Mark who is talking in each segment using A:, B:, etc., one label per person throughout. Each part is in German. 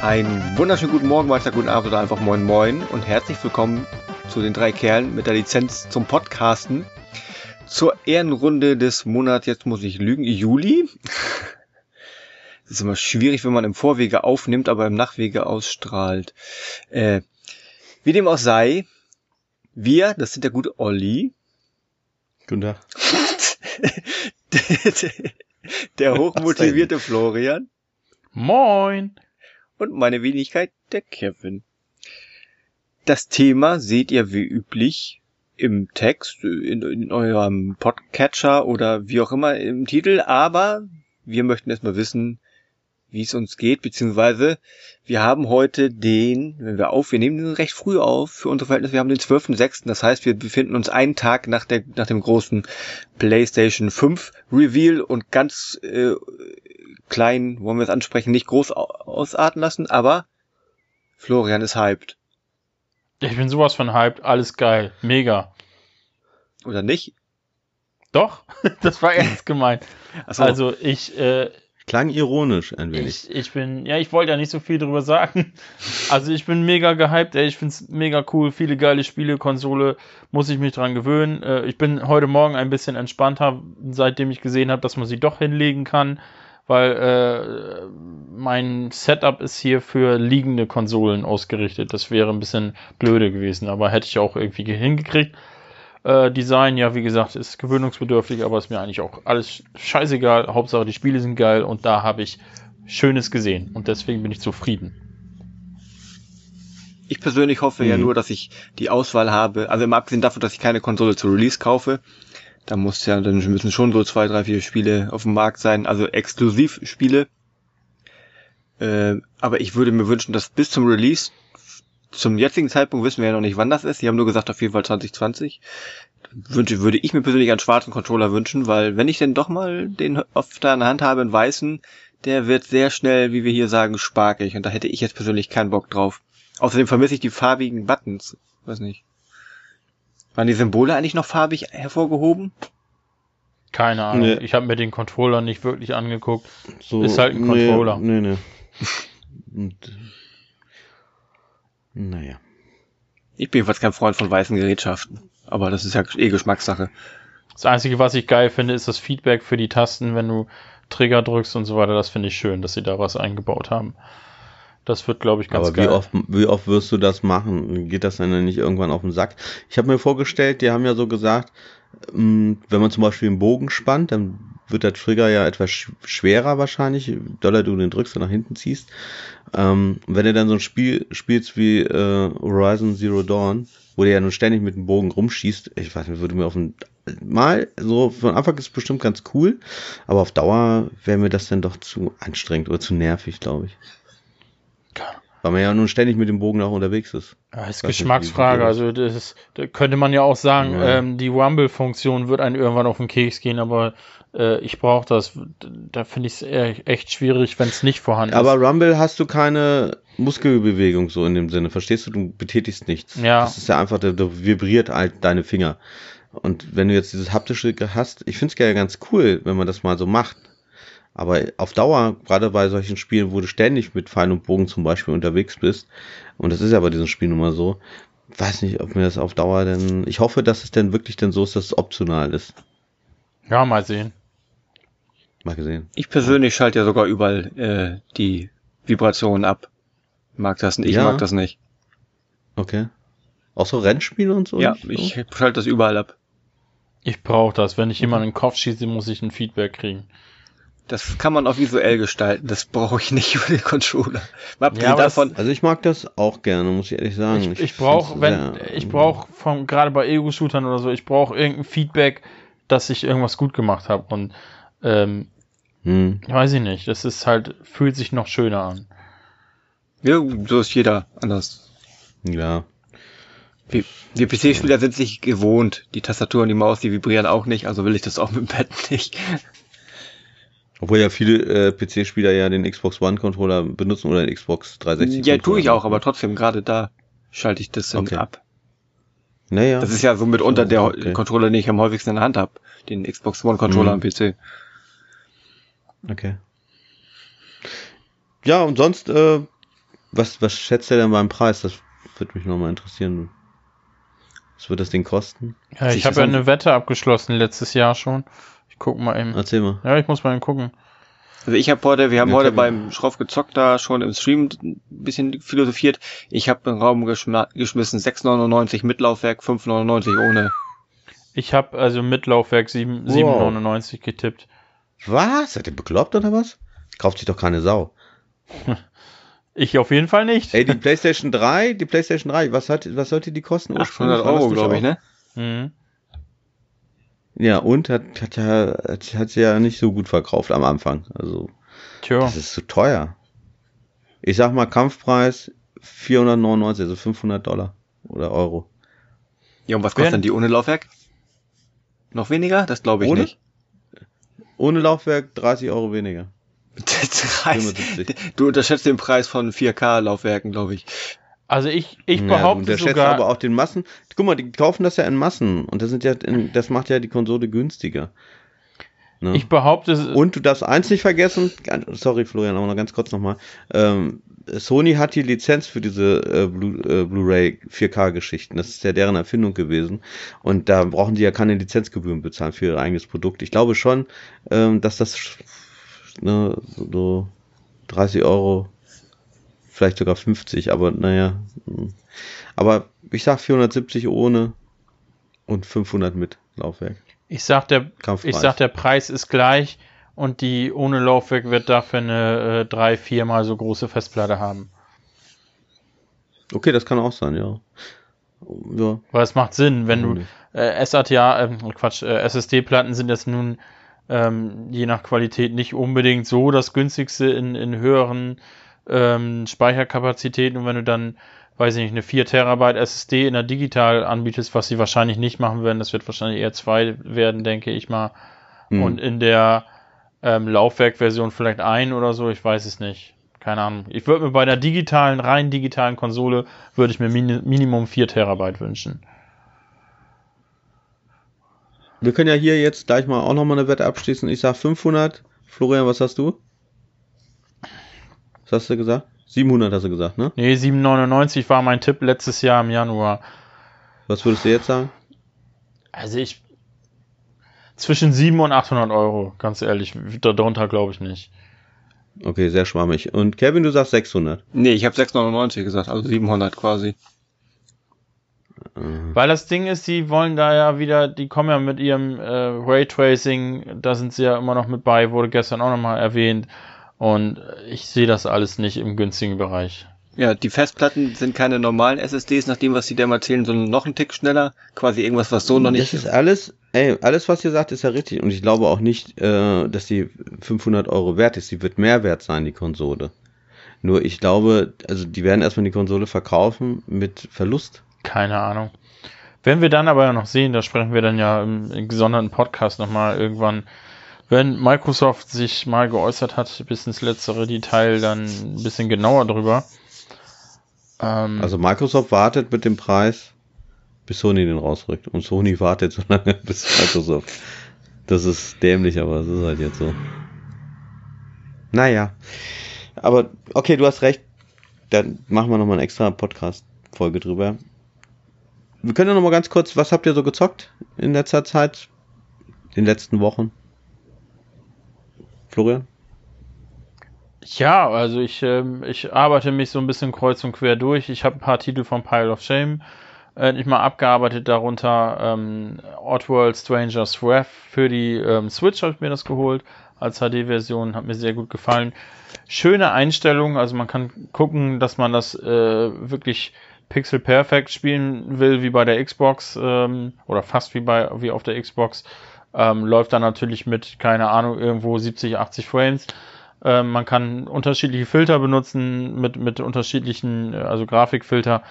A: Einen wunderschönen guten Morgen, Meister, guten Abend oder einfach moin moin und herzlich willkommen zu den drei Kerlen mit der Lizenz zum Podcasten. Zur Ehrenrunde des Monats, jetzt muss ich lügen, Juli. Es ist immer schwierig, wenn man im Vorwege aufnimmt, aber im Nachwege ausstrahlt. Äh, wie dem auch sei, wir, das sind der gute Olli.
B: Guten Tag.
A: der, der hochmotivierte Florian.
C: Moin
A: und meine Wenigkeit der Kevin. Das Thema seht ihr wie üblich im Text, in, in eurem Podcatcher oder wie auch immer im Titel, aber wir möchten erstmal wissen, wie es uns geht, beziehungsweise wir haben heute den, wenn wir auf, wir nehmen den recht früh auf für unsere Verhältnisse, wir haben den 12.06., das heißt, wir befinden uns einen Tag nach, der, nach dem großen PlayStation 5 Reveal und ganz äh, klein, wollen wir es ansprechen, nicht groß ausarten lassen, aber Florian ist hyped.
C: Ich bin sowas von hyped, alles geil, mega.
A: Oder nicht?
C: Doch, das war ernst gemeint. So. Also ich äh,
B: klang ironisch ein wenig.
C: Ich, ich, bin, ja, ich wollte ja nicht so viel drüber sagen. Also ich bin mega gehypt, ey, ich find's mega cool, viele geile Spiele, Konsole, muss ich mich dran gewöhnen. Äh, ich bin heute Morgen ein bisschen entspannter, seitdem ich gesehen habe, dass man sie doch hinlegen kann weil äh, mein Setup ist hier für liegende Konsolen ausgerichtet. Das wäre ein bisschen blöde gewesen, aber hätte ich auch irgendwie hingekriegt. Äh, Design, ja, wie gesagt, ist gewöhnungsbedürftig, aber ist mir eigentlich auch alles scheißegal. Hauptsache, die Spiele sind geil und da habe ich Schönes gesehen und deswegen bin ich zufrieden.
A: Ich persönlich hoffe mhm. ja nur, dass ich die Auswahl habe, also im Abgesehen davon, dass ich keine Konsole zu Release kaufe, da muss ja, dann müssen schon so zwei, drei, vier Spiele auf dem Markt sein, also Exklusivspiele. Äh, aber ich würde mir wünschen, dass bis zum Release, zum jetzigen Zeitpunkt wissen wir ja noch nicht, wann das ist. Die haben nur gesagt, auf jeden Fall 2020. Wünsche, würde ich mir persönlich einen schwarzen Controller wünschen, weil wenn ich denn doch mal den auf deiner Hand habe, einen weißen, der wird sehr schnell, wie wir hier sagen, sparkig. Und da hätte ich jetzt persönlich keinen Bock drauf. Außerdem vermisse ich die farbigen Buttons. Weiß nicht. Waren die Symbole eigentlich noch farbig hervorgehoben?
C: Keine Ahnung. Nee. Ich habe mir den Controller nicht wirklich angeguckt. So, ist halt ein Controller. Nee, nee.
B: Und, naja.
A: Ich bin jedenfalls kein Freund von weißen Gerätschaften. Aber das ist ja eh Geschmackssache.
C: Das Einzige, was ich geil finde, ist das Feedback für die Tasten, wenn du Trigger drückst und so weiter. Das finde ich schön, dass sie da was eingebaut haben. Das wird, glaube ich, ganz
B: Aber wie Oft, wie oft wirst du das machen? Geht das dann nicht irgendwann auf den Sack? Ich habe mir vorgestellt, die haben ja so gesagt, ähm, wenn man zum Beispiel einen Bogen spannt, dann wird der Trigger ja etwas schwerer wahrscheinlich, doller du den drückst und nach hinten ziehst. Ähm, wenn du dann so ein Spiel spielst wie äh, Horizon Zero Dawn, wo der ja nun ständig mit dem Bogen rumschießt, ich weiß nicht, würde mir auf ein Mal, so von Anfang ist es bestimmt ganz cool, aber auf Dauer wäre mir das dann doch zu anstrengend oder zu nervig, glaube ich. Weil man ja nun ständig mit dem Bogen auch unterwegs ist.
C: Ja, ist Geschmacksfrage. Nicht, also das ist, da könnte man ja auch sagen, ja. ähm, die Rumble-Funktion wird einen irgendwann auf den Keks gehen, aber äh, ich brauche das. Da finde ich es echt schwierig, wenn es nicht vorhanden
B: aber ist. Aber Rumble hast du keine Muskelbewegung so in dem Sinne. Verstehst du? Du betätigst nichts.
C: Ja.
B: Das ist ja einfach, da vibriert halt deine Finger. Und wenn du jetzt dieses haptische hast, ich finde es ja ganz cool, wenn man das mal so macht. Aber auf Dauer, gerade bei solchen Spielen, wo du ständig mit Pfeil und Bogen zum Beispiel unterwegs bist, und das ist ja bei diesem Spiel nun mal so, weiß nicht, ob mir das auf Dauer denn, ich hoffe, dass es denn wirklich denn so ist, dass es optional ist.
C: Ja, mal sehen.
B: Mal gesehen.
A: Ich persönlich schalte ja sogar überall äh, die Vibrationen ab. Mag das nicht, ich ja. mag das nicht.
B: Okay. Auch so Rennspiele und so?
A: Ja, so? ich schalte das überall ab.
C: Ich brauche das. Wenn ich jemanden in den Kopf schieße, muss ich ein Feedback kriegen.
A: Das kann man auch visuell gestalten. Das brauche ich nicht über den Controller.
B: Ja, davon, also ich mag das auch gerne, muss ich ehrlich sagen.
C: Ich, ich brauche, wenn ich brauche von gerade bei Ego-Shootern oder so, ich brauche irgendein Feedback, dass ich irgendwas gut gemacht habe und ähm, hm. weiß ich nicht. Das ist halt fühlt sich noch schöner an.
A: Ja, so ist jeder anders.
B: Ja.
A: Wir, wir PC-Spieler sind sich gewohnt. Die Tastatur und die Maus, die vibrieren auch nicht, also will ich das auch mit dem Pad nicht.
B: Obwohl ja viele äh, PC-Spieler ja den Xbox One-Controller benutzen oder den Xbox 360.
A: Ja, tue ich auch, aber trotzdem, gerade da schalte ich das dann
B: Okay.
A: ab.
B: Naja.
A: Das ist ja so mitunter der
B: okay.
A: Controller, den ich am häufigsten in der Hand habe. Den Xbox One-Controller
B: Mhm.
A: am PC.
B: Okay. Ja, und sonst, äh, was, was schätzt ihr denn beim Preis? Das würde mich nochmal interessieren. Was wird das Ding kosten?
C: Ja, ich habe ja eine Wette abgeschlossen letztes Jahr schon. Ich guck mal eben.
B: Erzähl mal.
C: Ja, ich muss mal eben gucken.
A: Also ich habe heute, wir haben
B: Ja,
A: heute beim Schroff gezockt da schon im Stream ein bisschen philosophiert. Ich habe im Raum geschmissen 6,99 mit Laufwerk, 5,99 ohne.
C: Ich habe also mit Laufwerk 7
B: Wow.
C: 7,99 getippt.
B: Was? Seid ihr bekloppt oder was? Kauft sich doch keine Sau.
C: Ich auf jeden Fall nicht.
B: Ey, die PlayStation 3, die PlayStation 3, was hat, was sollte die kosten
A: 800
B: War das
A: Euro, glaube ich, ne?
C: Mhm.
B: Ja, und hat, hat ja, hat, hat sie ja nicht so gut verkauft am Anfang. Also,
C: Tja.
B: das ist zu teuer. Ich sag mal Kampfpreis 499, also 500 Dollar oder Euro.
A: Ja, und was kostet denn die ohne Laufwerk? Noch weniger? Das glaube ich
B: Ohne?
A: nicht.
B: Ohne Laufwerk 30 Euro weniger.
A: 30. Du unterschätzt den Preis von 4K-Laufwerken, glaube ich.
C: Also ich, ich
B: Ja,
C: behaupte
B: schätzt
C: sogar,
B: aber auch den Massen. Guck mal, die kaufen das ja in Massen und das sind ja, in, das macht ja die Konsole günstiger. Ne?
C: ich behaupte,
B: Und du darfst eins nicht vergessen, sorry Florian, aber noch ganz kurz nochmal. Ähm, Sony hat die Lizenz für diese äh, äh, Blu-ray 4K-Geschichten. Das ist ja deren Erfindung gewesen. Und da brauchen die ja keine Lizenzgebühren bezahlen für ihr eigenes Produkt. Ich glaube schon, ähm, dass das ne, so 30 Euro, vielleicht sogar 50, aber naja. hm. Aber ich sag 470 ohne und 500 mit Laufwerk.
C: ich sag, der,
B: Kampfpreis.
C: ich sag, der Preis ist gleich und die ohne Laufwerk wird dafür eine äh, drei, viermal so große Festplatte haben.
B: Okay, das kann auch sein, ja. Ja.
C: Weil es macht Sinn, wenn du äh, SATA, ähm, Quatsch, äh, SSD-Platten sind jetzt nun ähm, je nach Qualität nicht unbedingt so das günstigste in, in höheren ähm, Speicherkapazitäten und wenn du dann, weiß ich nicht, eine 4 Terabyte SSD in der Digital anbietest, was sie wahrscheinlich nicht machen werden, das wird wahrscheinlich eher 2 werden, denke ich mal.
B: Hm.
C: Und in der ähm, Laufwerkversion vielleicht ein oder so, ich weiß es nicht. Keine Ahnung. Ich würde mir bei der digitalen, rein digitalen Konsole, würde ich mir mini Minimum 4 Terabyte wünschen.
B: Wir können ja hier jetzt gleich mal auch nochmal eine Wette abschließen. Ich sag 500. Florian, was hast du? Was hast du gesagt? 700 hast du gesagt, ne?
C: Nee, 7,99 war mein Tipp letztes Jahr im Januar.
B: Was würdest du jetzt sagen?
C: Also ich. Zwischen 700 und 800 Euro, ganz ehrlich. Darunter glaube ich nicht.
B: Okay, sehr schwammig. Und Kevin, du sagst 600.
A: Nee, ich habe 6,99 gesagt, also 700 quasi.
B: Äh,
C: Weil das Ding ist, die wollen da ja wieder, die kommen ja mit ihrem äh, Raytracing, da sind sie ja immer noch mit bei, wurde gestern auch nochmal erwähnt. Und ich sehe das alles nicht im günstigen Bereich.
A: Ja, die Festplatten sind keine normalen SSDs, nach dem, was die da mal erzählen, sondern noch einen Tick schneller. Quasi irgendwas, was so noch
B: das
A: nicht...
B: ist alles, ey, alles was ihr sagt, ist ja richtig. Und ich glaube auch nicht, äh, dass die 500 Euro wert ist. Die wird mehr wert sein, die Konsole. Nur ich glaube, also die werden erstmal die Konsole verkaufen mit Verlust.
C: Keine Ahnung. Wenn wir dann aber ja noch sehen, da sprechen wir dann ja im, im gesonderten Podcast nochmal irgendwann, wenn Microsoft sich mal geäußert hat, bis ins letztere Detail, dann ein bisschen genauer drüber. Ähm,
B: Also Microsoft wartet mit dem Preis, bis Sony den rausrückt. Und Sony wartet so lange bis Microsoft. Das ist dämlich, aber es ist halt jetzt so. Naja. Aber okay, du hast recht. Dann machen wir nochmal eine extra Podcast-Folge drüber. Wir können ja nochmal ganz kurz, was habt ihr so gezockt in letzter Zeit? In den letzten Wochen? Florian?
C: Ja, also ich, ähm, ich arbeite mich so ein bisschen kreuz und quer durch. Ich habe ein paar Titel von Pile of Shame äh, nicht mal abgearbeitet, darunter ähm, Oddworld Stranger's Wrath für die ähm, Switch habe ich mir das geholt als HD-Version, hat mir sehr gut gefallen. Schöne Einstellung, also man kann gucken, dass man das äh, wirklich Pixel Perfect spielen will, wie bei der Xbox ähm, oder fast wie bei wie auf der Xbox. Ähm, läuft dann natürlich mit, keine Ahnung, irgendwo 70, 80 Frames. Ähm, man kann unterschiedliche Filter benutzen mit, mit unterschiedlichen, äh, also Grafikfilter,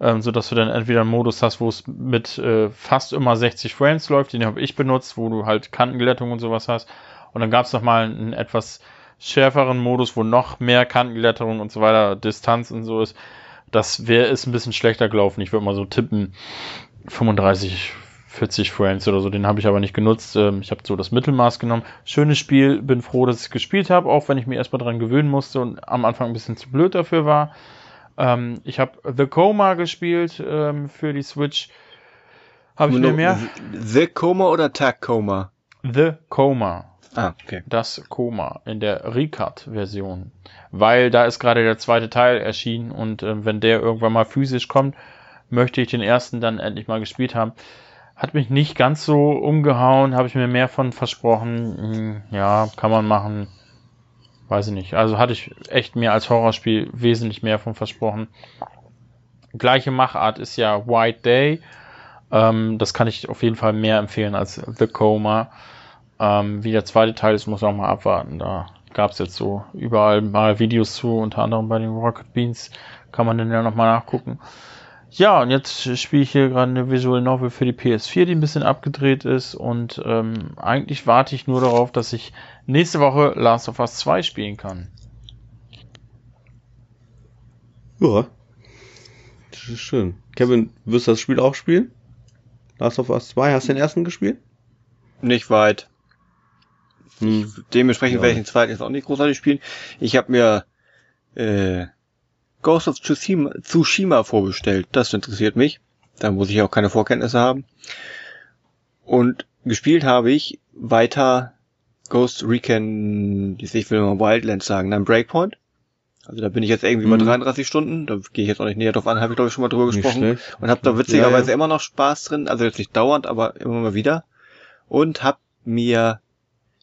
C: ähm, so dass du dann entweder einen Modus hast, wo es mit äh, fast immer 60 Frames läuft, den habe ich benutzt, wo du halt Kantenglättung und sowas hast. Und dann gab es nochmal einen etwas schärferen Modus, wo noch mehr Kantenglätterung und so weiter, Distanz und so ist. Das wäre ist ein bisschen schlechter gelaufen. Ich würde mal so tippen 35, 40 Frames oder so. Den habe ich aber nicht genutzt. Ähm, ich habe so das Mittelmaß genommen. Schönes Spiel. Bin froh, dass ich es gespielt habe, auch wenn ich mir erstmal dran gewöhnen musste und am Anfang ein bisschen zu blöd dafür war. Ähm, ich habe The Coma gespielt ähm, für die Switch. Habe ich mir mehr?
A: The Coma oder Tag Coma?
C: The Coma.
A: Ah, okay.
C: Das Koma in der Recut-Version. Weil da ist gerade der zweite Teil erschienen und äh, wenn der irgendwann mal physisch kommt, möchte ich den ersten dann endlich mal gespielt haben. Hat mich nicht ganz so umgehauen, habe ich mir mehr von versprochen. Hm, ja, kann man machen. Weiß ich nicht. Also hatte ich echt mir als Horrorspiel wesentlich mehr von versprochen. Gleiche Machart ist ja White Day. Ähm, das kann ich auf jeden Fall mehr empfehlen als The Coma. Ähm, wie der zweite Teil ist, muss man auch mal abwarten. Da gab es jetzt so überall mal Videos zu, unter anderem bei den Rocket Beans. Kann man dann ja nochmal nachgucken. Ja, und jetzt spiele ich hier gerade eine Visual Novel für die PS4, die ein bisschen abgedreht ist. Und ähm, eigentlich warte ich nur darauf, dass ich nächste Woche Last of Us 2 spielen kann.
B: Ja. Das ist schön. Kevin, wirst du das Spiel auch spielen? Last of Us 2, hast du den ersten gespielt?
A: Nicht weit. Hm. Dementsprechend ja. werde ich den zweiten jetzt auch nicht großartig spielen. Ich habe mir äh, Ghost of Tsushima, vorbestellt. Das interessiert mich. Da muss ich auch keine Vorkenntnisse haben. Und gespielt habe ich weiter Ghost Recon, ich will mal Wildlands sagen, dann Breakpoint. Also da bin ich jetzt irgendwie mhm. bei 33 Stunden, da gehe ich jetzt auch nicht näher drauf an, habe ich glaube ich schon mal drüber nicht gesprochen. Schlecht. Und habe da witzigerweise ja, ja. immer noch Spaß drin, also jetzt nicht dauernd, aber immer mal wieder. Und habe mir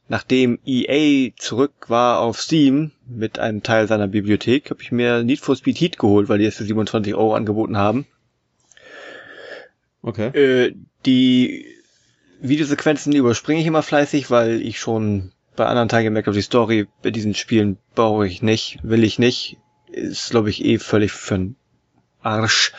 A: Nachdem EA zurück war auf Steam mit einem Teil seiner Bibliothek, habe ich mir Need for Speed Heat geholt, weil die es für 27 Euro angeboten haben.
B: Okay.
A: Äh, die Videosequenzen überspringe ich immer fleißig, weil ich schon bei anderen Teilen gemerkt habe, die Story bei diesen Spielen brauche ich nicht, will ich nicht. Ist, glaube ich, eh völlig für'n Arsch.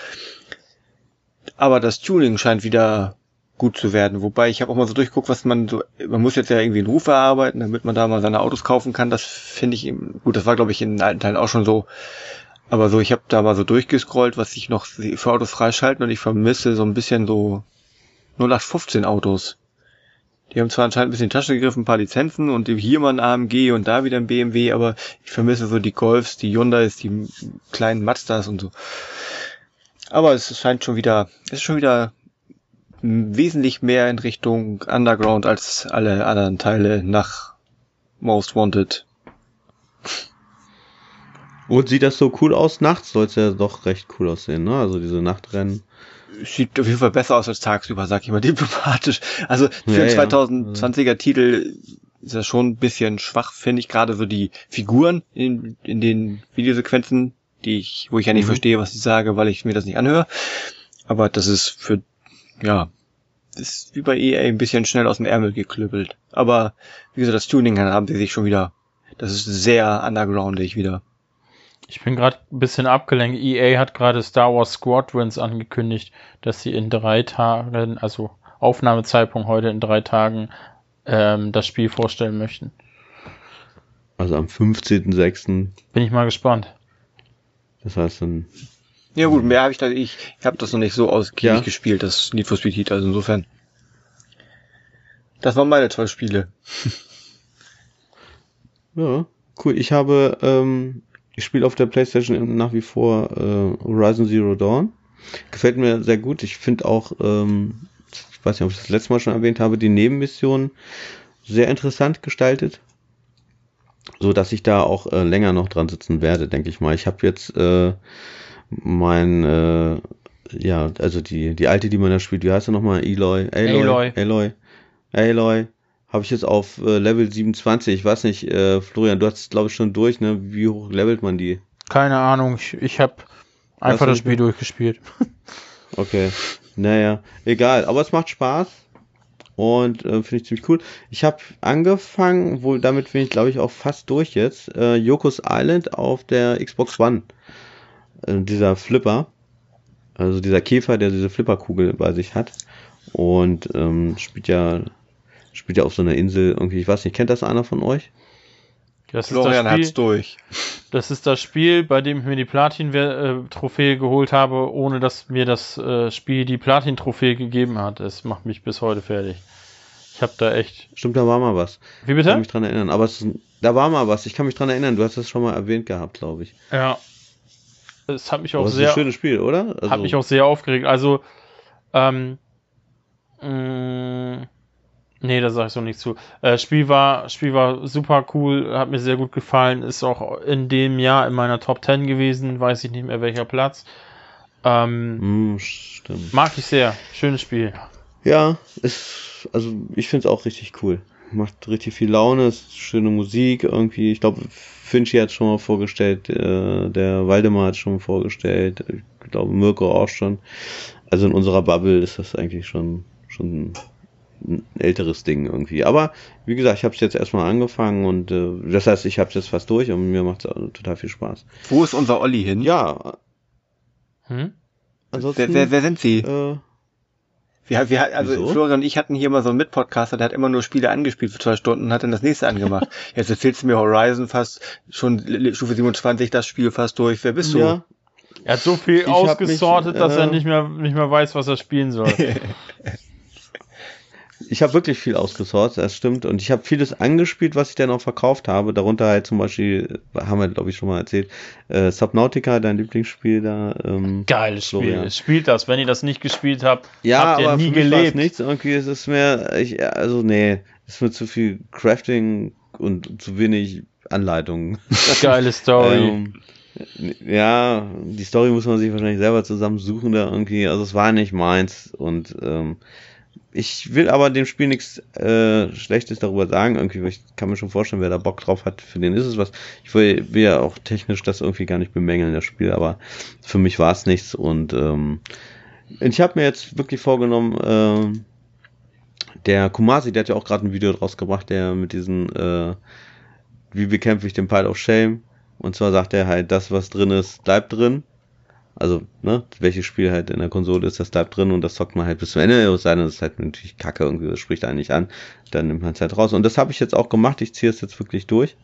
A: Aber das Tuning scheint wieder gut zu werden. Wobei ich habe auch mal so durchguckt, was man so, man muss jetzt ja irgendwie einen Ruf erarbeiten, damit man da mal seine Autos kaufen kann. Das finde ich eben, gut, das war glaube ich in den alten Teilen auch schon so. Aber so, ich habe da mal so durchgescrollt, was ich noch für Autos freischalten und ich vermisse so ein bisschen so 0815 Autos. Die haben zwar anscheinend ein bisschen in die Tasche gegriffen, ein paar Lizenzen und hier mal ein AMG und da wieder ein BMW, aber ich vermisse so die Golfs, die Hyundais, die kleinen Mazdas und so. Aber es scheint schon wieder, es ist schon wieder wesentlich mehr in Richtung Underground als alle anderen Teile nach Most Wanted.
B: Und sieht das so cool aus? Nachts soll es ja doch recht cool aussehen, ne? Also diese Nachtrennen.
A: Sieht auf jeden Fall besser aus als tagsüber, sag ich mal diplomatisch. Also für ja, 2020er ja. Titel ist das schon ein bisschen schwach, finde ich. Gerade so die Figuren in, in den Videosequenzen, die ich, wo ich ja nicht mhm. verstehe, was ich sage, weil ich mir das nicht anhöre. Aber das ist für ja, ist wie bei EA ein bisschen schnell aus dem Ärmel geklüppelt. Aber wie gesagt, das Tuning haben sie sich schon wieder. Das ist sehr undergroundig wieder.
C: Ich bin gerade ein bisschen abgelenkt. EA hat gerade Star Wars Squadrons angekündigt, dass sie in drei Tagen, also Aufnahmezeitpunkt heute in drei Tagen, ähm, das Spiel vorstellen möchten.
B: Also am 15.06.
C: Bin ich mal gespannt.
B: Das heißt dann
A: ja gut, mehr habe ich da, ich, ich habe das noch nicht so ausgiebig ja. gespielt, das Need for Speed Heat, also insofern. Das waren meine zwei Spiele.
B: ja, cool. Ich habe, ähm, ich spiele auf der Playstation nach wie vor äh, Horizon Zero Dawn. Gefällt mir sehr gut. Ich finde auch, ähm, ich weiß nicht, ob ich das letzte Mal schon erwähnt habe, die Nebenmission sehr interessant gestaltet. So dass ich da auch äh, länger noch dran sitzen werde, denke ich mal. Ich habe jetzt äh, mein, äh, ja, also die, die alte, die man da spielt, wie heißt er nochmal? Eloy? Aloy? Aloy. Aloy. Habe ich jetzt auf äh, Level 27. Ich weiß nicht, äh, Florian, du hast glaube ich schon durch, ne? Wie hoch levelt man die?
C: Keine Ahnung. Ich, ich habe einfach das Spiel durchgespielt.
B: okay. Naja, egal. Aber es macht Spaß. Und äh, finde ich ziemlich cool. Ich habe angefangen, wohl damit bin ich glaube ich auch fast durch jetzt, äh, Yokos Island auf der Xbox One. Äh, dieser Flipper, also dieser Käfer, der diese Flipperkugel bei sich hat und ähm, spielt ja Spielt ja auf so einer Insel irgendwie, ich weiß nicht, kennt das einer von euch?
C: Das
A: Florian
C: ist das
A: hat's
C: Spiel,
A: durch.
C: das ist das Spiel, bei dem ich mir die Platin-Trophäe geholt habe, ohne dass mir das äh, Spiel die Platin-Trophäe gegeben hat. Es macht mich bis heute fertig. Ich habe da echt.
B: Stimmt, da war mal was.
C: Wie
B: Ich kann
C: bitte?
B: mich dran erinnern. Aber es, ist- da war mal was. Ich kann mich dran erinnern. Du hast das schon mal erwähnt gehabt, glaube ich.
C: Ja. Es hat mich auch
B: es ist ein
C: sehr.
B: schönes Spiel, oder? Also,
C: Hat mich auch sehr aufgeregt. Also, ähm, mh, nee, da sage ich so nicht zu. Äh, Spiel war, Spiel war super cool, hat mir sehr gut gefallen, ist auch in dem Jahr in meiner Top 10 gewesen, weiß ich nicht mehr welcher Platz. Ähm,
B: Hm, stimmt.
C: mag ich sehr, schönes Spiel.
B: Ja, ist, also ich finde es auch richtig cool. Macht richtig viel Laune, ist schöne Musik irgendwie. Ich glaube, Finchi hat schon mal vorgestellt, äh, der Waldemar hat schon vorgestellt, ich glaube Mirko auch schon. Also in unserer Bubble ist das eigentlich schon, schon ein älteres Ding irgendwie. Aber wie gesagt, ich habe es jetzt erstmal angefangen und äh, das heißt, ich habe es jetzt fast durch und mir macht es total viel Spaß.
A: Wo ist unser Olli hin?
B: Ja,
C: Hm?
B: ansonsten.
A: Wer, wer, wer sind Sie?
B: äh,
A: Wir, wir, also
B: Wieso?
A: Florian und ich hatten hier mal so einen Mitpodcaster, der hat immer nur Spiele angespielt für zwei Stunden und hat dann das nächste angemacht. Jetzt erzählst du mir Horizon fast schon Stufe 27, das Spiel fast durch. Wer bist du?
B: ja,
C: Er hat so viel
B: Ich
C: ausgesortet,
B: mich,
C: dass er
B: äh,
C: nicht mehr, nicht mehr weiß, was er spielen soll.
B: Ich habe wirklich viel ausgesourced, das stimmt. Und ich habe vieles angespielt, was ich dann auch verkauft habe. Darunter halt zum Beispiel, haben wir glaube ich schon mal erzählt, äh, Subnautica, dein Lieblingsspiel da. Ähm,
C: Geiles Spiel.
B: Florian.
C: Spielt das. Wenn ihr das nicht gespielt habt,
B: ja,
C: habt ihr
B: aber
C: nie
B: für mich
C: gelebt.
B: nichts. Irgendwie ist es mir, ich, also nee, ist mir zu viel Crafting und zu wenig Anleitungen.
C: Geile Story.
B: Ähm, ja, die Story muss man sich wahrscheinlich selber zusammensuchen da irgendwie. Also es war nicht meins und ähm, ich will aber dem Spiel nichts äh, Schlechtes darüber sagen. Irgendwie, ich kann mir schon vorstellen, wer da Bock drauf hat, für den ist es was. Ich will, will ja auch technisch das irgendwie gar nicht bemängeln, das Spiel, aber für mich war es nichts und ähm, ich habe mir jetzt wirklich vorgenommen, ähm, der Kumasi, der hat ja auch gerade ein Video draus gebracht, der mit diesen, äh, wie bekämpfe ich den Pile of Shame? Und zwar sagt er halt, das, was drin ist, bleibt drin. Also, ne, welches Spiel halt in der Konsole ist, das bleibt drin und das zockt man halt bis zum Ende. Es sei denn, das ist halt natürlich kacke, irgendwie, das spricht einen nicht an. Dann nimmt man es halt raus. Und das habe ich jetzt auch gemacht. Ich ziehe es jetzt wirklich durch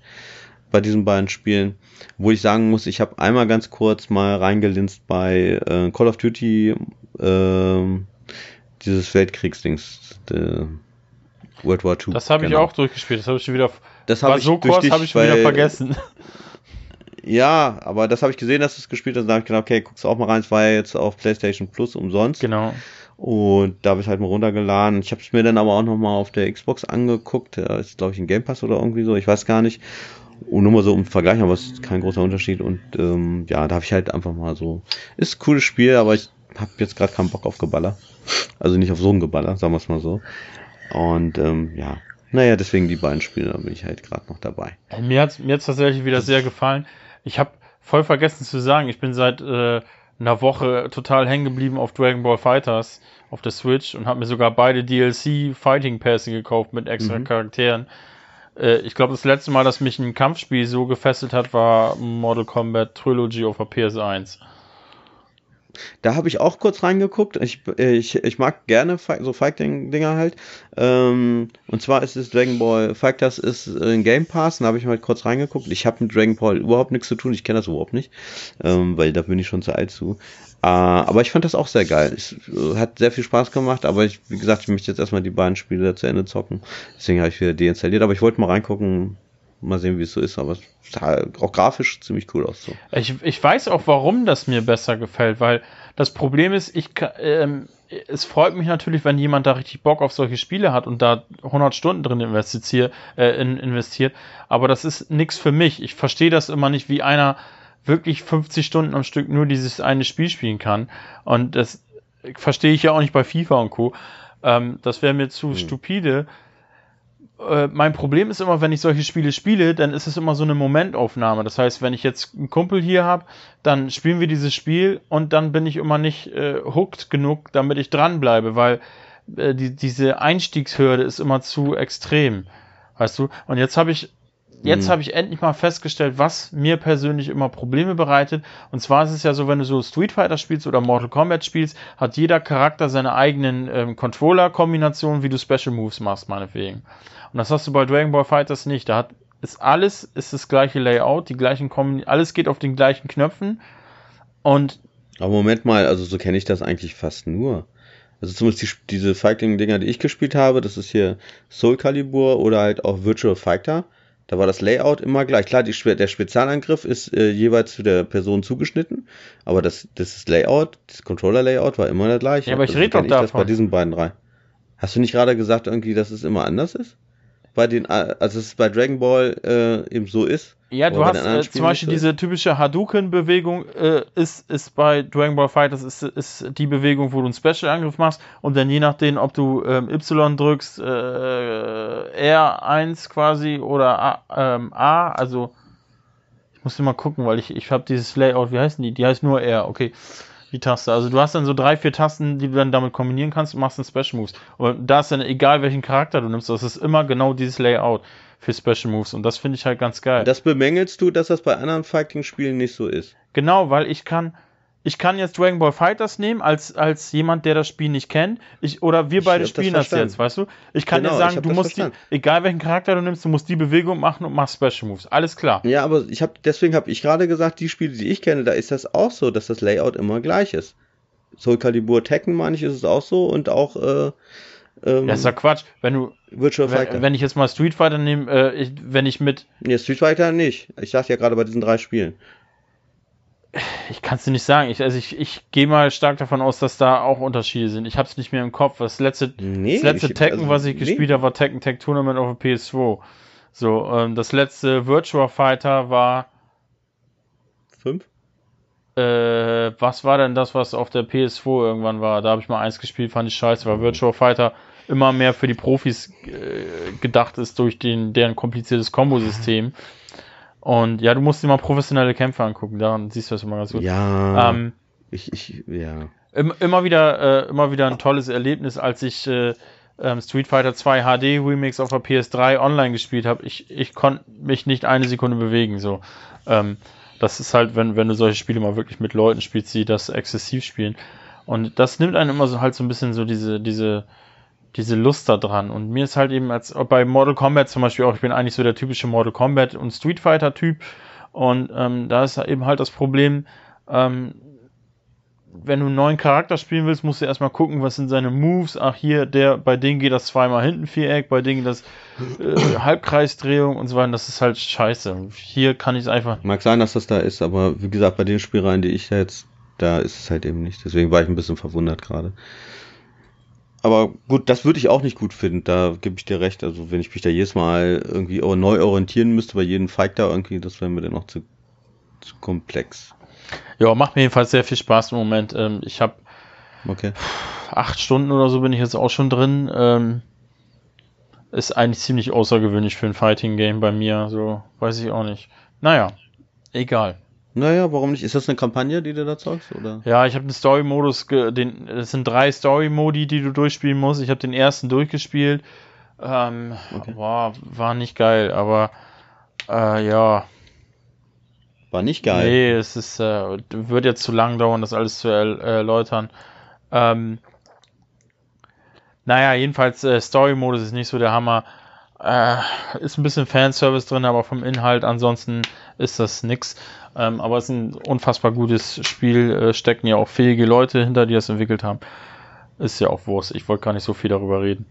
B: bei diesen beiden Spielen. Wo ich sagen muss, ich habe einmal ganz kurz mal reingelinst bei äh, Call of Duty, ähm, dieses Weltkriegsdings, äh, World War II.
C: Das habe ich
B: genau.
C: auch durchgespielt. Das habe ich schon wieder.
B: Das habe ich
C: so kurz, habe ich schon wieder vergessen.
B: Ja, aber das habe ich gesehen, dass du es gespielt hast und da habe ich gedacht, okay, guckst du auch mal rein. Es war ja jetzt auf PlayStation Plus umsonst.
C: genau.
B: Und da habe ich halt mal runtergeladen. Ich habe es mir dann aber auch nochmal auf der Xbox angeguckt. Da ist, glaube ich, ein Game Pass oder irgendwie so. Ich weiß gar nicht. Und nur mal so um Vergleich, aber es ist kein großer Unterschied. Und ähm, ja, da habe ich halt einfach mal so. Ist ein cooles Spiel, aber ich habe jetzt gerade keinen Bock auf Geballer. Also nicht auf so ein Geballer, sagen wir es mal so. Und ähm, ja, naja, deswegen die beiden Spiele, da bin ich halt gerade noch dabei.
C: Mir hat mir hat's tatsächlich wieder sehr gefallen. Ich habe voll vergessen zu sagen, ich bin seit äh, einer Woche total hängen geblieben auf Dragon Ball Fighters auf der Switch und habe mir sogar beide DLC Fighting Pässe gekauft mit extra
B: Mhm.
C: Charakteren. Äh, ich glaube, das letzte Mal, dass mich ein Kampfspiel so gefesselt hat, war Mortal Kombat Trilogy auf der PS1.
B: Da habe ich auch kurz reingeguckt. Ich, ich, ich mag gerne so Fighting-Dinger halt. Ähm, und zwar ist es Dragon Ball Fighters ist ein Game Pass. Da habe ich mal kurz reingeguckt. Ich habe mit Dragon Ball überhaupt nichts zu tun. Ich kenne das überhaupt nicht. Ähm, weil da bin ich schon zu alt zu. Äh, aber ich fand das auch sehr geil. Es äh, hat sehr viel Spaß gemacht. Aber ich, wie gesagt, ich möchte jetzt erstmal die beiden Spiele zu Ende zocken. Deswegen habe ich wieder deinstalliert. Aber ich wollte mal reingucken. Mal sehen, wie es so ist. Aber es sah auch grafisch ziemlich cool aus. So.
C: Ich, ich weiß auch, warum das mir besser gefällt, weil das Problem ist, ich ähm, es freut mich natürlich, wenn jemand da richtig Bock auf solche Spiele hat und da 100 Stunden drin investiert, äh, in, investiert. Aber das ist nichts für mich. Ich verstehe das immer nicht, wie einer wirklich 50 Stunden am Stück nur dieses eine Spiel spielen kann. Und das verstehe ich ja auch nicht bei FIFA und Co. Ähm, das wäre mir zu stupide äh, mein Problem ist immer, wenn ich solche Spiele spiele, dann ist es immer so eine Momentaufnahme. Das heißt, wenn ich jetzt einen Kumpel hier habe, dann spielen wir dieses Spiel und dann bin ich immer nicht äh, hooked genug, damit ich dranbleibe, weil äh, die, diese Einstiegshürde ist immer zu extrem. Weißt du? Und jetzt habe ich jetzt
B: Mhm.
C: habe ich endlich mal festgestellt, was mir persönlich immer Probleme bereitet. Und zwar ist es ja so, wenn du so Street Fighter spielst oder Mortal Kombat spielst, hat jeder Charakter seine eigenen ähm, Controller-Kombinationen, wie du Special Moves machst, meinetwegen. Und das hast du bei Dragon Ball Fighters nicht. Da hat ist alles ist das gleiche Layout, die gleichen Kombi alles geht auf den gleichen Knöpfen. Und
B: Aber Moment mal, also so kenne ich das eigentlich fast nur. Also zumindest die, diese Fighting-Dinger, die ich gespielt habe, das ist hier Soul Calibur oder halt auch Virtual Fighter. Da war das Layout immer gleich. Klar, die, der Spezialangriff ist äh, jeweils zu der Person zugeschnitten, aber das, das Layout, das Controller-Layout war immer der gleiche.
C: Ja, aber ich
B: Also
C: red
B: kenn
C: doch
B: das bei
C: davon.
B: diesen beiden drei. Hast du nicht gerade gesagt irgendwie, dass es immer anders ist? Bei den, äh, also es bei Dragon Ball äh, eben so ist.
C: Ja, du hast äh, zum Beispiel
B: so
C: diese typische Hadouken-Bewegung äh, ist, ist bei Dragon Ball Fighters ist, ist die Bewegung, wo du einen Special-Angriff machst und dann je nachdem, ob du ähm, Y drückst, äh, R1 quasi oder A, ähm, A, also ich muss mal gucken, weil ich, ich habe dieses Layout, wie heißen die? Die heißt nur R, okay. Die Taste. Also du hast dann so drei, vier Tasten, die du dann damit kombinieren kannst und machst dann Special Moves. Und da ist dann egal, welchen Charakter du nimmst, das ist immer genau dieses Layout für Special Moves und das finde ich halt ganz geil.
B: Das bemängelst du, dass das bei anderen Fighting-Spielen nicht so ist.
C: Genau, weil ich kann, ich kann jetzt Dragon Ball Fighters nehmen als, als jemand, der das Spiel nicht kennt. Ich, oder wir
B: Ich
C: beide
B: hab das
C: spielen das,
B: verstanden.
C: jetzt, weißt du? Ich kann
B: Genau,
C: dir sagen,
B: hab
C: du
B: das
C: musst die,
B: verstanden.
C: egal welchen Charakter du nimmst, du musst die Bewegung machen und machst Special Moves. Alles klar.
B: Ja, aber ich habe deswegen habe ich gerade gesagt, die Spiele, die ich kenne, da ist das auch so, dass das Layout immer gleich ist. Soul Calibur Tekken, meine ich, ist es auch so und auch äh, ähm,
C: Das ist ja Quatsch. Wenn du,
B: Virtual Fighter.
C: wenn, wenn ich jetzt mal Street Fighter nehme, äh, ich, wenn ich mit,
B: nee, Street Fighter nicht. Ich sag ja gerade bei diesen drei Spielen.
C: Ich kann es dir nicht sagen. Ich, also ich, ich gehe mal stark davon aus, dass da auch Unterschiede sind. Ich habe es nicht mehr im Kopf. Das letzte,
B: Nee,
C: das letzte
B: ich-
C: Tekken,
B: also,
C: was ich
B: nee.
C: gespielt habe, war Tekken Tag Tournament auf der PS2. So, ähm, das letzte Virtua Fighter war,
B: Fünf?
C: äh, was war denn das, was auf der PS2 irgendwann war? Da habe ich mal eins gespielt, fand ich scheiße, weil Virtua Fighter immer mehr für die Profis äh, gedacht ist durch den, deren kompliziertes Kombosystem. Und ja, du musst dir mal professionelle Kämpfe angucken, daran siehst du das immer ganz gut.
B: Ja.
C: Ähm,
B: ich, ich, ja.
C: Im, immer wieder, äh, immer wieder ein tolles Erlebnis, als ich äh, ähm, Street Fighter 2 HD Remix auf der PS3 online gespielt habe. Ich, ich konnte mich nicht eine Sekunde bewegen. So, ähm, das ist halt, wenn, wenn du solche Spiele mal wirklich mit Leuten spielst, die das exzessiv spielen. Und das nimmt einem immer so halt so ein bisschen so diese, diese, diese Lust da dran. Und mir ist halt eben als bei Mortal Kombat zum Beispiel auch, ich bin eigentlich so der typische Mortal Kombat und Street Fighter Typ. Und ähm, da ist eben halt das Problem, ähm, wenn du einen neuen Charakter spielen willst, musst du erstmal gucken, was sind seine Moves. Ach, hier, der, bei denen geht das zweimal hinten Viereck, bei denen geht das äh, Halbkreisdrehung und so weiter. Das ist halt scheiße. Hier kann ich es einfach.
B: Mag sein, dass das da ist, aber wie gesagt, bei den Spielreihen, die ich jetzt, da ist es halt eben nicht. Deswegen war ich ein bisschen verwundert gerade. Aber gut, das würde ich auch nicht gut finden, da gebe ich dir recht. Also wenn ich mich da jedes Mal irgendwie neu orientieren müsste bei jedem Fight da irgendwie, das wäre mir dann noch zu, zu komplex.
C: Ja, macht mir jedenfalls sehr viel Spaß im Moment. Ähm, ich habe
B: Okay.
C: acht Stunden oder so bin ich jetzt auch schon drin. Ähm, ist eigentlich ziemlich außergewöhnlich für ein Fighting-Game bei mir. So, weiß ich auch nicht. Naja, egal.
B: Naja, warum nicht? Ist das eine Kampagne, die du da zeigst? Oder?
C: Ja, ich habe den Story-Modus, den, es sind drei Story-Modi, die du durchspielen musst. Ich habe den ersten durchgespielt. Ähm,
B: Okay.
C: boah, war nicht geil, aber äh, ja,
B: War nicht geil.
C: nee, es ist, äh, wird jetzt zu lang dauern, das alles zu er erläutern. Ähm, naja, jedenfalls äh, Story-Modus ist nicht so der Hammer. Äh, ist ein bisschen Fanservice drin, aber vom Inhalt ansonsten ist das nix. Ähm, aber es ist ein unfassbar gutes Spiel, äh, stecken ja auch fähige Leute hinter, die das entwickelt haben. Ist ja auch Wurst. Ich wollte gar nicht so viel darüber reden.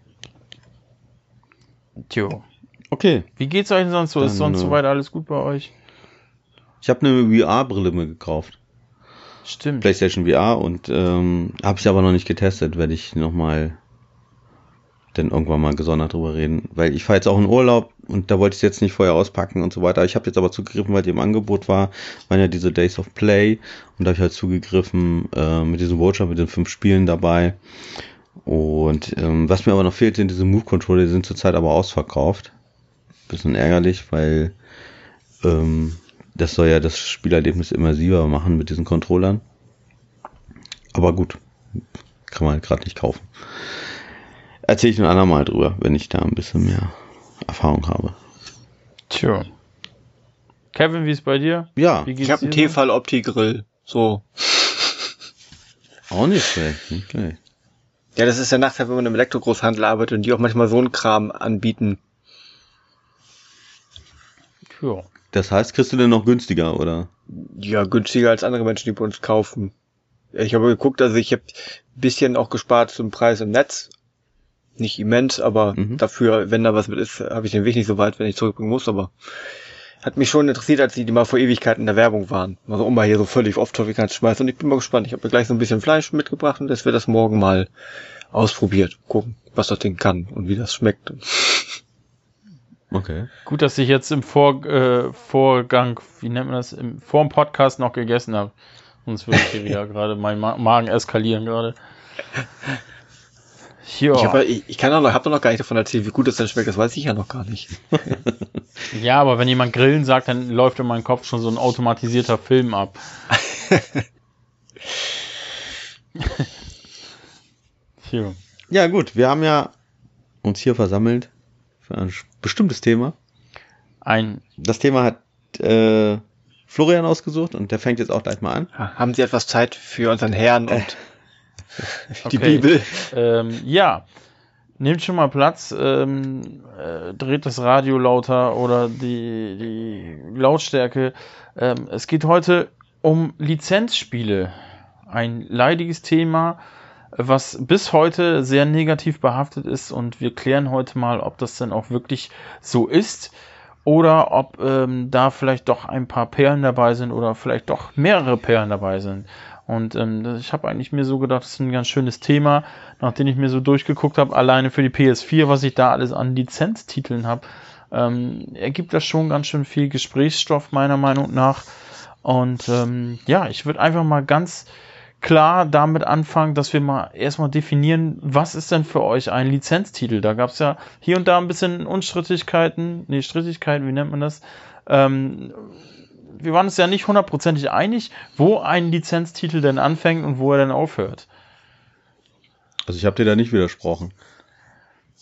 C: Tjo.
B: Okay.
C: Wie geht's euch denn sonst so? Ist
B: Dann,
C: sonst
B: äh,
C: soweit alles gut bei euch?
B: Ich habe eine VR-Brille mir gekauft.
C: Stimmt.
B: PlayStation VR und ähm, habe sie aber noch nicht getestet, werde ich nochmal dann irgendwann mal gesondert drüber reden. Weil ich fahre jetzt auch in Urlaub und da wollte ich es jetzt nicht vorher auspacken und so weiter. Ich habe jetzt aber zugegriffen, weil die im Angebot war, waren ja diese Days of Play und da habe ich halt zugegriffen äh, mit diesem Voucher, mit den fünf Spielen dabei. Und ähm, was mir aber noch fehlt, sind diese Move-Controller, die sind zurzeit aber ausverkauft. Bisschen ärgerlich, weil ähm, das soll ja das Spielerlebnis immersiver machen mit diesen Controllern. Aber gut, kann man halt gerade nicht kaufen. Erzähle ich ein andermal drüber, wenn ich da ein bisschen mehr Erfahrung habe.
C: Tja. Kevin, wie ist bei dir?
B: Ja,
C: Wie
A: Ich habe einen? Tefal Opti-Grill. So.
B: auch nicht schlecht. Nicht schlecht.
A: Ja, das ist der Nachteil, wenn man im Elektrogroßhandel arbeitet und die auch manchmal so einen Kram anbieten.
C: Ja.
B: Das heißt, kriegst du denn noch günstiger, oder?
A: Ja, günstiger als andere Menschen, die bei uns kaufen. Ich habe geguckt, also ich habe ein bisschen auch gespart zum Preis im Netz. Nicht immens, aber
B: Mhm.
A: dafür, wenn da was mit ist, habe ich den Weg nicht so weit, wenn ich zurückbringen muss, aber hat mich schon interessiert, als die, die mal vor Ewigkeiten in der Werbung waren. Also um mal hier so völlig off-topic schmeißen. Und ich bin mal gespannt. Ich habe mir gleich so ein bisschen Fleisch mitgebracht und dass wir das morgen mal ausprobiert. Gucken, was das Ding kann und wie das schmeckt.
B: Okay.
C: Gut, dass ich jetzt im Vor äh, Vorgang, wie nennt man das, im, vor dem Podcast noch gegessen habe. Sonst würde ich hier wieder gerade mein Ma Magen eskalieren gerade. Ja.
A: Ich, hab, ich, ich kann auch noch, hab doch noch gar nicht davon erzählt, wie gut das dann schmeckt. Das weiß ich ja noch gar nicht.
C: ja, aber wenn jemand Grillen sagt, dann läuft in meinem Kopf schon so ein automatisierter Film ab. Tja.
B: Ja, gut, wir haben ja uns hier versammelt für ein bestimmtes Thema.
C: Ein,
B: Das Thema hat äh, Florian ausgesucht und der fängt jetzt auch gleich mal an.
A: Ha- Haben Sie etwas Zeit für unseren Herrn und die
C: Okay.
A: Bibel?
C: ähm, ja, nehmt schon mal Platz, ähm, äh, dreht das Radio lauter oder die, die Lautstärke. Ähm, es geht heute um Lizenzspiele. Ein leidiges Thema, was bis heute sehr negativ behaftet ist und wir klären heute mal, ob das denn auch wirklich so ist oder ob ähm, da vielleicht doch ein paar Perlen dabei sind oder vielleicht doch mehrere Perlen dabei sind. Und ähm, ich habe eigentlich mir so gedacht, das ist ein ganz schönes Thema, nachdem ich mir so durchgeguckt habe, alleine für die PS4, was ich da alles an Lizenztiteln habe, ähm, ergibt das schon ganz schön viel Gesprächsstoff meiner Meinung nach. Und ähm, ja, ich würde einfach mal ganz klar damit anfangen, dass wir mal erstmal definieren, was ist denn für euch ein Lizenztitel? Da gab es ja hier und da ein bisschen Unstrittigkeiten, nee, Strittigkeiten, wie nennt man das? Ähm, wir waren uns ja nicht hundertprozentig einig, wo ein Lizenztitel denn anfängt und wo er denn aufhört.
B: Also ich habe dir da nicht widersprochen.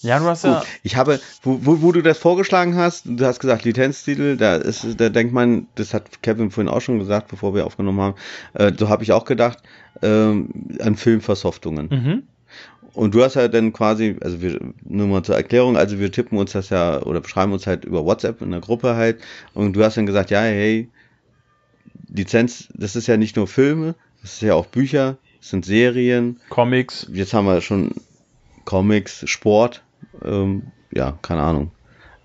C: Ja, du hast ja.
B: Gut, ich habe, wo, wo, wo du das vorgeschlagen hast, du hast gesagt Lizenztitel, da ist, da denkt man, das hat Kevin vorhin auch schon gesagt, bevor wir aufgenommen haben, äh, so habe ich auch gedacht, ähm, an Filmversoftungen.
C: Mhm.
B: Und du hast ja dann quasi, also wir, nur mal zur Erklärung, also wir tippen uns das ja oder beschreiben uns halt über WhatsApp in der Gruppe halt und du hast dann gesagt, ja, hey, Lizenz, das ist ja nicht nur Filme, das ist ja auch Bücher, das sind Serien,
C: Comics.
B: jetzt haben wir schon Comics, Sport, ähm, ja, keine Ahnung.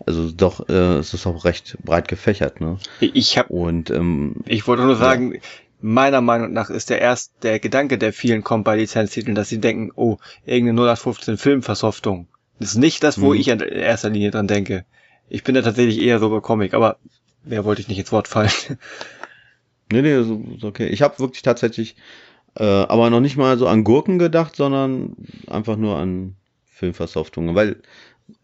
B: Also doch, äh, es ist auch recht breit gefächert, ne?
A: Ich habe,
B: Und ähm,
A: ich wollte nur sagen, meiner Meinung nach ist der erst der Gedanke, der vielen kommt bei Lizenztiteln, dass sie denken, oh, irgendeine 0815 Filmversoftung. Das ist nicht das, wo
B: Mhm.
A: ich in erster Linie dran denke. Ich bin da tatsächlich eher so bei Comic, aber wer wollte ich nicht ins Wort fallen?
B: nee, nee, so, okay. Ich habe wirklich tatsächlich, äh, aber noch nicht mal so an Gurken gedacht, sondern einfach nur an Filmversoftungen, weil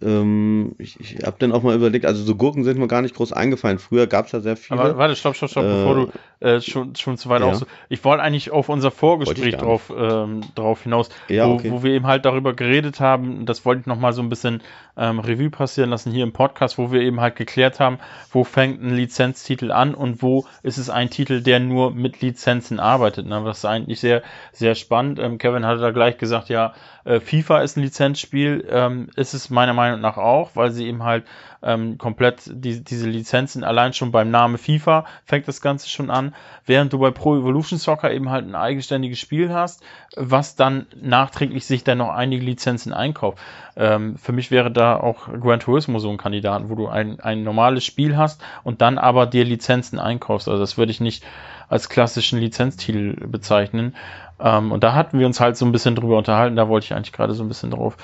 B: ähm, ich, ich habe dann auch mal überlegt, also so Gurken sind mir gar nicht groß eingefallen. Früher gab's da sehr viele.
C: Aber warte, stopp, stopp, stopp,
B: Äh,
C: bevor du äh, schon, schon zu weit
B: ja.
C: aus. Ich wollte eigentlich auf unser Vorgespräch drauf, ähm, drauf hinaus,
B: Ja,
C: wo,
B: okay.
C: wo wir eben halt darüber geredet haben, das wollte ich nochmal so ein bisschen ähm, Revue passieren lassen hier im Podcast, wo wir eben halt geklärt haben, wo fängt ein Lizenztitel an und wo ist es ein Titel, der nur mit Lizenzen arbeitet. Ne? Das ist eigentlich sehr, sehr spannend. Ähm, Kevin hatte da gleich gesagt, ja, äh, FIFA ist ein Lizenzspiel, ähm, ist es meiner Meinung nach auch, weil sie eben halt ähm, komplett die, diese Lizenzen allein schon beim Namen FIFA fängt das Ganze schon an, während du bei Pro Evolution Soccer eben halt ein eigenständiges Spiel hast, was dann nachträglich sich dann noch einige Lizenzen einkauft. Ähm, für mich wäre da auch Gran Turismo so ein Kandidat, wo du ein, ein normales Spiel hast und dann aber dir Lizenzen einkaufst. Also das würde ich nicht als klassischen Lizenztitel bezeichnen. Ähm, und da hatten wir uns halt so ein bisschen drüber unterhalten, da wollte ich eigentlich gerade so ein bisschen drauf,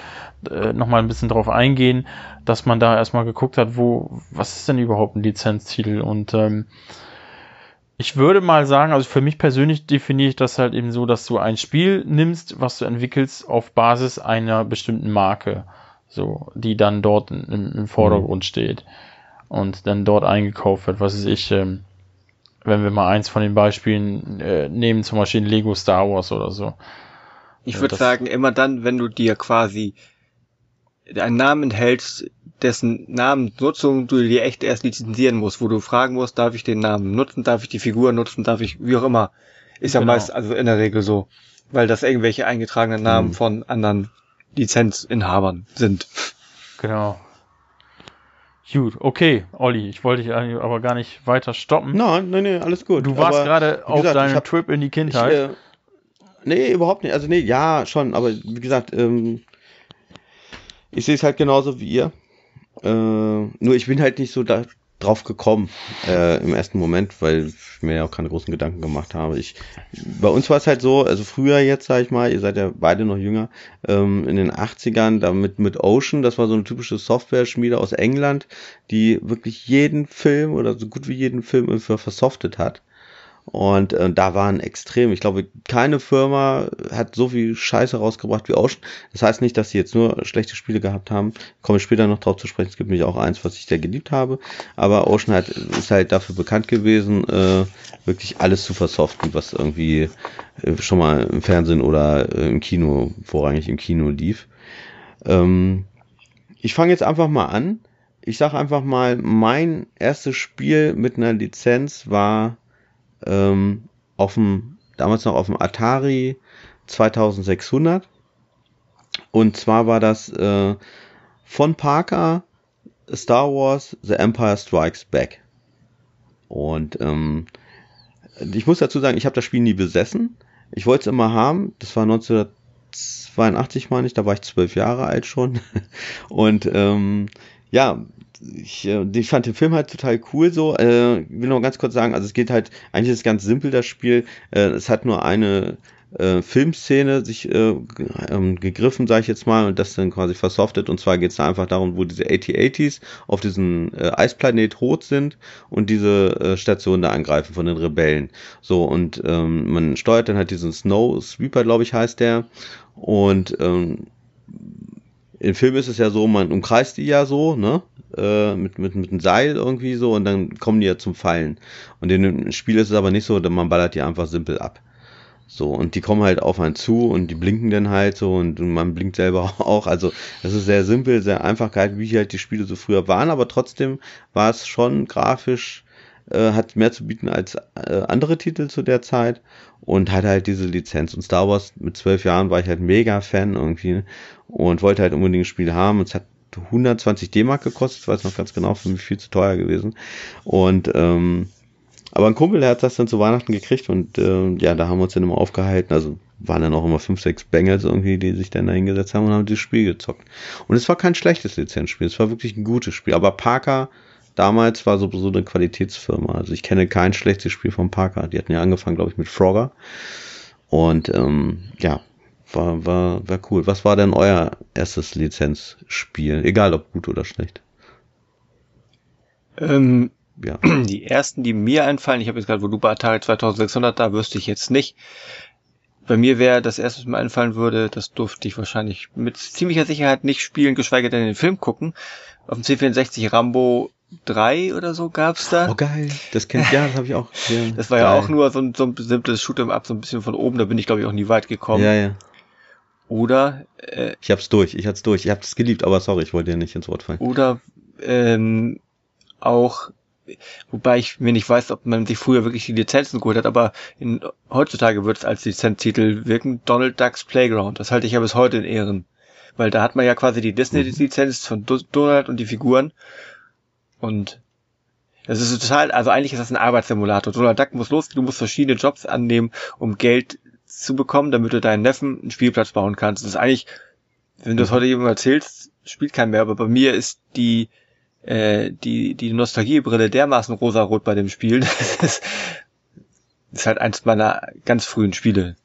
C: äh, nochmal ein bisschen drauf eingehen, dass man da erstmal geguckt hat, wo, was ist denn überhaupt ein Lizenztitel? Und ähm, ich würde mal sagen, also für mich persönlich definiere ich das halt eben so, dass du ein Spiel nimmst, was du entwickelst auf Basis einer bestimmten Marke, so, die dann dort im, im Vordergrund steht und dann dort eingekauft wird, was weiß ich, ähm, wenn wir mal eins von den Beispielen äh, nehmen, zum Beispiel Lego Star Wars oder so.
A: Ich
C: Ja,
A: würde sagen, immer dann, wenn du dir quasi einen Namen enthältst, dessen Namensnutzung du dir echt erst lizenzieren musst, wo du fragen musst, darf ich den Namen nutzen, darf ich die Figur nutzen, darf ich, wie auch immer. Ist ja
C: Genau.
A: meist, also in der Regel so. Weil das irgendwelche eingetragenen Namen
B: Mhm.
A: von anderen Lizenzinhabern sind.
C: Genau. Gut, okay, Olli, ich wollte dich aber gar nicht weiter stoppen.
B: Nein, nein, nee, alles gut.
C: du warst gerade auf
B: gesagt, ich
C: deinem
B: hab-
C: Trip in die
B: Ich,
C: Kindheit.
B: äh, nee, überhaupt nicht. Also nee, ja, schon, aber wie gesagt, ähm, ich sehe es halt genauso wie ihr. Äh, nur ich bin halt nicht so da drauf gekommen äh, im ersten Moment, weil ich mir ja auch keine großen Gedanken gemacht habe. Ich, bei uns war es halt so, also früher jetzt, sag ich mal, ihr seid ja beide noch jünger, ähm, in den 80ern, da mit, mit Ocean, das war so eine typische Software-Schmiede aus England, die wirklich jeden Film oder so gut wie jeden Film irgendwie versoftet hat. Und äh, da waren extrem. Ich glaube, keine Firma hat so viel Scheiße rausgebracht wie Ocean. Das heißt nicht, dass sie jetzt nur schlechte Spiele gehabt haben. Komme ich später noch drauf zu sprechen. Es gibt nämlich auch eins, was ich sehr geliebt habe. Aber Ocean hat, ist halt dafür bekannt gewesen, äh, wirklich alles zu versoften, was irgendwie äh, schon mal im Fernsehen oder äh, im Kino, vorrangig im Kino lief. Ähm, ich fange jetzt einfach mal an. Ich sage einfach mal, mein erstes Spiel mit einer Lizenz war ähm, auf dem, damals noch auf dem Atari 2600. Und zwar war das äh, von Parker Star Wars The Empire Strikes Back. Und ähm, ich muss dazu sagen, ich habe das Spiel nie besessen. Ich wollte es immer haben. Das war 1982, meine ich. Da war ich zwölf Jahre alt schon. Und ähm, ja, ich, äh, ich fand den Film halt total cool so. Äh, ich will noch ganz kurz sagen, also es geht halt, eigentlich ist es ganz simpel, das Spiel. Äh, es hat nur eine äh, Filmszene sich äh, ähm, gegriffen, sage ich jetzt mal, und das dann quasi versoftet. Und zwar geht es da einfach darum, wo diese AT-80s auf diesem äh, Eisplanet rot sind und diese äh, Station da angreifen von den Rebellen. So, und ähm, man steuert dann halt diesen Snow Sweeper, glaube ich, heißt der. Und ähm, im Film ist es ja so, man umkreist die ja so, ne? Äh, mit, mit, mit einem Seil irgendwie so und dann kommen die ja zum Fallen. Und dem Spiel ist es aber nicht so, man ballert die einfach simpel ab. So, und die kommen halt auf einen zu und die blinken dann halt so und man blinkt selber auch. Also, das ist sehr simpel, sehr einfach wie halt die Spiele so früher waren, aber trotzdem war es schon grafisch, äh, hat mehr zu bieten als äh, andere Titel zu der Zeit und hat halt diese Lizenz. Und Star Wars mit zwölf Jahren war ich halt mega Fan irgendwie und wollte halt unbedingt ein Spiel haben. Und es hat 120 D-Mark gekostet, ich weiß noch ganz genau, für mich viel zu teuer gewesen. Und ähm, aber ein Kumpel, der hat das dann zu Weihnachten gekriegt und äh, ja, da haben wir uns dann immer aufgehalten. Also waren dann auch immer fünf, sechs Bengals irgendwie, die sich dann da hingesetzt haben und haben dieses Spiel gezockt. Und es war kein schlechtes Lizenzspiel, es war wirklich ein gutes Spiel. Aber Parker damals war so, so eine Qualitätsfirma. Also ich kenne kein schlechtes Spiel von Parker. Die hatten ja angefangen, glaube ich, mit Frogger. Und ähm, ja, war, war, war cool. Was war denn euer erstes Lizenzspiel? Egal ob gut oder schlecht.
A: Ähm,
B: Ja.
A: die ersten, die mir einfallen, ich habe jetzt gerade, wo du bei Atari 2600, da wüsste ich jetzt nicht. Bei mir wäre das erste, was mir einfallen würde, das durfte ich wahrscheinlich mit ziemlicher Sicherheit nicht spielen, geschweige denn den Film gucken. Auf dem C64 Rambo 3 oder so gab's da.
B: Oh geil, das kennt ja, das habe ich auch. Ja,
A: Das war ja
B: geil.
A: auch nur so ein, so ein simples Shoot'em Up, so ein bisschen von oben, da bin ich glaube ich auch nie weit gekommen.
B: Ja, ja.
A: Oder, äh,
B: Ich hab's durch, ich hab's durch. Ich hab's geliebt, aber sorry, ich wollte dir nicht ins Wort fallen.
A: oder ähm, auch, wobei ich mir nicht weiß, ob man sich früher wirklich die Lizenzen geholt hat, aber in, heutzutage wird es als Lizenztitel wirken, Donald Ducks Playground. Das halte ich ja bis heute in Ehren. Weil da hat man ja quasi die Disney-Lizenz von Do Donald und die Figuren. Und das ist total, also eigentlich ist das ein Arbeitssimulator. Donald Duck muss los, du musst verschiedene Jobs annehmen, um Geld zu bekommen, damit du deinen Neffen einen Spielplatz bauen kannst. Das ist eigentlich, wenn du das heute jemandem erzählst, spielt kein mehr, aber bei mir ist die, äh, die, die Nostalgiebrille dermaßen rosarot bei dem Spiel. Das ist, ist halt eins meiner ganz frühen Spiele.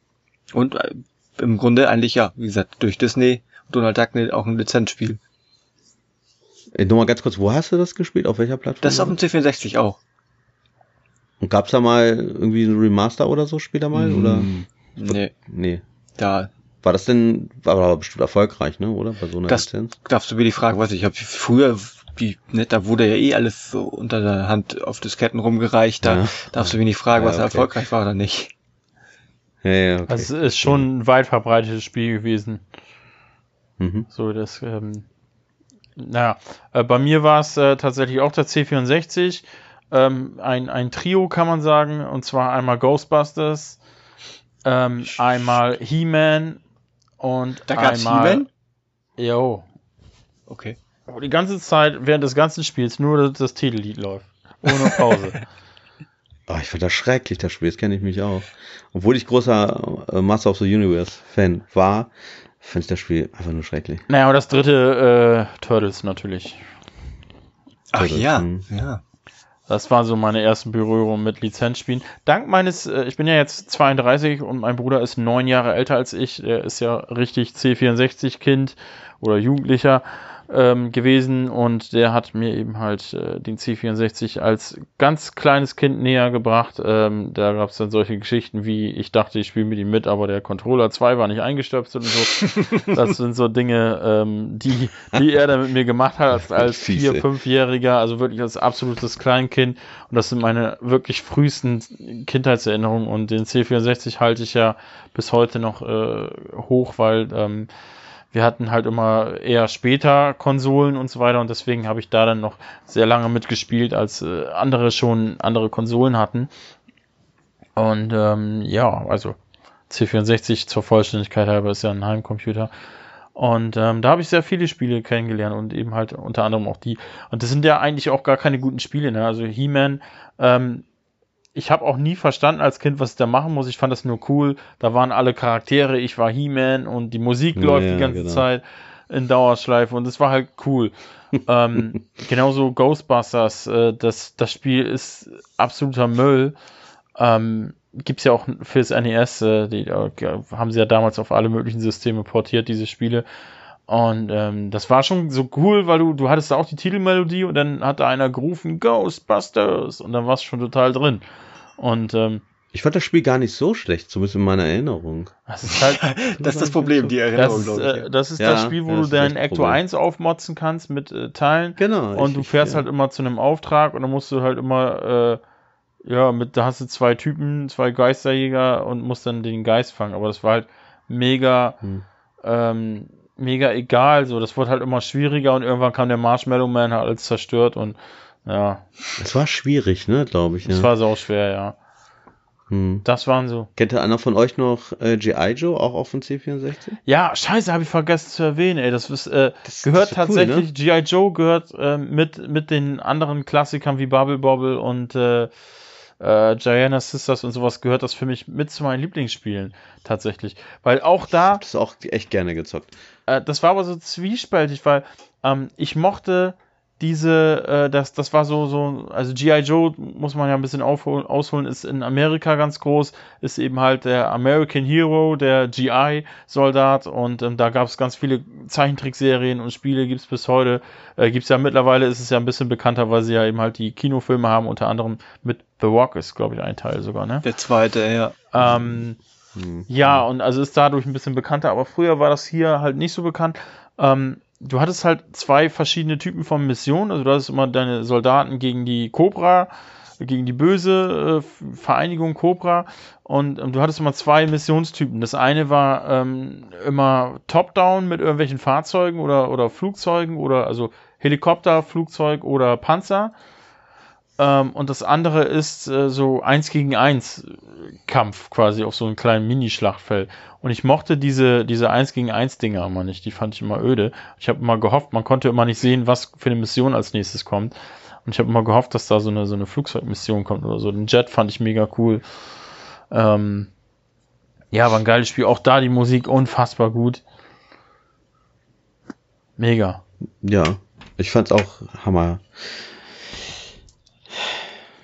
A: Und äh, im Grunde eigentlich, ja, wie gesagt, durch Disney, Donald Duck auch ein Lizenzspiel.
B: Ey, nur mal ganz kurz, wo hast du das gespielt? Auf welcher Plattform?
A: Das ist auf dem C64 auch.
B: Und gab's da mal irgendwie ein Remaster oder so später mal? Oder?
A: Nee,
B: Nee.
A: da
B: War das denn, war aber bestimmt erfolgreich, ne? Oder? Bei so einer
A: Das-
B: Lizenz?
A: darfst du mir die Frage, was ich habe früher, die, ne, da wurde ja eh alles so unter der Hand auf Disketten rumgereicht, da
B: Ja.
A: darfst du mir nicht fragen,
B: Ja,
A: was
B: okay.
A: erfolgreich war oder nicht.
B: Ja, ja, okay.
C: Also es ist schon ein weit verbreitetes Spiel gewesen.
B: mhm.
C: So, das, ähm, Naja, äh, bei mir war es äh, tatsächlich auch der C64. Ähm, ein, ein Trio kann man sagen, und zwar einmal Ghostbusters, ähm, einmal He-Man und
A: Da gab's
C: einmal.
A: He-Man?
C: Jo.
A: Okay.
C: Wo die ganze Zeit während des ganzen Spiels nur das, das Titellied läuft. Ohne Pause.
B: Oh, ich fand das schrecklich, das Spiel, das kenne ich mich auch. Obwohl ich großer äh, Master of the Universe Fan war, fand ich das Spiel einfach nur schrecklich.
C: naja, und das dritte äh, Turtles natürlich.
A: Ach
B: Turtles,
A: ja,
B: hm.
A: ja.
C: Das war so meine ersten Berührungen mit Lizenzspielen. Dank meines, äh, ich bin ja jetzt 32 und mein Bruder ist neun Jahre älter als ich. Er ist ja richtig C64-Kind oder Jugendlicher ähm, gewesen und der hat mir eben halt äh, den C64 als ganz kleines Kind näher gebracht. Ähm, da gab es dann solche Geschichten wie, ich dachte, ich spiele mit ihm mit, aber der Controller 2 war nicht eingestöpselt und so. Das sind so Dinge, ähm, die, die er dann mit mir gemacht hat als, vier, fünfjähriger, also wirklich als absolutes Kleinkind. Und das sind meine wirklich frühesten Kindheitserinnerungen. Und den C64 halte ich ja bis heute noch äh, hoch, weil ähm, wir hatten halt immer eher später Konsolen und so weiter und deswegen habe ich da dann noch sehr lange mitgespielt, als äh, andere schon andere Konsolen hatten. Und ähm, ja, also C64 zur Vollständigkeit halber ist ja ein Heimcomputer. Und ähm, da habe ich sehr viele Spiele kennengelernt und eben halt unter anderem auch die. Und das sind ja eigentlich auch gar keine guten Spiele. Ne? Also He-Man, ähm, ich habe auch nie verstanden als Kind, was ich da machen muss. Ich fand das nur cool. Da waren alle Charaktere, ich war He-Man und die Musik läuft
B: ja,
C: die ganze
B: genau.
C: Zeit in Dauerschleife und es war halt cool. ähm, genauso Ghostbusters, äh, das, das Spiel ist absoluter Müll. Ähm, gibt's ja auch fürs NES, äh, die äh, haben sie ja damals auf alle möglichen Systeme portiert, diese Spiele. Und ähm, das war schon so cool, weil du, du hattest da auch die Titelmelodie und dann hat da einer gerufen, Ghostbusters! Und dann warst du schon total drin. Und ähm,
B: Ich fand das Spiel gar nicht so schlecht, zumindest in meiner Erinnerung.
C: das ist halt,
A: Das ist das Problem, die
C: das,
A: Erinnerung, glaube ich.
C: äh, das ist
B: Ja,
C: das Spiel, wo
B: ja,
C: du
B: das
C: deinen
B: das
C: Ecto
B: Problem.
C: 1 aufmotzen kannst mit äh, Teilen.
B: Genau.
C: Und
B: ich-
C: du
B: ich-
C: fährst
B: ja.
C: halt immer zu einem Auftrag und dann musst du halt immer, äh, ja, mit, da hast du zwei Typen, zwei Geisterjäger und musst dann den Geist fangen. Aber das war halt mega,
B: Hm.
C: ähm, mega egal. So, das wurde halt immer schwieriger und irgendwann kam der Marshmallow Man, hat alles zerstört und ja,
B: Es war schwierig, ne, glaube ich.
C: das
B: Ne?
C: war so schwer, ja.
B: Hm.
C: Das waren so.
B: Kennt einer von euch noch äh, G.I. Joe, auch auf dem C64?
C: Ja, scheiße, habe ich vergessen zu erwähnen, ey. Das ist, äh,
B: Das-
C: gehört
B: das war cool, ne?
C: tatsächlich, G.I. Joe gehört äh, mit, mit den anderen Klassikern wie Bubble Bobble und äh, äh, Gianna Sisters und sowas gehört das für mich mit zu meinen Lieblingsspielen tatsächlich. Weil auch da,
B: Das ist auch echt gerne gezockt.
C: äh, das war aber so zwiespältig, weil ähm, ich mochte diese, äh, das, das war so, so, also G.I. Joe muss man ja ein bisschen aufholen, ausholen, ist in Amerika ganz groß, ist eben halt der American Hero, der GI-Soldat und ähm, da gab es ganz viele Zeichentrickserien und Spiele gibt's bis heute. Äh, gibt's ja mittlerweile, ist es ja ein bisschen bekannter, weil sie ja eben halt die Kinofilme haben, unter anderem mit The Rock ist, glaube ich, ein Teil sogar, ne?
A: Der zweite, ja.
C: Ähm,
B: Hm.
C: ja, und also ist dadurch ein bisschen bekannter, aber früher war das hier halt nicht so bekannt. Ähm, du hattest halt zwei verschiedene Typen von Missionen. Also du hattest immer deine Soldaten gegen die Cobra, gegen die böse äh, Vereinigung Cobra. Und ähm, du hattest immer zwei Missionstypen. Das eine war ähm, immer Top-Down mit irgendwelchen Fahrzeugen oder, oder Flugzeugen oder also Helikopter, Flugzeug oder Panzer. Ähm, und das andere ist äh, so eins gegen eins äh, Kampf quasi auf so einem kleinen Minischlachtfeld. Und ich mochte diese, diese eins gegen eins Dinger immer nicht. Die fand ich immer öde. Ich habe immer gehofft, man konnte immer nicht sehen, was für eine Mission als nächstes kommt. Und ich habe immer gehofft, dass da so eine, so eine Flugzeugmission kommt oder so. Den Jet fand ich mega cool. Ähm, ja, war ein geiles Spiel. Auch da die Musik unfassbar gut. Mega.
B: Ja, ich fand's auch Hammer.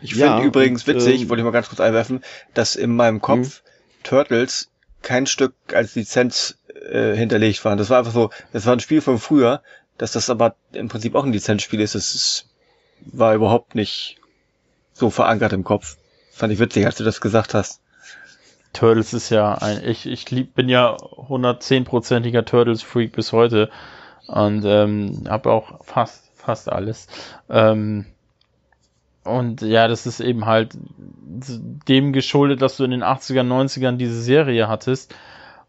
A: Ich
B: Ja,
A: finde übrigens
B: und,
A: witzig,
B: ähm,
A: wollte ich mal ganz kurz einwerfen, dass in meinem Kopf Turtles kein Stück als Lizenz äh, hinterlegt war. Das war einfach so, das war ein Spiel von früher, dass das aber im Prinzip auch ein Lizenzspiel ist, das ist, war überhaupt nicht so verankert im Kopf. Fand ich witzig, als du das gesagt hast.
C: Turtles ist ja ein, ich, ich lieb, bin ja 110%iger Turtles-Freak bis heute und ähm, habe auch fast, fast alles. Ähm, und ja, das ist eben halt dem geschuldet, dass du in den 80er, 90ern diese Serie hattest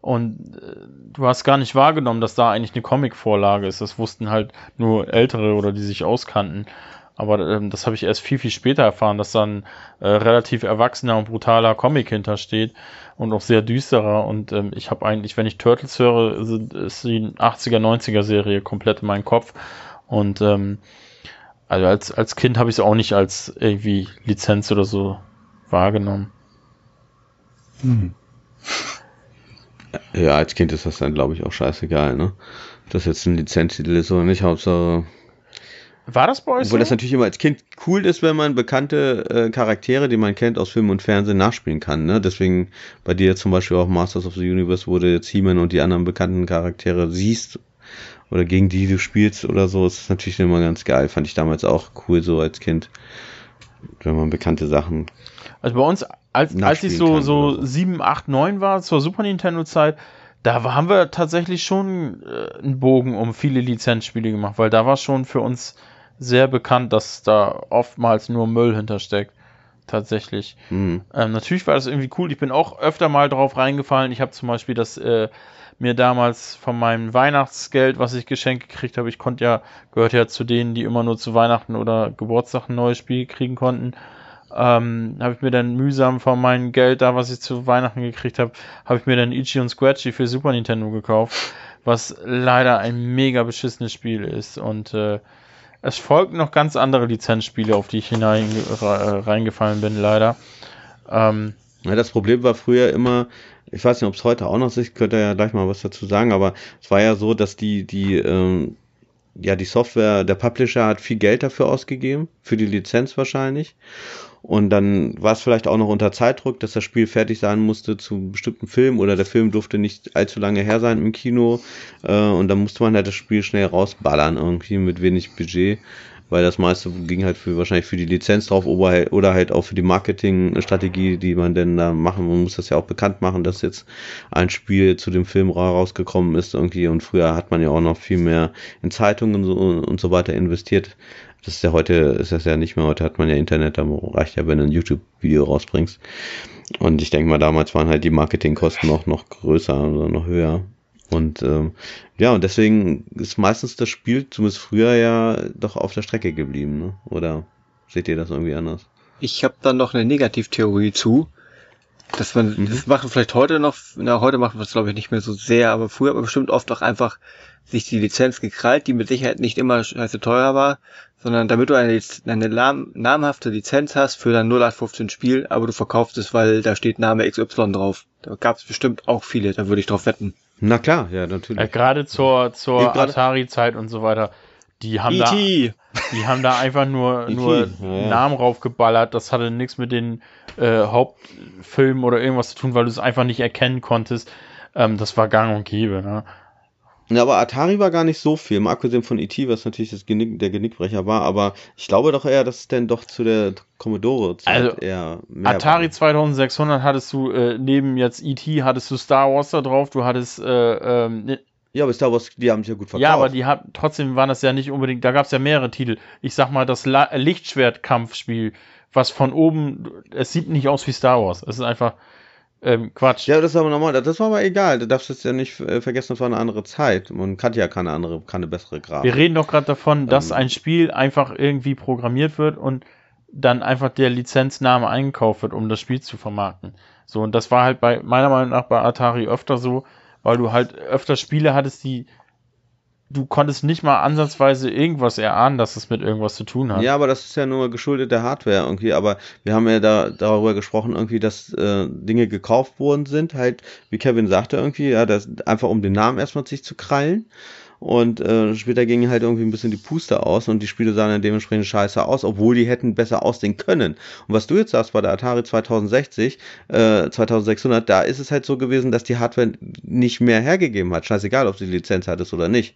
C: Und äh, du hast gar nicht wahrgenommen, dass da eigentlich eine Comic-Vorlage ist. Das wussten halt nur Ältere oder die sich auskannten. Aber ähm, das habe ich erst viel, viel später erfahren, dass dann äh, relativ erwachsener und brutaler Comic hintersteht und auch sehr düsterer. Und ähm, ich habe eigentlich, wenn ich Turtles höre, ist die 80er, 90er Serie komplett in meinem Kopf. Und ähm, also als, als Kind habe ich es auch nicht als irgendwie Lizenz oder so wahrgenommen. Hm.
B: Ja, als Kind ist das dann, glaube ich, auch scheißegal, ne? Das jetzt ein Lizenztitel ist oder nicht, Hauptsache
C: war das bei euch
B: Obwohl so? das natürlich immer als Kind cool ist, wenn man bekannte äh, Charaktere, die man kennt aus Film und Fernsehen, nachspielen kann. Ne? Deswegen bei dir zum Beispiel auch Masters of the Universe, wo du jetzt He-Man und die anderen bekannten Charaktere siehst oder gegen die du spielst oder so, ist natürlich immer ganz geil. Fand ich damals auch cool so als Kind, wenn man bekannte Sachen.
C: Also bei uns, als, als ich so, so 7, 8, 9 war, zur Super Nintendo-Zeit, da haben wir tatsächlich schon äh, einen Bogen um viele Lizenzspiele gemacht, weil da war schon für uns sehr bekannt, dass da oftmals nur Müll hintersteckt. Tatsächlich. Mhm. Ähm, natürlich war das irgendwie cool. Ich bin auch öfter mal drauf reingefallen. Ich habe zum Beispiel das äh, mir damals von meinem Weihnachtsgeld, was ich geschenkt gekriegt habe, ich konnte ja, gehört ja zu denen, die immer nur zu Weihnachten oder Geburtstag ein neues Spiel kriegen konnten. Ähm, habe ich mir dann mühsam von meinem Geld da, was ich zu Weihnachten gekriegt habe, habe ich mir dann Ichi und Scratchy für Super Nintendo gekauft, was leider ein mega beschissenes Spiel ist und äh, es folgen noch ganz andere Lizenzspiele, auf die ich hinein äh, reingefallen bin, leider.
B: Ähm, ja, das Problem war früher immer, ich weiß nicht, ob es heute auch noch ist, ich könnte ja gleich mal was dazu sagen, aber es war ja so, dass die, die, ähm, ja, die Software, der Publisher hat viel Geld dafür ausgegeben, für die Lizenz wahrscheinlich. Und dann war es vielleicht auch noch unter Zeitdruck, dass das Spiel fertig sein musste zu einem bestimmten Film oder der Film durfte nicht allzu lange her sein im Kino. Äh, und dann musste man halt das Spiel schnell rausballern, irgendwie mit wenig Budget, weil das meiste ging halt für wahrscheinlich für die Lizenz drauf oder halt auch für die Marketingstrategie, die man denn da machen. Man muss das ja auch bekannt machen, dass jetzt ein Spiel zu dem Film rausgekommen ist irgendwie. Und früher hat man ja auch noch viel mehr in Zeitungen und so, und so weiter investiert das ist ja heute, ist das ja nicht mehr, heute hat man ja Internet, da reicht ja, wenn du ein YouTube-Video rausbringst. Und ich denke mal, damals waren halt die Marketingkosten noch, noch größer oder noch höher. Und ähm, ja, und deswegen ist meistens das Spiel, zumindest früher ja, doch auf der Strecke geblieben, ne? Oder seht ihr das irgendwie anders?
A: Ich habe dann noch eine Negativtheorie zu, dass man, mhm. das machen vielleicht heute noch, na, heute machen wir es glaube ich nicht mehr so sehr, aber früher hat man bestimmt oft auch einfach sich die Lizenz gekrallt, die mit Sicherheit nicht immer scheiße teuer war, sondern damit du eine, eine namhafte Lizenz hast für dein 0815 Spiel, aber du verkaufst es, weil da steht Name XY drauf. Da gab es bestimmt auch viele, da würde ich drauf wetten.
B: Na klar, ja, natürlich.
C: Äh, Gerade zur, zur Atari-Zeit und so weiter. Die haben, da, e die haben da einfach nur, e nur ja. Namen raufgeballert. Das hatte nichts mit den äh, Hauptfilmen oder irgendwas zu tun, weil du es einfach nicht erkennen konntest. Ähm, das war gang und gäbe. Ne?
B: Ja, aber Atari war gar nicht so viel, mal abgesehen von E.T., was natürlich das Genick, der Genickbrecher war, aber ich glaube doch eher, dass es denn doch zu der Commodore-Zeit
C: also, eher mehr Atari war. 2600 hattest du, äh, neben jetzt E.T., hattest du Star Wars da drauf, du hattest, äh, ähm, ne
B: ja, aber Star Wars, die haben sich ja gut
C: verkauft. Ja, aber die haben, trotzdem waren das ja nicht unbedingt, da gab es ja mehrere Titel. Ich sag mal, das Lichtschwert-Kampfspiel, was von oben, es sieht nicht aus wie Star Wars. Es ist einfach, ähm, Quatsch.
B: Ja, das ist aber normal. Das war aber egal. Du darfst es ja nicht äh, vergessen, das war eine andere Zeit. Man kannte ja keine andere, keine bessere Grafik.
C: Wir reden doch gerade davon, dass ähm, ein Spiel einfach irgendwie programmiert wird und dann einfach der Lizenzname eingekauft wird, um das Spiel zu vermarkten. So, und das war halt bei, meiner Meinung nach bei Atari öfter so, weil du halt öfter Spiele hattest, die du konntest nicht mal ansatzweise irgendwas erahnen, dass es mit irgendwas zu tun hat.
B: Ja, aber das ist ja nur geschuldet der Hardware irgendwie. Aber wir haben ja da darüber gesprochen, irgendwie, dass äh, Dinge gekauft worden sind, halt, wie Kevin sagte irgendwie, ja, das einfach um den Namen erstmal sich zu krallen. Und äh, später gingen halt irgendwie ein bisschen die Puste aus und die Spiele sahen dann dementsprechend scheiße aus, obwohl die hätten besser aussehen können. Und was du jetzt sagst bei der Atari 2060, äh, 2600, da ist es halt so gewesen, dass die Hardware nicht mehr hergegeben hat. Scheißegal, ob sie die Lizenz hattest oder nicht.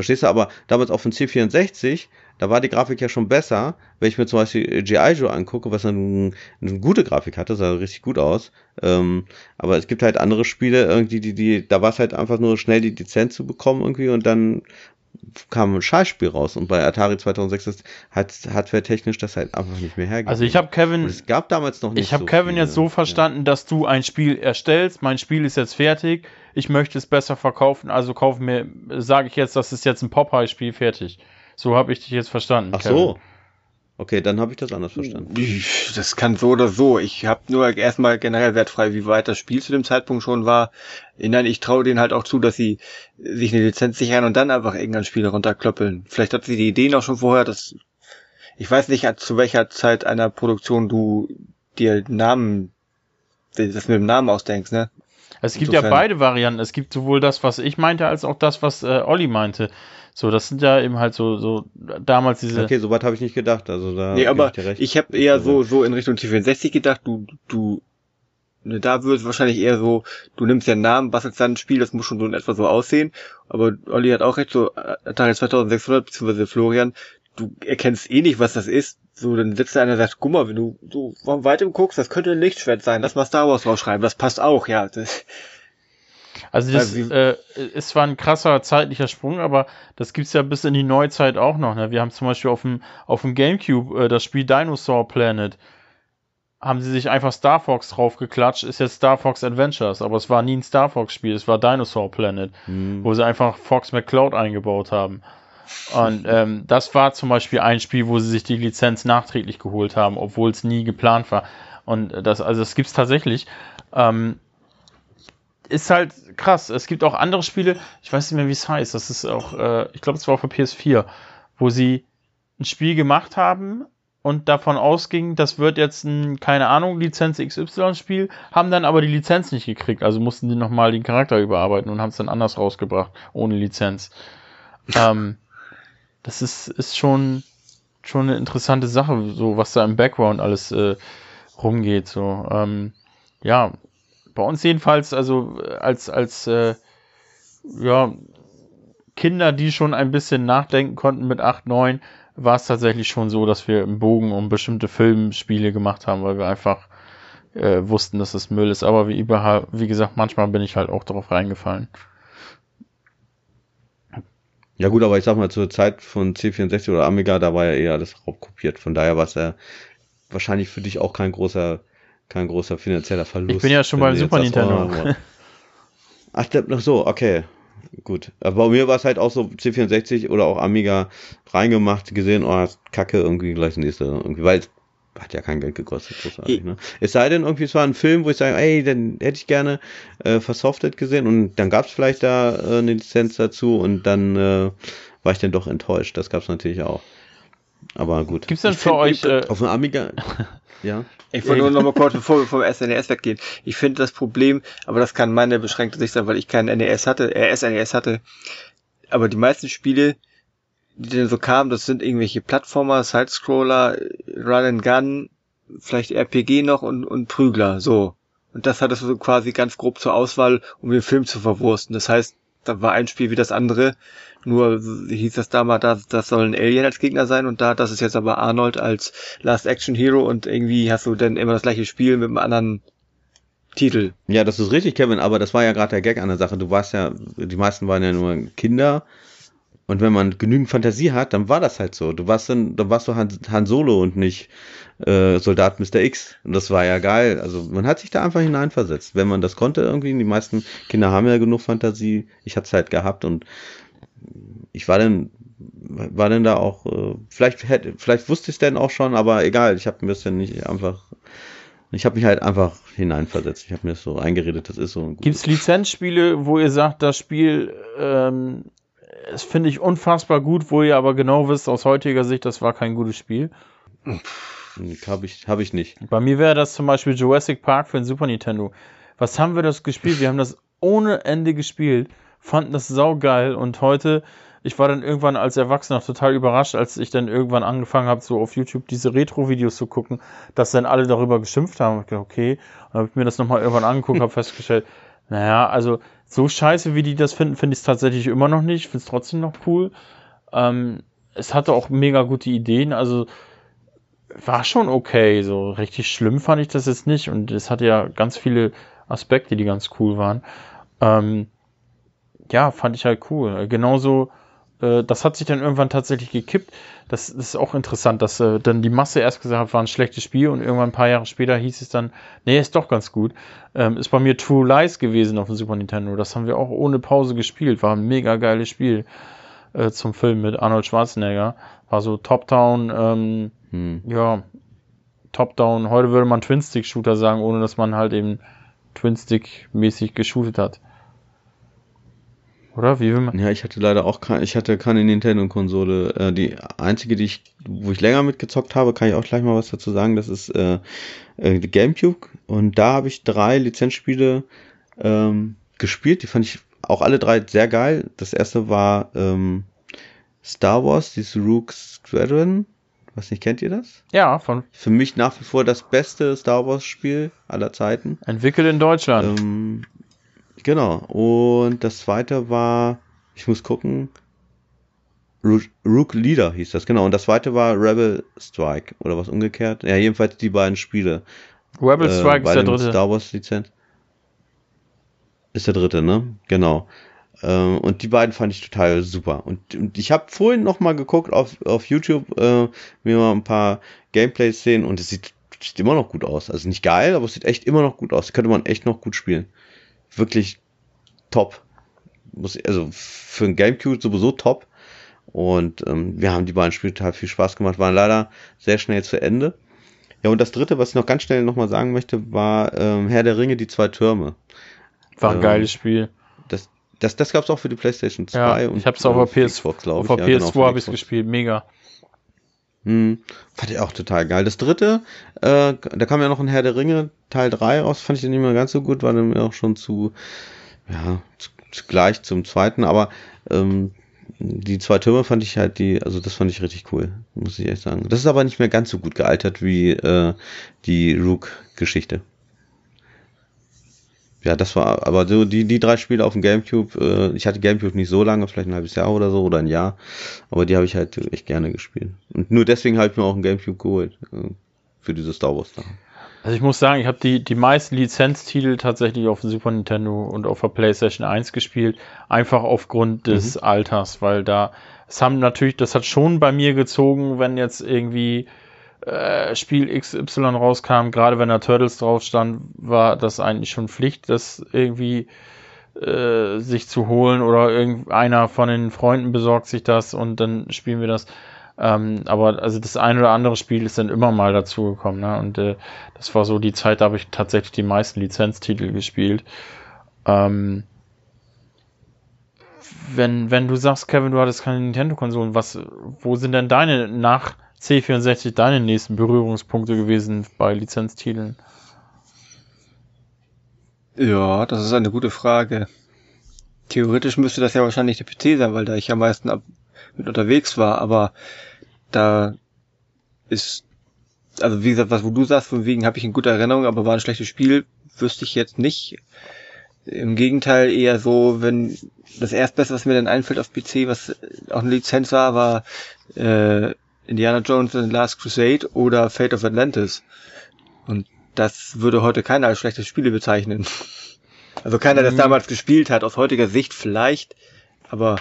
B: Verstehst du? Aber damals auf dem C64, da war die Grafik ja schon besser. Wenn ich mir zum Beispiel G.I. Joe angucke, was eine, eine gute Grafik hatte, sah richtig gut aus. Ähm, aber es gibt halt andere Spiele, irgendwie, die, die, da war es halt einfach nur schnell die Lizenz zu bekommen irgendwie und dann kam ein Scheißspiel raus und bei Atari 2006 hat hardware-technisch das halt einfach nicht mehr hergegeben.
C: Also ich habe Kevin,
B: Und es gab damals noch nicht
C: ich habe
B: so
C: Kevin
B: viele.
C: jetzt so verstanden, dass du ein Spiel erstellst, mein Spiel ist jetzt fertig, ich möchte es besser verkaufen, also kaufen mir, sage ich jetzt, das ist jetzt ein Popeye-Spiel fertig. So habe ich dich jetzt verstanden.
B: Ach
C: Kevin.
B: so. Okay, dann habe ich das anders verstanden.
A: Das kann so oder so. Ich habe nur erstmal generell wertfrei, wie weit das Spiel zu dem Zeitpunkt schon war. Nein, ich traue denen halt auch zu, dass sie sich eine Lizenz sichern und dann einfach irgendein Spiel runterklöppeln. Vielleicht hat sie die Ideen auch schon vorher, dass ich weiß nicht, zu welcher Zeit einer Produktion du dir Namen, das mit dem Namen ausdenkst, ne?
C: Es gibt ja
A: Insofern-
C: beide Varianten. Es gibt sowohl das, was ich meinte, als auch das, was äh, Olli meinte. So, das sind ja eben halt so, so damals diese.
B: Okay, soweit habe ich nicht gedacht. Also da
A: Nee, aber
B: ich dir recht.
A: ich habe eher so so in Richtung T64 gedacht, du du ne, da wird es wahrscheinlich eher so, du nimmst ja einen Namen, bastelst dann ein Spiel, das muss schon so in etwa so aussehen, aber Olli hat auch recht, so äh, Atari 2600 beziehungsweise Florian, du erkennst eh nicht, was das ist, so dann sitzt da einer und sagt, guck mal, wenn du so von weitem guckst, das könnte ein Lichtschwert sein, lass mal Star Wars draufschreiben, das passt auch, ja. Das,
C: Also das
A: Also
C: äh, ist zwar ein krasser zeitlicher Sprung, aber das gibt's ja bis in die Neuzeit auch noch. Ne? Wir haben zum Beispiel auf dem, auf dem Gamecube äh, das Spiel Dinosaur Planet. Haben sie sich einfach Star Fox draufgeklatscht, ist jetzt Star Fox Adventures, aber es war nie ein Star Fox Spiel, es war Dinosaur Planet,
B: Hm.
C: wo sie einfach Fox McCloud eingebaut haben. Und ähm, das war zum Beispiel ein Spiel, wo sie sich die Lizenz nachträglich geholt haben, obwohl es nie geplant war. Und das, also das gibt's tatsächlich. Ähm, ist halt krass. Es gibt auch andere Spiele, ich weiß nicht mehr, wie es heißt. Das ist auch, äh, ich glaube, es war auf der PS4, wo sie ein Spiel gemacht haben und davon ausging, das wird jetzt ein, keine Ahnung, Lizenz XY-Spiel, haben dann aber die Lizenz nicht gekriegt. Also mussten die nochmal den Charakter überarbeiten und haben es dann anders rausgebracht, ohne Lizenz. Ähm, das ist, ist schon, schon eine interessante Sache, so was da im Background alles äh, rumgeht. So, ähm, ja, bei uns jedenfalls, also äh, als, als äh, ja, Kinder, die schon ein bisschen nachdenken konnten mit 8, 9, war es tatsächlich schon so, dass wir im Bogen um bestimmte Filmspiele gemacht haben, weil wir einfach äh, wussten, dass es Müll ist. Aber wie überall, wie gesagt, manchmal bin ich halt auch darauf reingefallen.
B: Ja gut, aber ich sag mal, zur Zeit von C64 oder Amiga, da war ja eher alles raubkopiert. Von daher war es ja wahrscheinlich für dich auch kein großer, kein großer finanzieller Verlust.
C: Ich bin ja schon beim Super
B: sagst, oh,
C: Nintendo.
B: Ach, noch so, okay. Gut. Aber bei mir war es halt auch so C64 oder auch Amiga reingemacht, gesehen, oh, Kacke, irgendwie gleich das nächste. Irgendwie, weil es hat ja kein Geld gekostet, großartig, ne? Es sei denn, irgendwie, es war ein Film, wo ich sage, ey, den hätte ich gerne äh, versoftet gesehen und dann gab es vielleicht da äh, eine Lizenz dazu und dann äh, war ich dann doch enttäuscht. Das gab es natürlich auch. Aber gut.
C: Gibt's denn
A: Ich
C: für
A: find,
C: euch, äh,
B: Auf dem Amiga. ja.
A: Ich wollte nur noch mal kurz, bevor wir vom SNES weggehen. Ich finde das Problem, aber das kann meine beschränkte Sicht sein, weil ich keinen NES hatte, äh, SNES hatte. Aber die meisten Spiele, die denn so kamen, das sind irgendwelche Plattformer, Sidescroller, Run and Gun, vielleicht RPG noch und, und Prügler, so. Und das hattest du quasi ganz grob zur Auswahl, um den Film zu verwursten. Das heißt, da war ein Spiel wie das andere, nur hieß das damals, das, das soll ein Alien als Gegner sein und da, das ist jetzt aber Arnold als Last Action Hero und irgendwie hast du dann immer das gleiche Spiel mit einem anderen Titel.
B: Ja, das ist richtig, Kevin, aber das war ja gerade der Gag an der Sache. Du warst ja, die meisten waren ja nur Kinder. Und wenn man genügend Fantasie hat, dann war das halt so. Du warst dann, dann warst du Han, Han Solo und nicht äh, Soldat Mr. X. Und das war ja geil. Also man hat sich da einfach hineinversetzt, wenn man das konnte irgendwie. Die meisten Kinder haben ja genug Fantasie. Ich hatte es halt gehabt und ich war dann, war dann da auch, äh, vielleicht hätte, vielleicht wusste ich es denn auch schon, aber egal. Ich habe mir das dann nicht einfach, ich habe mich halt einfach hineinversetzt. Ich habe mir das so eingeredet, das ist so. ein
C: Gibt's Lizenzspiele, wo ihr sagt, das Spiel, ähm, das finde ich unfassbar gut, wo ihr aber genau wisst, aus heutiger Sicht, das war kein gutes Spiel?
B: Habe ich, hab ich nicht.
C: Bei mir wäre das zum Beispiel Jurassic Park für den Super Nintendo. Was haben wir das gespielt? Wir haben das ohne Ende gespielt, fanden das saugeil und heute, ich war dann irgendwann als Erwachsener total überrascht, als ich dann irgendwann angefangen habe, so auf YouTube diese Retro-Videos zu gucken, dass dann alle darüber geschimpft haben. Ich dachte, okay, und habe ich mir das nochmal irgendwann angeguckt, habe festgestellt, naja, also so scheiße, wie die das finden, finde ich es tatsächlich immer noch nicht. Ich finde es trotzdem noch cool. Ähm, es hatte auch mega gute Ideen, also war schon okay. So richtig schlimm fand ich das jetzt nicht. Und es hatte ja ganz viele Aspekte, die ganz cool waren. Ähm, ja, fand ich halt cool. Genauso äh, das hat sich dann irgendwann tatsächlich gekippt. Das, das ist auch interessant, dass äh, dann die Masse erst gesagt hat, war ein schlechtes Spiel und irgendwann ein paar Jahre später hieß es dann, nee, ist doch ganz gut. Ähm, ist bei mir True Lies gewesen auf dem Super Nintendo. Das haben wir auch ohne Pause gespielt. War ein mega geiles Spiel äh, zum Film mit Arnold Schwarzenegger. War so Top-Down, ähm, hm. ja, Top-Down. Heute würde man Twin-Stick-Shooter sagen, ohne dass man halt eben Twin-Stick-mäßig geshootet hat. Oder? Wie will man?
B: Ja, ich hatte leider auch keine, ich hatte keine Nintendo-Konsole. Äh, die einzige, die ich, wo ich länger mitgezockt habe, kann ich auch gleich mal was dazu sagen, das ist äh, äh, GameCube. Und da habe ich drei Lizenzspiele ähm, gespielt. Die fand ich auch alle drei sehr geil. Das erste war ähm, Star Wars, dieses Rook Squadron. Was nicht, kennt ihr das?
C: Ja, von.
B: Für mich nach wie vor das beste Star Wars Spiel aller Zeiten.
C: Entwickelt in Deutschland.
B: Ähm, Genau. Und das zweite war, ich muss gucken, Rook Leader hieß das, genau. Und das zweite war Rebel Strike oder was umgekehrt. Ja, jedenfalls die beiden Spiele.
C: Rebel äh, Strike ist der dritte.
B: Star Wars Lizenz. Ist der dritte, ne? Genau. Äh, und die beiden fand ich total super. Und, und ich habe vorhin noch mal geguckt auf, auf YouTube, äh, mir mal ein paar Gameplays sehen und es sieht, sieht immer noch gut aus. Also nicht geil, aber es sieht echt immer noch gut aus. Könnte man echt noch gut spielen wirklich top. Muss, also für ein Gamecube sowieso top. Und ähm, wir haben die beiden Spiele total viel Spaß gemacht, waren leider sehr schnell zu Ende. Ja, und das dritte, was ich noch ganz schnell nochmal sagen möchte, war ähm, Herr der Ringe, die zwei Türme.
C: War ein ähm, geiles Spiel.
B: Das, das, das gab es auch für die PlayStation 2
C: ja, und ich hab's auch auf, PS, Xbox, auf der PS2 ja, genau, habe ich gespielt, mega.
B: Hm, fand ich auch total geil. Das dritte, äh, da kam ja noch ein Herr der Ringe Teil 3 raus, fand ich den nicht mehr ganz so gut, war dann auch schon zu, ja, zu gleich zum zweiten, aber ähm, die zwei Türme fand ich halt die, also das fand ich richtig cool, muss ich echt sagen. Das ist aber nicht mehr ganz so gut gealtert wie äh, die Rook-Geschichte. Ja, das war, aber so die, die drei Spiele auf dem Gamecube, äh, ich hatte Gamecube nicht so lange, vielleicht ein halbes Jahr oder so oder ein Jahr, aber die habe ich halt echt gerne gespielt. Und nur deswegen habe ich mir auch ein Gamecube geholt, äh, für diese Star Wars Sachen.
C: Also ich muss sagen, ich habe die, die meisten Lizenztitel tatsächlich auf dem Super Nintendo und auf der PlayStation 1 gespielt, einfach aufgrund des mhm. Alters, weil da, es haben natürlich, das hat schon bei mir gezogen, wenn jetzt irgendwie äh, Spiel XY rauskam, gerade wenn da Turtles drauf stand, war das eigentlich schon Pflicht, das irgendwie äh, sich zu holen oder irgendeiner von den Freunden besorgt sich das und dann spielen wir das. Ähm, aber also das ein oder andere Spiel ist dann immer mal dazugekommen, ne? Und äh, das war so die Zeit, da habe ich tatsächlich die meisten Lizenztitel gespielt. Ähm, wenn, wenn du sagst, Kevin, du hattest keine Nintendo-Konsolen, was, wo sind denn deine nach C64 deine nächsten Berührungspunkte gewesen bei Lizenztiteln?
A: Ja, das ist eine gute Frage. Theoretisch müsste das ja wahrscheinlich der PC sein, weil da ich am meisten ab mit unterwegs war, aber da ist, also wie gesagt, was wo du sagst, von wegen habe ich in guter Erinnerung, aber war ein schlechtes Spiel, wüsste ich jetzt nicht. Im Gegenteil eher so, wenn das erstbeste, was mir dann einfällt auf PC, was auch eine Lizenz war, war äh, Indiana Jones and the Last Crusade oder Fate of Atlantis. Und das würde heute keiner als schlechtes Spiele bezeichnen. Also keiner, der es mhm. damals gespielt hat, aus heutiger Sicht vielleicht, aber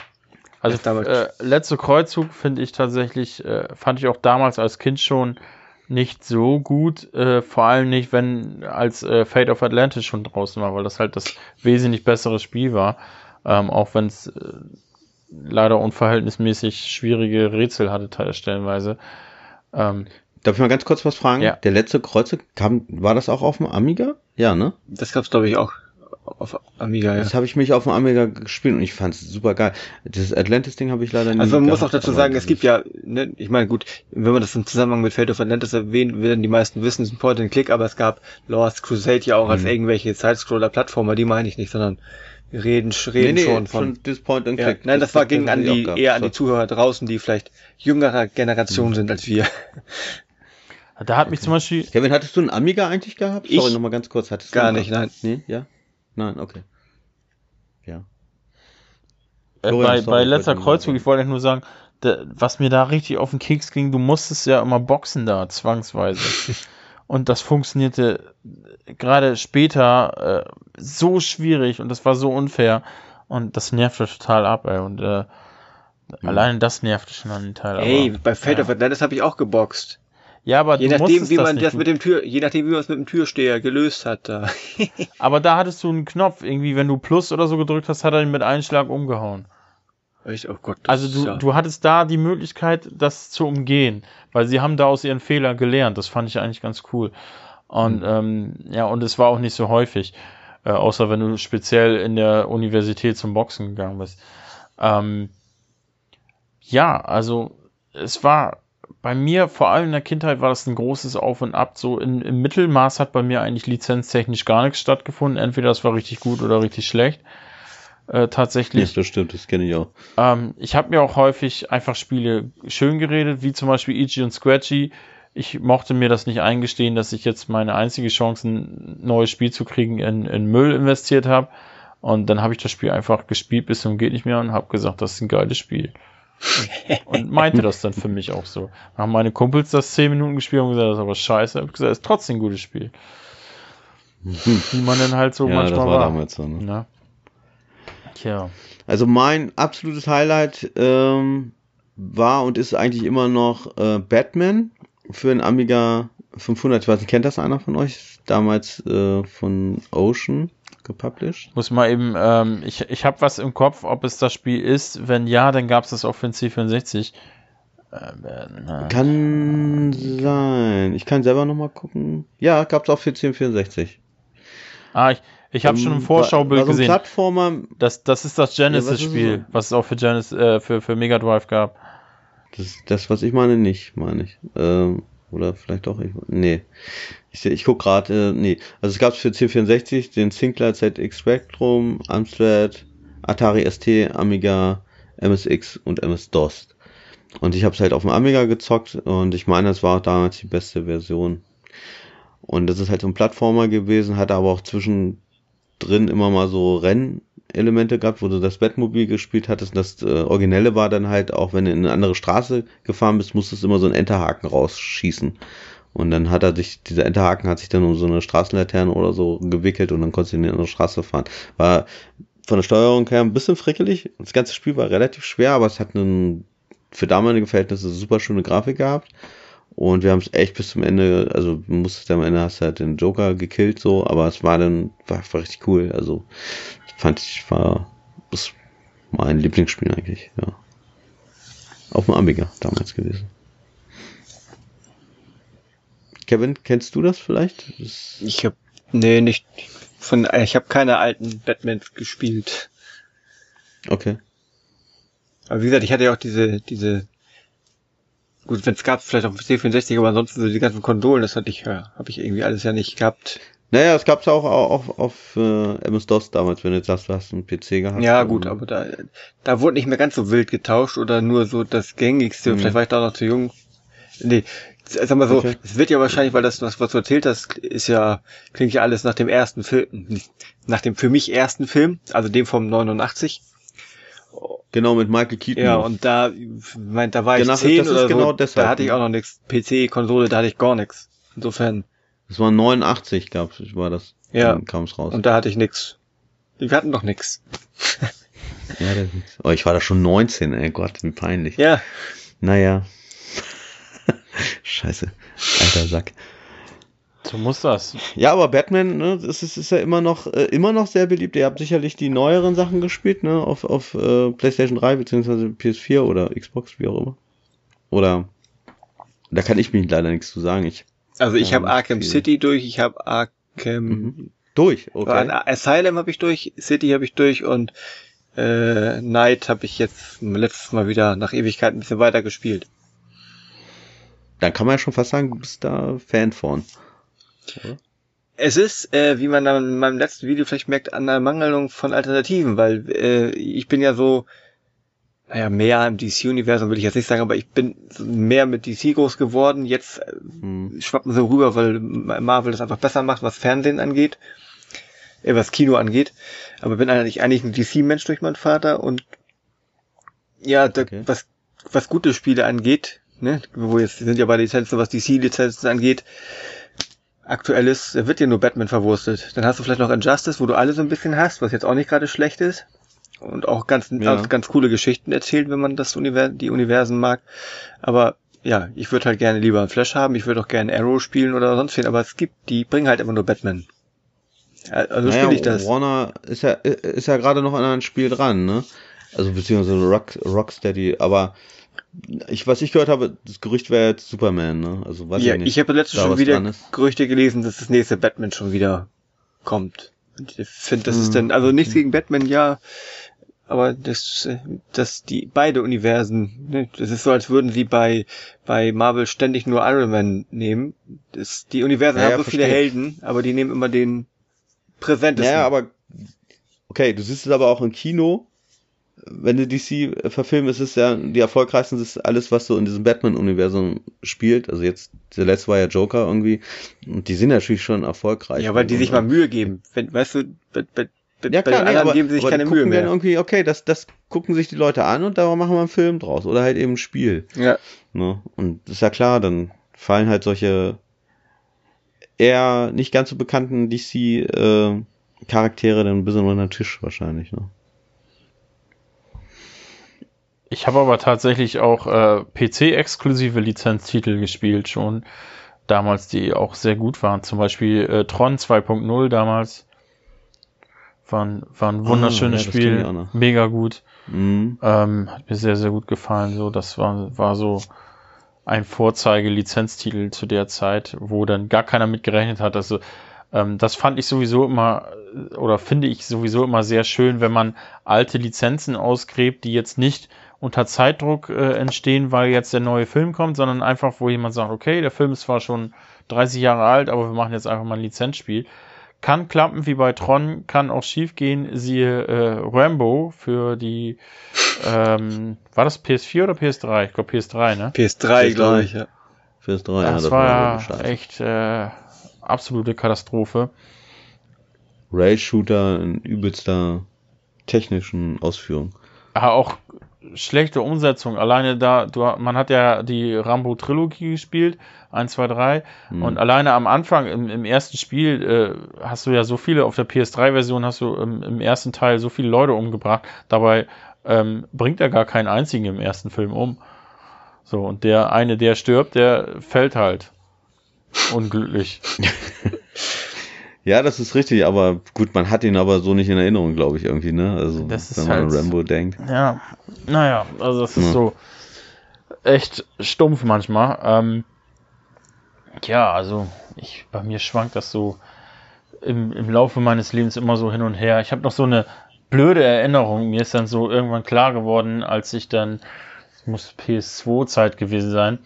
C: also äh, letzte Kreuzzug finde ich tatsächlich, äh, fand ich auch damals als Kind schon nicht so gut, äh, vor allem nicht, wenn als äh, Fate of Atlantis schon draußen war, weil das halt das wesentlich bessere Spiel war, ähm, auch wenn es äh, leider unverhältnismäßig schwierige Rätsel hatte, stellenweise.
B: Ähm, Darf ich mal ganz kurz was fragen? Ja. Der letzte Kreuze, kam, war das auch auf dem Amiga? Ja, ne?
A: Das gab's glaube ich auch auf Amiga,
B: ja. Das habe ich mich auf dem Amiga gespielt und ich fand es super geil. Das Atlantis-Ding habe ich leider
A: nicht. Also man gehabt, muss auch dazu sagen, es gibt ja, ne, ich meine, gut, wenn man das im Zusammenhang mit Fate of Atlantis erwähnt, werden die meisten wissen, es ist ein Point-and-Click, aber es gab Lost Crusade ja auch mhm. als irgendwelche Sidescroller-Plattformer, die meine ich nicht, sondern reden, reden nee, nee, schon von. Schon
B: das Point and Click.
A: Ja, nein, das, das war gegen an die, eher an die Zuhörer draußen, die vielleicht jüngerer Generation mhm. sind als wir.
C: Da hat mich zum Beispiel.
B: Kevin, hattest du einen Amiga eigentlich gehabt?
A: Ich Sorry, nochmal ganz kurz. Hattest
B: gar nicht, nein. Nee, ja? Nein, okay. Ja.
C: Äh, bei, bei letzter Kreuzzug, ich wollte nur sagen, da, was mir da richtig auf den Keks ging, du musstest ja immer boxen da, zwangsweise. Und das funktionierte gerade später äh, so schwierig und das war so unfair. Und das nervt total ab, ey. Und äh, Allein das nervte schon an den Teil.
A: Ey,
C: aber,
A: bei Fate
C: ja.
A: of Atlantis habe ich auch geboxt.
C: Ja, aber
A: Je nachdem, wie man
C: nicht
A: das mit dem Tür, je nachdem, wie man es mit dem Türsteher gelöst hat, da.
C: Aber da hattest du einen Knopf, irgendwie, wenn du Plus oder so gedrückt hast, hat er ihn mit einem Schlag umgehauen.
A: Ich, oh Gott. das
C: Also du,
A: ja-
C: du hattest da die Möglichkeit, das zu umgehen, weil sie haben da aus ihren Fehlern gelernt. Das fand ich eigentlich ganz cool. Und ähm, ja, und es war auch nicht so häufig, äh, außer wenn du speziell in der Universität zum Boxen gegangen bist. Ähm, ja, also es war bei mir, vor allem in der Kindheit, war das ein großes Auf und Ab. So in, im Mittelmaß hat bei mir eigentlich lizenztechnisch gar nichts stattgefunden. Entweder es war richtig gut oder richtig schlecht. Äh, tatsächlich.
B: Ja, das stimmt, das kenne ich auch.
C: Ähm, ich habe mir auch häufig einfach Spiele schön geredet, wie zum Beispiel Ichi und Scratchy. Ich mochte mir das nicht eingestehen, dass ich jetzt meine einzige Chance, ein neues Spiel zu kriegen, in, in Müll investiert habe. Und dann habe ich das Spiel einfach gespielt bis zum geht nicht mehr und habe gesagt, das ist ein geiles Spiel. und meinte das dann für mich auch so. Dann haben meine Kumpels das 10 Minuten gespielt und gesagt, das ist aber scheiße. Ich habe gesagt, es ist trotzdem ein gutes Spiel. Wie man dann halt so
B: ja, das
C: manchmal
B: war
C: war.
B: damals so. Ne?
C: Ne? Tja.
B: Also mein absolutes Highlight ähm, war und ist eigentlich immer noch äh, Batman für den Amiga 500. Ich weiß nicht, kennt das einer von euch? Damals äh, von Ocean gepublished.
C: Muss mal eben, ähm, ich, ich habe was im Kopf, ob es das Spiel ist. Wenn ja, dann gab es das auch für den C64. Ähm, äh.
B: Kann sein. Ich kann selber nochmal gucken. Ja, gab's auch für 1064.
C: ah, ich, ich habe schon im
B: Ähm,
C: Vorschaubild
B: so
C: gesehen. Das, das ist das
B: Ja, was
C: Genesis-Spiel, was es auch für Genesis, äh, für, für Mega Drive gab.
B: Das, das, was ich meine, nicht, meine ich. Ähm, oder vielleicht doch, ich, nee. Ich, ich guck gerade, äh, nee. Also es gab für C64 den Sinclair ZX Spectrum, Amstrad, Atari ST, Amiga, MSX und MS-DOS. Und ich habe es halt auf dem Amiga gezockt und ich meine, es war auch damals die beste Version. Und das ist halt so ein Plattformer gewesen, hatte aber auch zwischendrin immer mal so Rennelemente gehabt, wo du das Bettmobil gespielt hattest. Und das äh, Originelle war dann halt auch, wenn du in eine andere Straße gefahren bist, musstest du immer so einen Enterhaken rausschießen. Und dann hat er sich, dieser Enterhaken hat sich dann um so eine Straßenlaterne oder so gewickelt und dann konntest du in eine andere Straße fahren. War von der Steuerung her ein bisschen frickelig. Das ganze Spiel war relativ schwer, aber es hat einen, für damalige Verhältnisse super schöne Grafik gehabt. Und wir haben es echt bis zum Ende, also musstest am Ende hast du halt den Joker gekillt so, aber es war dann, war, war richtig cool. Also fand ich, war das mein Lieblingsspiel eigentlich, ja. Auf dem Amiga damals gewesen. Kevin, kennst du das vielleicht? Das,
A: Ich hab, nee, nicht von, ich habe keine alten Batmans gespielt.
B: okay.
A: Aber wie gesagt, ich hatte ja auch diese, diese, gut, wenn es gab, vielleicht auf dem C64, aber ansonsten so die ganzen Konsolen, das hatte ich ja, habe ich irgendwie alles ja nicht gehabt.
B: Naja, es gab's auch auf, auf, auf äh, MS-DOS damals, wenn du jetzt sagst, du hast einen PC gehabt.
A: Ja, gut, aber da, da wurde nicht mehr ganz so wild getauscht oder nur so das gängigste.
B: Mhm.
A: Vielleicht war ich da noch zu jung. Nee, sag mal so,
B: Okay.
A: es wird ja wahrscheinlich, weil das, was, du erzählt hast, ist ja, klingt ja alles nach dem ersten Film, nach dem für mich ersten Film, also dem vom 89.
B: Genau, mit Michael Keaton.
A: Ja, und da, meint, da war ich
B: Genau,
A: zehn
B: das ist
A: oder
B: genau
A: so,
B: deshalb,
A: da hatte ich auch noch nichts. PC, Konsole, da hatte ich gar nichts. Insofern,
B: Das war 89, gab's, war das.
A: Ja.
B: Dann kam's raus.
A: und da hatte ich nichts. Wir hatten doch nichts.
B: ja, das, oh, ich war da schon 19, ey Gott, wie peinlich.
A: Ja,
B: Naja. Scheiße. Alter Sack.
C: So muss das.
B: Ja, aber Batman, ne, das ist, ist ja immer noch, äh, immer noch sehr beliebt. Ihr habt sicherlich die neueren Sachen gespielt, ne, auf, auf äh, PlayStation 3 beziehungsweise PS4 oder Xbox, wie auch immer. Oder, da kann ich mich leider nichts zu sagen. Ich,
A: also ich
B: Ja,
A: habe Arkham
B: viel.
A: City durch, ich habe Arkham
B: Mhm. durch, okay.
A: Asylum habe ich durch, City habe ich durch und äh, Night habe ich jetzt letztes Mal wieder nach Ewigkeit ein bisschen weiter gespielt.
B: Dann kann man ja schon fast sagen, du bist da Fan von.
A: Es ist, äh, wie man dann in meinem letzten Video vielleicht merkt, an der Mangelung von Alternativen, weil äh, ich bin ja so, naja, mehr im DC-Universum will ich jetzt nicht sagen, aber ich bin mehr mit DC groß geworden. Jetzt
B: Hm.
A: schwappen so rüber, weil Marvel das einfach besser macht, was Fernsehen angeht, äh, was Kino angeht. Aber bin eigentlich eigentlich ein DC-Mensch durch meinen Vater und ja, da,
B: Okay.
A: was was gute Spiele angeht, ne, wo jetzt sind ja bei Lizenzen, was DC-Lizenzen angeht, aktuell ist, da wird dir nur Batman verwurstet. Dann hast du vielleicht noch Injustice, wo du alle so ein bisschen hast, was jetzt auch nicht gerade schlecht ist. und auch ganz, ja. ganz coole Geschichten erzählt, wenn man das Univers die Universen mag. Aber ja, ich würde halt gerne lieber Flash haben, ich würde auch gerne Arrow spielen oder sonst wen, aber es gibt, die bringen halt immer nur Batman.
B: Also naja, spiele ich das. Warner ist ja, ist ja gerade noch an einem Spiel dran, ne? Also beziehungsweise Rock, Rocksteady, aber ich, was ich gehört habe, das Gerücht wäre jetzt Superman, ne? Also
A: weiß ja, ich nicht. Ich habe letztens schon wieder Gerüchte gelesen, dass das nächste Batman schon wieder kommt. Und ich finde, das hm. ist dann, also nichts gegen Batman, ja, aber das, dass die beide Universen, ne, das ist so, als würden sie bei bei Marvel ständig nur Iron Man nehmen. Das, die Universen ja, haben ja, so verstehe. viele Helden, aber die nehmen immer den präsentesten.
B: Ja, aber okay, du siehst es aber auch im Kino. Wenn du DC verfilmen, ist es ja die erfolgreichsten ist alles, was so in diesem Batman-Universum spielt. Also jetzt der letzte war ja Joker irgendwie und die sind natürlich schon erfolgreich.
A: Ja, weil die sich mal Mühe geben. Wenn, weißt du, bei, bei
B: ja, klar, nee, aber, geben sie sich keine Mühe mehr. irgendwie, okay, das, das gucken sich die Leute an und da machen wir einen Film draus oder halt eben ein Spiel.
A: Ja.
B: Ne? Und ist ja klar, dann fallen halt solche eher nicht ganz so bekannten DC-Charaktere äh, dann ein bisschen unter den Tisch wahrscheinlich. Ne?
C: Ich habe aber tatsächlich auch äh, PC-exklusive Lizenztitel gespielt schon damals, die auch sehr gut waren. Zum Beispiel äh, Tron 2.0 damals war ein, war ein wunderschönes ah, ja, Spiel, mega gut. Mhm. Ähm, hat mir sehr, sehr gut gefallen. So, das war, war so ein Vorzeige-Lizenztitel zu der Zeit, wo dann gar keiner mit gerechnet hat. Also, ähm, das fand ich sowieso immer, oder finde ich sowieso immer sehr schön, wenn man alte Lizenzen ausgräbt, die jetzt nicht unter Zeitdruck äh, entstehen, weil jetzt der neue Film kommt, sondern einfach, wo jemand sagt, okay, der Film ist zwar schon 30 Jahre alt, aber wir machen jetzt einfach mal ein Lizenzspiel. Kann klappen wie bei Tron, kann auch schief gehen. Siehe äh, Rambo für die, ähm, war das PS4 oder PS3? Ich glaube PS3, ne?
A: PS3, glaube ich, ja.
C: PS3, ja. Das, das war ja echt äh, absolute Katastrophe.
B: Rail-Shooter in übelster technischen Ausführung.
C: Aber auch schlechte Umsetzung. Alleine da, du, man hat ja die Rambo-Trilogie gespielt, 1, 2, 3. Mhm. Und alleine am Anfang, im, im ersten Spiel, äh, hast du ja so viele, auf der PS3-Version hast du im, im, ersten Teil so viele Leute umgebracht. Dabei ähm, bringt er gar keinen einzigen im ersten Film um. So, und der eine, der stirbt, der fällt halt. Unglücklich.
B: Ja, das ist richtig, aber gut, man hat ihn aber so nicht in Erinnerung, glaube ich, irgendwie, ne? Also,
C: das
B: wenn man
C: halt,
B: an Rambo denkt.
C: Ja, naja, also das ist ja. so echt stumpf manchmal. Ähm, ja, also ich, bei mir schwankt das so im, im Laufe meines Lebens immer so hin und her. Ich habe noch so eine blöde Erinnerung. Mir ist dann so irgendwann klar geworden, als ich dann, muss PS2-Zeit gewesen sein,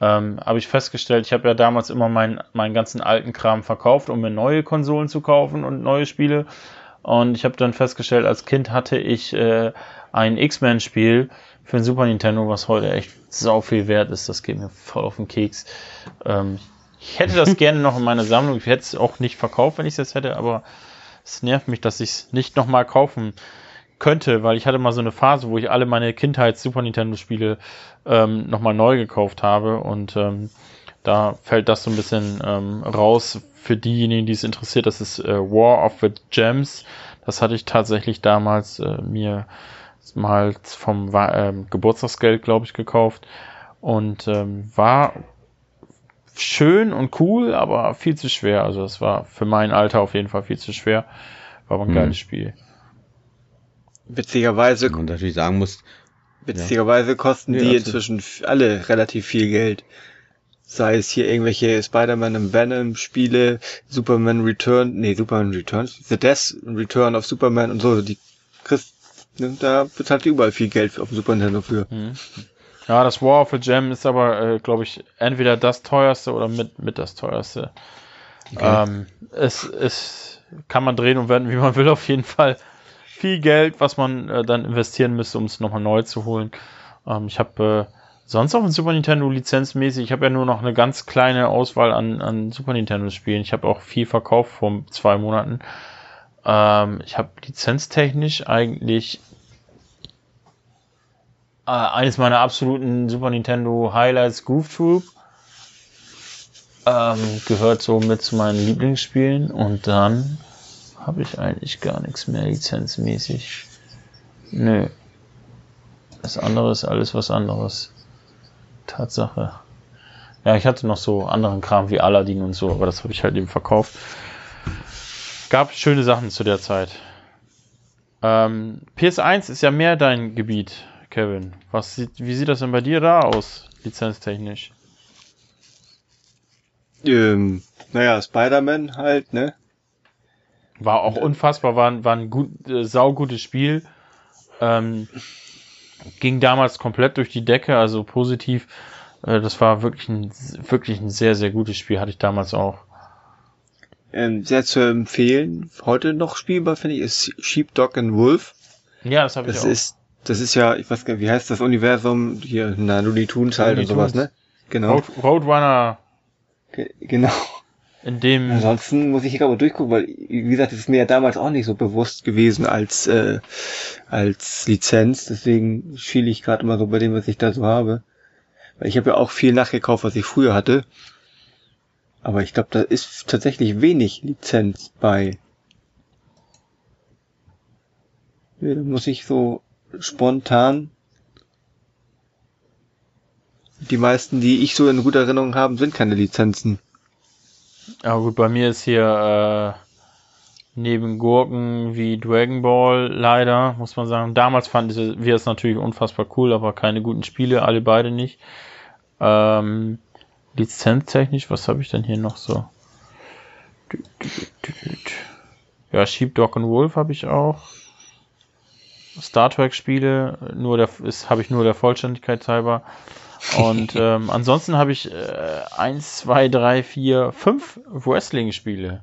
C: ähm, habe ich festgestellt, ich habe ja damals immer meinen, meinen ganzen alten Kram verkauft, um mir neue Konsolen zu kaufen und neue Spiele. Und ich habe dann festgestellt, als Kind hatte ich äh, ein X-Men-Spiel für ein Super Nintendo, was heute echt sau viel wert ist. Das geht mir voll auf den Keks. Ähm, ich hätte das gerne noch in meiner Sammlung. Ich hätte es auch nicht verkauft, wenn ich es jetzt hätte, aber es nervt mich, dass ich es nicht nochmal kaufen könnte, weil ich hatte mal so eine Phase, wo ich alle meine Kindheits Super Nintendo Spiele ähm, nochmal neu gekauft habe und ähm, da fällt das so ein bisschen ähm, raus für diejenigen, die es interessiert. Das ist äh, War of the Gems. Das hatte ich tatsächlich damals äh, mir mal vom äh, Geburtstagsgeld, glaube ich, gekauft und ähm, war schön und cool, aber viel zu schwer. Also das war für mein Alter auf jeden Fall viel zu schwer. War aber ein hm. geiles Spiel.
A: Witzigerweise.
B: Und natürlich sagen muss.
A: Witzigerweise ja. kosten die inzwischen alle relativ viel Geld. Sei es hier irgendwelche Spider-Man und Venom Spiele, Superman Return, nee, Superman Returns, The Death Return of Superman und so, die kriegst, ne, da bezahlt überall viel Geld auf dem Super Nintendo für. Mhm.
C: Ja, das War of a Gem ist aber, äh, glaube ich, entweder das teuerste oder mit, mit das teuerste. Okay. Ähm, es, es kann man drehen und wenden, wie man will, auf jeden Fall viel Geld, was man äh, dann investieren müsste, um es nochmal neu zu holen. Ähm, ich habe äh, sonst auf dem Super Nintendo lizenzmäßig, ich habe ja nur noch eine ganz kleine Auswahl an, an Super Nintendo Spielen. Ich habe auch viel verkauft vor zwei Monaten. Ähm, ich habe lizenztechnisch eigentlich äh, eines meiner absoluten Super Nintendo Highlights Groove Troop. Ähm, gehört so mit zu meinen Lieblingsspielen und dann habe ich eigentlich gar nichts mehr lizenzmäßig. Nö. Das andere ist alles was anderes. Tatsache. Ja, ich hatte noch so anderen Kram wie Aladdin und so, aber das habe ich halt eben verkauft. Gab schöne Sachen zu der Zeit. Ähm, PS1 ist ja mehr dein Gebiet, Kevin. Was sieht, wie sieht das denn bei dir da aus, lizenztechnisch?
A: Ähm, naja, Spider-Man halt, ne?
C: War auch unfassbar, war, war ein gut, äh, saugutes Spiel. Ähm, ging damals komplett durch die Decke, also positiv. Äh, das war wirklich ein, wirklich ein sehr, sehr gutes Spiel, hatte ich damals auch.
A: Ähm, sehr zu empfehlen, heute noch spielbar, finde ich, ist Sheepdog and Wolf.
C: Ja, das habe ich
A: Das
C: auch.
A: ist, das ist ja, ich weiß gar nicht, wie heißt das Universum? Hier, na, Looney Tunes halt
C: Looney
A: und sowas,
C: Tunes.
A: ne? Genau.
C: Road, Roadrunner,
A: Ge- Genau.
C: In dem
A: Ansonsten muss ich hier aber durchgucken, weil, wie gesagt, das ist mir ja damals auch nicht so bewusst gewesen als, äh, als Lizenz. Deswegen schiele ich gerade immer so bei dem, was ich da so habe. Weil ich habe ja auch viel nachgekauft, was ich früher hatte. Aber ich glaube, da ist tatsächlich wenig Lizenz bei. Ja, da muss ich so spontan. Die meisten, die ich so in guter Erinnerung habe, sind keine Lizenzen.
C: Ja gut, bei mir ist hier äh, neben Gurken wie Dragon Ball leider, muss man sagen. Damals fanden wir es natürlich unfassbar cool, aber keine guten Spiele, alle beide nicht. Ähm, lizenztechnisch, was habe ich denn hier noch so? Ja, Sheepdog und Wolf habe ich auch. Star Trek Spiele, nur der ist habe ich nur der Vollständigkeit halber. Und ähm, ansonsten habe ich äh, eins, zwei, drei, vier, fünf Wrestling-Spiele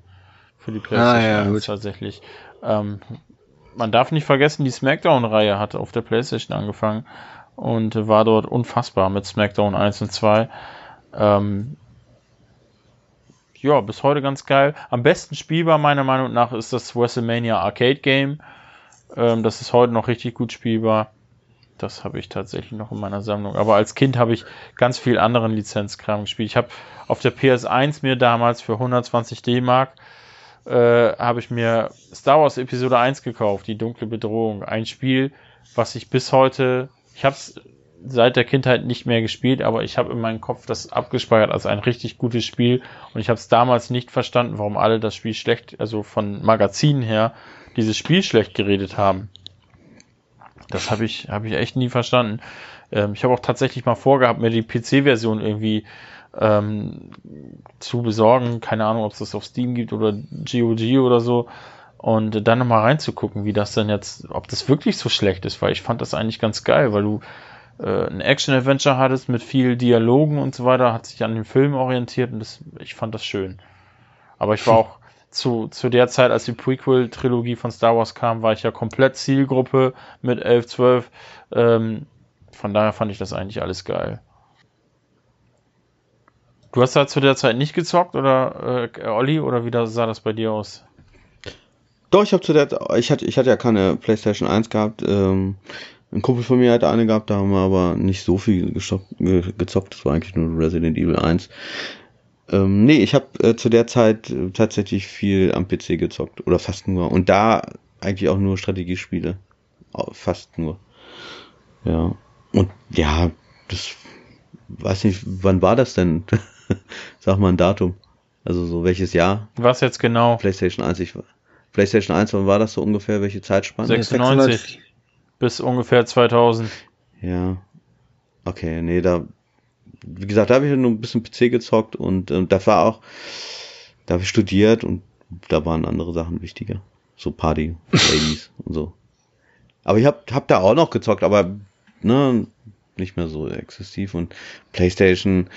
C: für die PlayStation
A: Ah, ja,
C: 1
A: gut.
C: tatsächlich. Ähm, man darf nicht vergessen, die SmackDown-Reihe hat auf der PlayStation angefangen und war dort unfassbar mit SmackDown 1 und 2. Ähm, ja, bis heute ganz geil. Am besten spielbar meiner Meinung nach ist das WrestleMania Arcade Game. Ähm, das ist heute noch richtig gut spielbar. Das habe ich tatsächlich noch in meiner Sammlung. Aber als Kind habe ich ganz viel anderen Lizenzkram gespielt. Ich habe auf der PS1 mir damals für 120 D-Mark äh, habe ich mir Star Wars Episode 1 gekauft, die dunkle Bedrohung. Ein Spiel, was ich bis heute, ich habe es seit der Kindheit nicht mehr gespielt, aber ich habe in meinem Kopf das abgespeichert als ein richtig gutes Spiel und ich habe es damals nicht verstanden, warum alle das Spiel schlecht, also von Magazinen her, dieses Spiel schlecht geredet haben. Das habe ich, habe ich echt nie verstanden. Ähm, ich habe auch tatsächlich mal vorgehabt, mir die PC-Version irgendwie ähm, zu besorgen. Keine Ahnung, ob es das auf Steam gibt oder GOG oder so. Und dann nochmal reinzugucken, wie das denn jetzt, ob das wirklich so schlecht ist, weil ich fand das eigentlich ganz geil, weil du äh, ein Action-Adventure hattest mit viel Dialogen und so weiter, hat sich an den Film orientiert und das, ich fand das schön. Aber ich war auch zu, zu der Zeit, als die Prequel-Trilogie von Star Wars kam, war ich ja komplett Zielgruppe mit 11, 12. Ähm, von daher fand ich das eigentlich alles geil. Du hast da zu der Zeit nicht gezockt oder äh, Olli oder wie sah das bei dir aus?
B: Doch, ich habe zu der, ich hatte, ich hatte ja keine PlayStation 1 gehabt. Ähm, ein Kumpel von mir hatte eine gehabt, da haben wir aber nicht so viel gestoppt, ge, gezockt. Das war eigentlich nur Resident Evil 1. Ähm, nee, ich habe äh, zu der Zeit äh, tatsächlich viel am PC gezockt oder fast nur. Und da eigentlich auch nur Strategiespiele, fast nur. Ja. Und ja, das weiß nicht, wann war das denn? Sag mal ein Datum. Also so welches Jahr?
C: Was jetzt genau?
B: PlayStation 1, ich, PlayStation 1, wann war das so ungefähr? Welche Zeitspanne?
C: 96 bis ungefähr 2000.
B: Ja. Okay, nee, da, wie gesagt, da habe ich nur ein bisschen PC gezockt und ähm, da war auch, da habe ich studiert und da waren andere Sachen wichtiger. So Party, Ladies und so. Aber ich hab, hab da auch noch gezockt, aber ne, nicht mehr so exzessiv und PlayStation,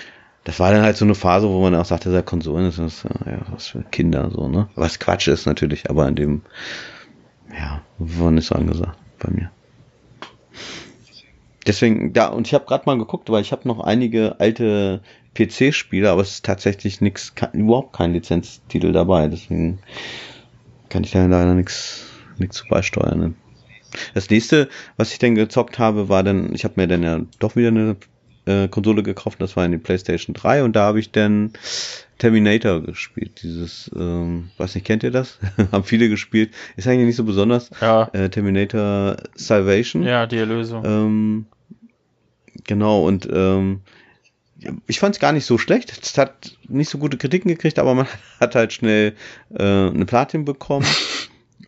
B: das war dann halt so eine Phase, wo man auch sagte, ja, Konsolen das ist äh, ja was für Kinder so, ne? Was Quatsch ist natürlich, aber in dem, ja, war nicht so angesagt bei mir. Deswegen, ja, und ich habe gerade mal geguckt, weil ich habe noch einige alte PC-Spiele, aber es ist tatsächlich nichts, überhaupt kein Lizenztitel dabei. Deswegen kann ich da leider nichts zu beisteuern. Ne? Das nächste, was ich dann gezockt habe, war dann, ich habe mir dann ja doch wieder eine äh, Konsole gekauft, das war in die PlayStation 3 und da habe ich dann Terminator gespielt. Dieses, ähm, weiß nicht, kennt ihr das? Haben viele gespielt. Ist eigentlich nicht so besonders.
C: Ja.
B: Äh, Terminator Salvation.
C: Ja, die Erlösung.
B: Ähm, genau, und ähm, ich fand es gar nicht so schlecht. Es hat nicht so gute Kritiken gekriegt, aber man hat halt schnell äh, eine Platin bekommen.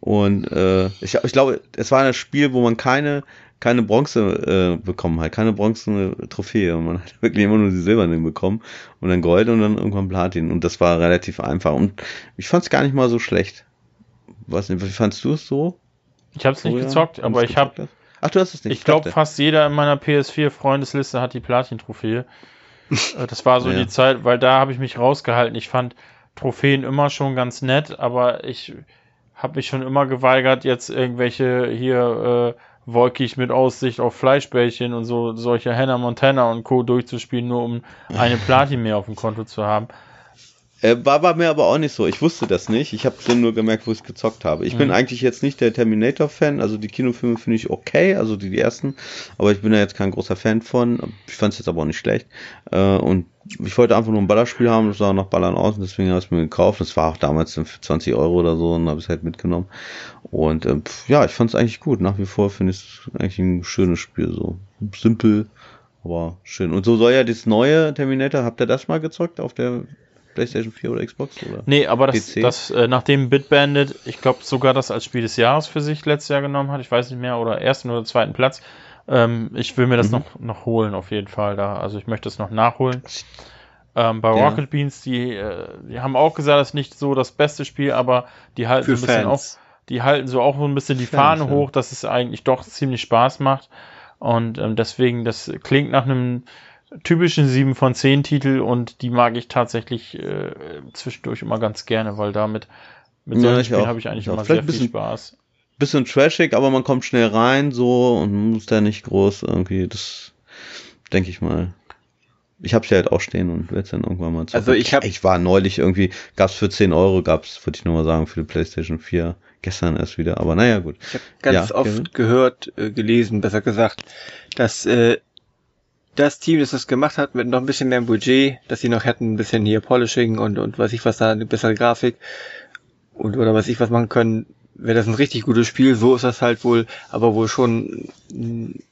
B: Und äh, ich, ich glaube, es war ein Spiel, wo man keine keine Bronze äh, bekommen hat, keine bronzene Trophäe. Man hat wirklich immer nur die silbernen bekommen und dann Gold und dann irgendwann Platin. Und das war relativ einfach. Und ich fand es gar nicht mal so schlecht. Was, wie fandst du es so?
C: Ich habe es nicht gezockt, aber ich habe.
B: Ach, du hast es nicht.
C: Ich glaube, fast jeder in meiner PS4-Freundesliste hat die Platin-Trophäe. Äh, das war so ja. die Zeit, weil da habe ich mich rausgehalten. Ich fand Trophäen immer schon ganz nett, aber ich habe mich schon immer geweigert, jetzt irgendwelche hier äh, wolkig mit Aussicht auf Fleischbällchen und so solche Hannah Montana und Co. durchzuspielen, nur um eine Platin mehr auf dem Konto zu haben.
B: Äh, war bei mir aber auch nicht so. Ich wusste das nicht. Ich habe dann nur gemerkt, wo ich es gezockt habe. Ich mhm. bin eigentlich jetzt nicht der Terminator-Fan. Also die Kinofilme finde ich okay, also die, die ersten. Aber ich bin da jetzt kein großer Fan von. Ich fand es jetzt aber auch nicht schlecht. Äh, und ich wollte einfach nur ein Ballerspiel haben. Das sah noch Ballern aus. Und deswegen habe ich es mir gekauft. Das war auch damals für 20 Euro oder so. Und habe es halt mitgenommen. Und äh, ja, ich fand es eigentlich gut. Nach wie vor finde ich es eigentlich ein schönes Spiel. So simpel, aber schön. Und so soll ja das neue Terminator. Habt ihr das mal gezockt auf der PlayStation 4 oder Xbox? Oder
C: nee, aber das, das äh, nachdem Bitbandit, ich glaube sogar das als Spiel des Jahres für sich letztes Jahr genommen hat, ich weiß nicht mehr, oder ersten oder zweiten Platz, ähm, ich will mir das mhm. noch, noch holen auf jeden Fall da. Also ich möchte es noch nachholen. Ähm, bei ja. Rocket Beans, die, äh, die haben auch gesagt, das ist nicht so das beste Spiel, aber die halten
A: für
C: so ein bisschen
A: Fans.
C: auch, die halten so auch so ein bisschen die Fahne Fans, hoch, dass es eigentlich doch ziemlich Spaß macht. Und ähm, deswegen, das klingt nach einem typischen 7 von 10 Titel und die mag ich tatsächlich äh, zwischendurch immer ganz gerne, weil damit mit solchen ja, Spielen habe ich eigentlich immer sehr viel Spaß.
B: Bisschen trashig, aber man kommt schnell rein so und muss da nicht groß irgendwie, das denke ich mal. Ich hab's ja halt auch stehen und werde dann irgendwann mal
A: zocken. Also ich habe
B: ich war neulich irgendwie, gab's für 10 Euro, gab's, würde ich nur mal sagen, für die Playstation 4 gestern erst wieder, aber naja, gut.
A: Ich habe ganz ja, oft Kevin? gehört, äh, gelesen, besser gesagt, dass äh, das Team, das das gemacht hat, mit noch ein bisschen mehr Budget, dass sie noch hätten ein bisschen hier Polishing und, und weiß ich was da, eine bessere Grafik und oder weiß ich was machen können, wäre das ein richtig gutes Spiel. So ist das halt wohl, aber wohl schon ein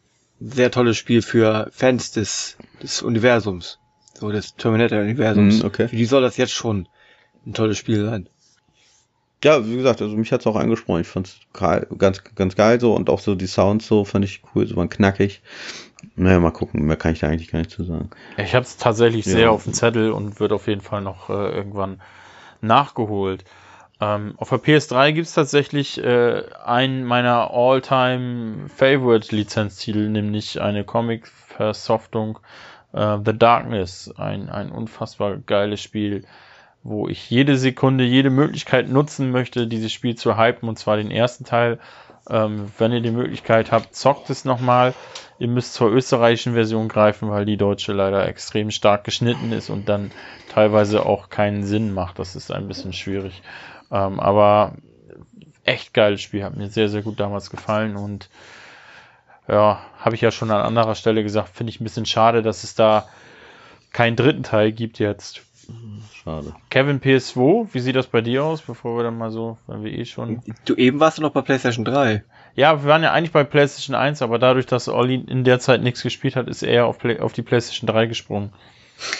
A: sehr tolles Spiel für Fans des, des Universums. So des Terminator-Universums.
B: Mm, okay.
A: Für die soll das jetzt schon ein tolles Spiel sein.
B: Ja, wie gesagt, also mich hat's auch angesprochen. Ich fand's ganz, ganz geil so und auch so die Sounds so fand ich cool, so waren knackig. Naja, mal gucken, mehr kann ich da eigentlich gar nicht zu sagen.
C: Ich habe es tatsächlich ja. sehr auf dem Zettel und wird auf jeden Fall noch äh, irgendwann nachgeholt. Ähm, auf der PS3 gibt es tatsächlich äh, einen meiner all-time favorite Lizenztitel, nämlich eine Comic-Versoftung äh, The Darkness, ein, ein unfassbar geiles Spiel, wo ich jede Sekunde, jede Möglichkeit nutzen möchte, dieses Spiel zu hypen, und zwar den ersten Teil. Ähm, wenn ihr die Möglichkeit habt, zockt es nochmal. Ihr müsst zur österreichischen Version greifen, weil die deutsche leider extrem stark geschnitten ist und dann teilweise auch keinen Sinn macht. Das ist ein bisschen schwierig. Ähm, aber echt geiles Spiel, hat mir sehr, sehr gut damals gefallen und ja, habe ich ja schon an anderer Stelle gesagt, finde ich ein bisschen schade, dass es da keinen dritten Teil gibt jetzt.
B: Schade.
C: Kevin PS2, wie sieht das bei dir aus, bevor wir dann mal so, wenn wir eh schon.
A: Du eben warst du noch bei PlayStation 3.
C: Ja, wir waren ja eigentlich bei PlayStation 1, aber dadurch, dass Olli in der Zeit nichts gespielt hat, ist er auf, Play auf die PlayStation 3 gesprungen.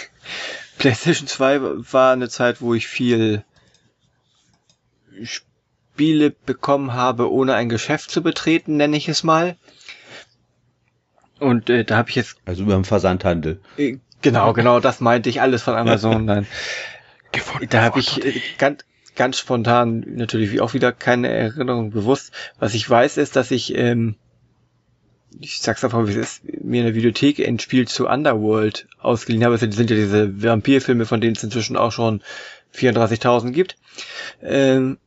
A: PlayStation 2 war eine Zeit, wo ich viel Spiele bekommen habe, ohne ein Geschäft zu betreten, nenne ich es mal. Und äh, da habe ich jetzt.
B: Also über den Versandhandel.
A: Äh, genau, genau, das meinte ich alles von Amazon. Nein. da habe ich äh, ganz, ganz spontan natürlich wie auch wieder keine Erinnerung bewusst. Was ich weiß ist, dass ich, ähm, ich sag's einfach, wie es ist, mir in der Videothek ein Spiel zu Underworld ausgeliehen habe. Das sind ja diese Vampirfilme, von denen es inzwischen auch schon 34.000 gibt. Ähm,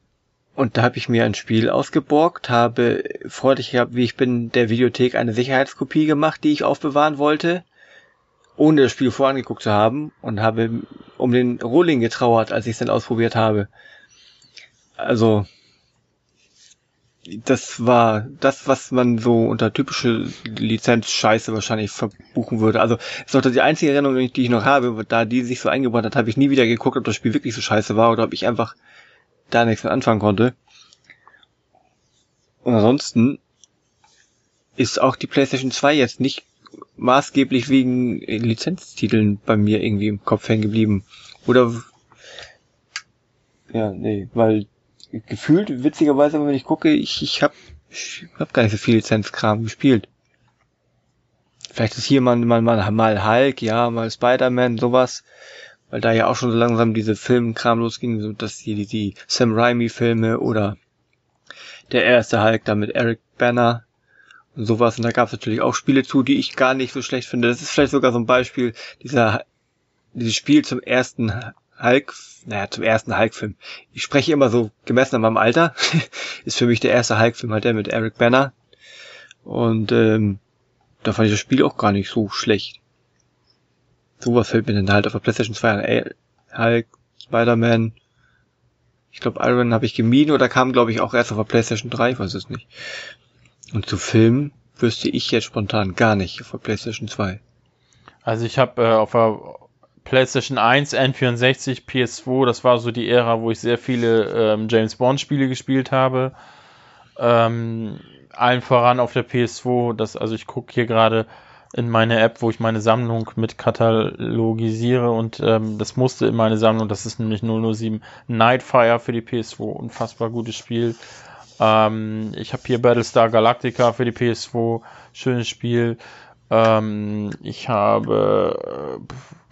A: und da habe ich mir ein Spiel ausgeborgt, habe freundlich gehabt, wie ich bin, der Videothek eine Sicherheitskopie gemacht, die ich aufbewahren wollte, ohne das Spiel vorangeguckt zu haben und habe um den Rohling getrauert, als ich es dann ausprobiert habe. Also, das war das, was man so unter typische Lizenz-Scheiße wahrscheinlich verbuchen würde. Also ist doch die einzige Erinnerung, die ich noch habe, da die sich so eingebaut hat, habe ich nie wieder geguckt, ob das Spiel wirklich so scheiße war oder ob ich einfach da nichts mit anfangen konnte. Und ansonsten ist auch die PlayStation 2 jetzt nicht maßgeblich wegen Lizenztiteln bei mir irgendwie im Kopf hängen geblieben. Oder ja, nee, weil gefühlt, witzigerweise, wenn ich gucke, ich, ich hab, ich hab gar nicht so viel Lizenzkram gespielt. Vielleicht ist hier mal, mal, mal, mal Hulk, ja, mal Spider-Man, sowas. Weil da ja auch schon so langsam diese Filmkram losging, so dass die, die, Sam Raimi-Filme oder der erste Hulk da mit Eric Banner sowas. Und da gab es natürlich auch Spiele zu, die ich gar nicht so schlecht finde. Das ist vielleicht sogar so ein Beispiel dieser, dieses Spiel zum ersten Hulk, naja, zum ersten Hulk-Film. Ich spreche immer so gemessen an meinem Alter. ist für mich der erste Hulk-Film halt der mit Eric Banner. Und ähm, da fand ich das Spiel auch gar nicht so schlecht. Sowas fällt mir dann halt auf der PlayStation 2 an. Ey, Hulk, Spider-Man. Ich glaube, Iron habe ich gemieden oder kam, glaube ich, auch erst auf der PlayStation 3, ich weiß es nicht. Und zu Filmen wüsste ich jetzt spontan gar nicht auf der PlayStation 2.
C: Also ich habe äh, auf der PlayStation 1, N64, PS2, das war so die Ära, wo ich sehr viele ähm, James Bond Spiele gespielt habe. Ähm, allen voran auf der PS2, das, also ich gucke hier gerade in meine App, wo ich meine Sammlung mit katalogisiere und ähm, das musste in meine Sammlung, das ist nämlich 007 Nightfire für die PS2, unfassbar gutes Spiel. Ähm, ich habe hier Battlestar Galactica für die PS2, schönes Spiel. Ähm, ich habe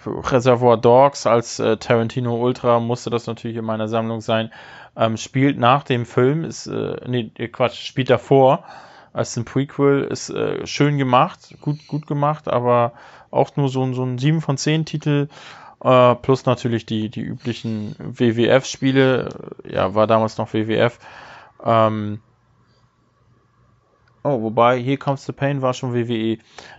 C: äh, Reservoir Dogs als äh, Tarantino Ultra, musste das natürlich in meiner Sammlung sein. Ähm, spielt nach dem Film, ist, äh, nee, Quatsch, spielt davor als ein Prequel, ist äh, schön gemacht, gut, gut gemacht, aber auch nur so, ein so ein 7 von 10 Titel. Uh, plus natürlich die, die üblichen WWF-Spiele. Ja, war damals noch WWF. Ähm, oh, wobei, hier Comes the Pain war schon WWE.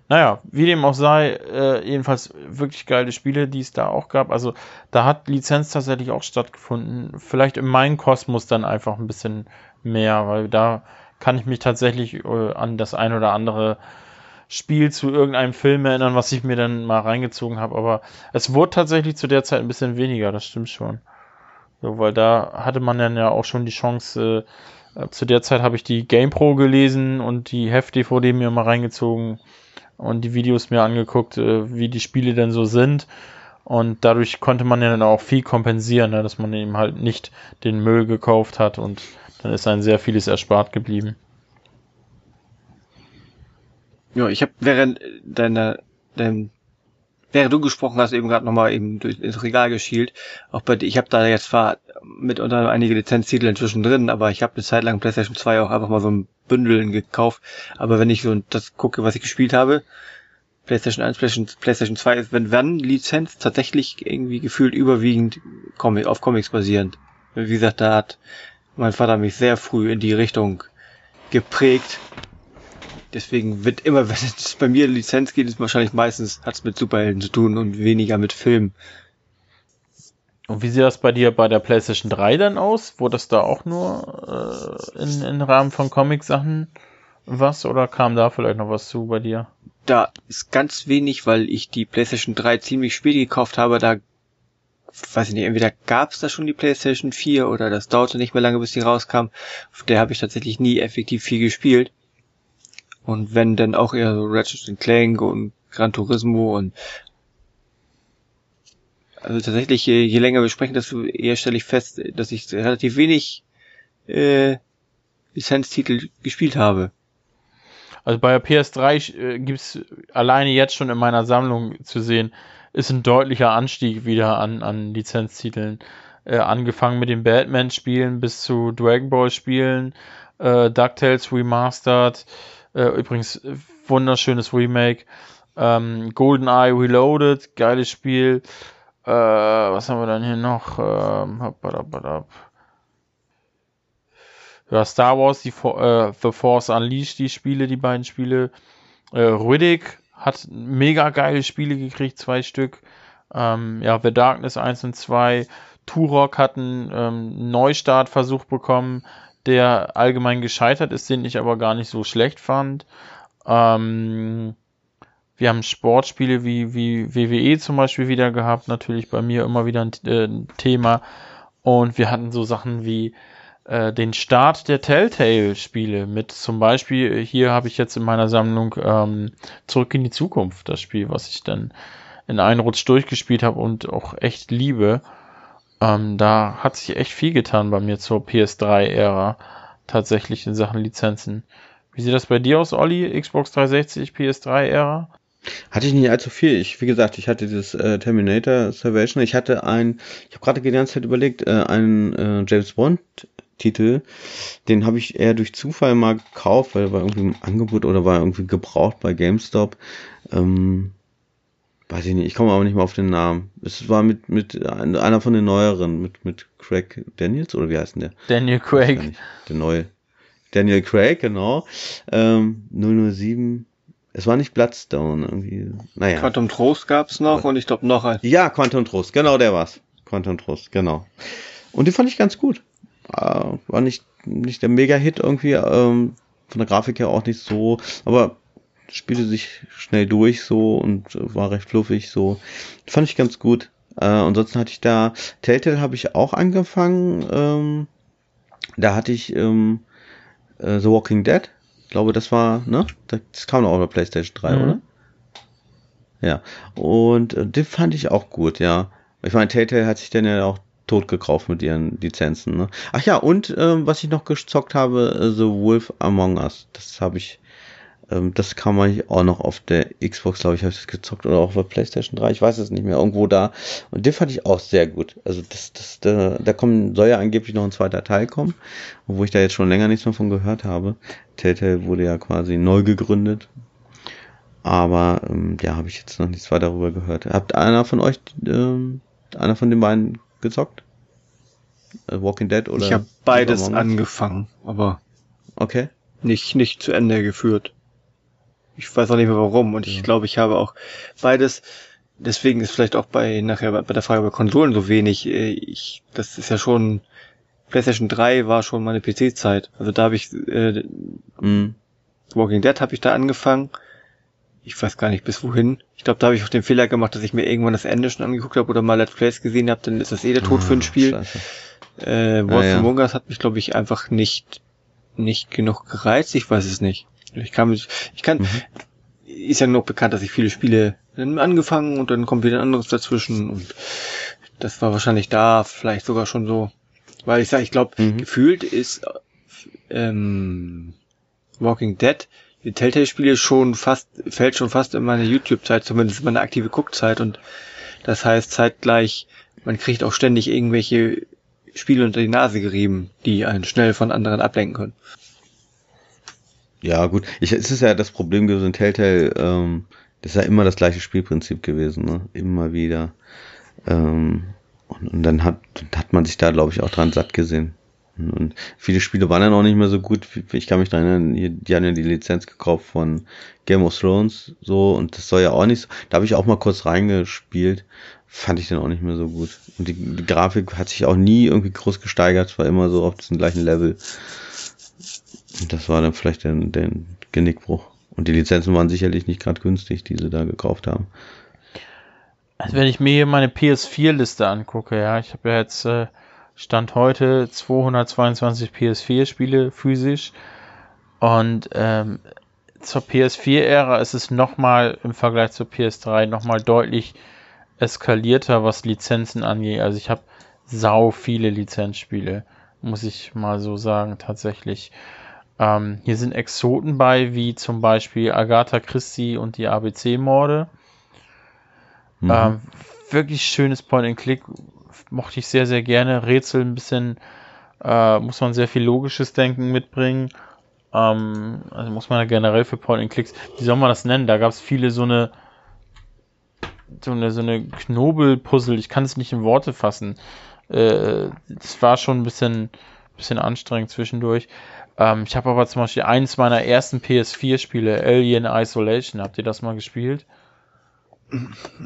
C: Naja, wie dem auch sei, äh, jedenfalls wirklich geile Spiele, die es da auch gab. Also da hat Lizenz tatsächlich auch stattgefunden. Vielleicht in meinem Kosmos dann einfach ein bisschen mehr, weil da kann ich mich tatsächlich äh, an das ein oder andere Spiel zu irgendeinem Film erinnern, was ich mir dann mal reingezogen habe. Aber es wurde tatsächlich zu der Zeit ein bisschen weniger, das stimmt schon. So, weil da hatte man dann ja auch schon die Chance, äh, zu der Zeit habe ich die GamePro gelesen und die Heft-DVD mir mal reingezogen und die Videos mir angeguckt, äh, wie die Spiele denn so sind. Und dadurch konnte man ja dann auch viel kompensieren, ne, dass man eben halt nicht den Müll gekauft hat und dann ist ein sehr vieles erspart geblieben.
A: Ja, ich habe während deiner, deinem während du gesprochen hast, eben gerade nochmal eben durch ins Regal geschielt. Auch bei ich habe da jetzt zwar mitunter einige Lizenztitel inzwischen drin, aber ich habe eine Zeit lang PlayStation 2 auch einfach mal so ein Bündeln gekauft. Aber wenn ich so das gucke, was ich gespielt habe, PlayStation 1, PlayStation, PlayStation 2 ist, wenn wann Lizenz tatsächlich irgendwie gefühlt überwiegend Comic, auf Comics basierend. Wie gesagt, da hat mein Vater mich sehr früh in die Richtung geprägt Deswegen wird immer, wenn es bei mir Lizenz geht, ist wahrscheinlich meistens hat es mit Superhelden zu tun und weniger mit Filmen.
C: Und wie sieht das bei dir bei der PlayStation 3 dann aus? Wurde das da auch nur äh, in, in Rahmen von Comic-Sachen was oder kam da vielleicht noch was zu bei dir?
A: Da ist ganz wenig, weil ich die PlayStation 3 ziemlich spät gekauft habe. Da weiß ich nicht, entweder gab es da schon die PlayStation 4 oder das dauerte nicht mehr lange, bis die rauskam. Auf der habe ich tatsächlich nie effektiv viel gespielt. Und wenn dann auch eher so Ratchet Clank und Gran Turismo und also tatsächlich, je, je länger wir sprechen, desto eher stelle ich fest, dass ich relativ wenig äh, Lizenztitel gespielt habe.
C: Also bei der PS3 äh, gibt's alleine jetzt schon in meiner Sammlung zu sehen, ist ein deutlicher Anstieg wieder an, an Lizenztiteln. Äh, angefangen mit den Batman-Spielen bis zu Dragon Ball-Spielen, äh, DuckTales Remastered, äh, übrigens, äh, wunderschönes Remake. Ähm, GoldenEye Reloaded, geiles Spiel. Äh, was haben wir dann hier noch? Ähm, ja, Star Wars, die, äh, The Force Unleashed, die Spiele, die beiden Spiele. Äh, Riddick hat mega geile Spiele gekriegt, zwei Stück. Ähm, ja, The Darkness 1 und 2. Turok hat einen ähm, Neustartversuch bekommen. Der allgemein gescheitert ist, den ich aber gar nicht so schlecht fand. Ähm, wir haben Sportspiele wie, wie WWE zum Beispiel wieder gehabt, natürlich bei mir immer wieder ein, äh, Thema. Und wir hatten so Sachen wie äh, den Start der Telltale-Spiele mit zum Beispiel, hier habe ich jetzt in meiner Sammlung ähm, Zurück in die Zukunft, das Spiel, was ich dann in einen Rutsch durchgespielt habe und auch echt liebe. Ähm, da hat sich echt viel getan bei mir zur PS3-Ära, tatsächlich in Sachen Lizenzen. Wie sieht das bei dir aus, Olli? Xbox 360, PS3-Ära?
B: Hatte ich nicht allzu viel. Ich, wie gesagt, ich hatte dieses äh, Terminator Salvation. Ich hatte ein, ich habe gerade die ganze Zeit überlegt, äh, einen äh, James Bond Titel, den habe ich eher durch Zufall mal gekauft, weil er war irgendwie im Angebot oder war irgendwie gebraucht bei GameStop. Ähm, weiß ich nicht, ich komme aber nicht mehr auf den Namen. Es war mit, mit einer von den neueren, mit, mit Craig Daniels, oder wie heißt denn der?
C: Daniel Craig.
B: Der neue. Daniel Craig, genau. Ähm, 007. Es war nicht Bloodstone, irgendwie. Naja.
A: Quantum Trost gab's noch und ich glaube noch ein.
B: Ja, Quantum Trost, genau der war's. Quantum Trost, genau. Und den fand ich ganz gut. Äh, war nicht, nicht der Mega-Hit irgendwie, ähm, von der Grafik her auch nicht so, aber spielte sich schnell durch so und war recht fluffig so. Fand ich ganz gut. Äh, ansonsten hatte ich da, Telltale habe ich auch angefangen. Ähm, da hatte ich ähm, äh, The Walking Dead. Ich glaube, das war, ne? Das kam noch auf der PlayStation 3, mhm. oder? Ja. Und äh, den fand ich auch gut, ja. Ich meine, Telltale hat sich dann ja auch tot gekauft mit ihren Lizenzen. Ne? Ach ja, und ähm, was ich noch gezockt habe, äh, The Wolf Among Us. Das habe ich ähm, das kann man auch noch auf der Xbox, glaube ich, habe ich das gezockt oder auch auf der PlayStation 3, ich weiß es nicht mehr, irgendwo da. Und den fand ich auch sehr gut. Also das, das, da, da kommt, soll ja angeblich noch ein zweiter Teil kommen, wo ich da jetzt schon länger nichts mehr von gehört habe. Telltale wurde ja quasi neu gegründet. Aber ähm, ja, habe ich jetzt noch nichts weiter darüber gehört. Habt einer von euch, ähm, einer von den beiden gezockt? Äh, Walking Dead oder?
A: Ich habe beides angefangen, aber
B: okay.
A: nicht nicht zu Ende geführt. Ich weiß auch nicht mehr warum. Und ich ja. glaube, ich habe auch beides. Deswegen ist vielleicht auch bei nachher bei der Frage bei Konsolen so wenig. Äh, ich, das ist ja schon PlayStation 3 war schon meine PC-Zeit. Also da habe ich äh, mhm. Walking Dead habe ich da angefangen. Ich weiß gar nicht bis wohin. Ich glaube, da habe ich auch den Fehler gemacht, dass ich mir irgendwann das Ende schon angeguckt habe oder mal Let's Plays gesehen habe. Dann ist das eh der Tod ah, für ein Spiel. Äh, Wolf ah, ja. Among Us hat mich, glaube ich, einfach nicht nicht genug gereizt. Ich weiß es nicht. Ich kann, ich kann, mhm. ist ja noch bekannt, dass ich viele Spiele dann angefangen und dann kommt wieder ein anderes dazwischen und das war wahrscheinlich da vielleicht sogar schon so, weil ich sage, ich glaube, mhm. gefühlt ist ähm, Walking Dead die Telltale-Spiele schon fast, fällt schon fast in meine YouTube-Zeit, zumindest in meine aktive Guckzeit und das heißt zeitgleich, man kriegt auch ständig irgendwelche Spiele unter die Nase gerieben, die einen schnell von anderen ablenken können.
B: Ja, gut. Ich, es ist ja das Problem gewesen, Telltale, ähm, das ist ja immer das gleiche Spielprinzip gewesen, ne? Immer wieder. Ähm, und, und dann hat, hat man sich da, glaube ich, auch dran satt gesehen. Und viele Spiele waren dann auch nicht mehr so gut. Ich kann mich daran erinnern, die haben ja die Lizenz gekauft von Game of Thrones, so, und das soll ja auch nicht so. Da habe ich auch mal kurz reingespielt. Fand ich dann auch nicht mehr so gut. Und die, die Grafik hat sich auch nie irgendwie groß gesteigert, es war immer so auf diesem gleichen Level. Das war dann vielleicht der, der Genickbruch. Und die Lizenzen waren sicherlich nicht gerade günstig, die sie da gekauft haben.
C: Also wenn ich mir hier meine PS4-Liste angucke, ja, ich habe ja jetzt äh, Stand heute 222 PS4-Spiele physisch und ähm, zur PS4-Ära ist es nochmal im Vergleich zur PS3 nochmal deutlich eskalierter, was Lizenzen angeht. Also ich habe sau viele Lizenzspiele, muss ich mal so sagen, tatsächlich. Ähm, hier sind Exoten bei, wie zum Beispiel Agatha Christie und die ABC-Morde. Mhm. Ähm, wirklich schönes Point-and-Click. Mochte ich sehr, sehr gerne. Rätsel ein bisschen, äh, muss man sehr viel logisches Denken mitbringen. Ähm, also muss man ja generell für Point-and-Clicks, wie soll man das nennen? Da gab es viele so eine, so eine, so eine Knobelpuzzle. Ich kann es nicht in Worte fassen. Äh, das war schon ein bisschen, bisschen anstrengend zwischendurch. Ähm, ich habe aber zum Beispiel eins meiner ersten PS4-Spiele, Alien Isolation. Habt ihr das mal gespielt?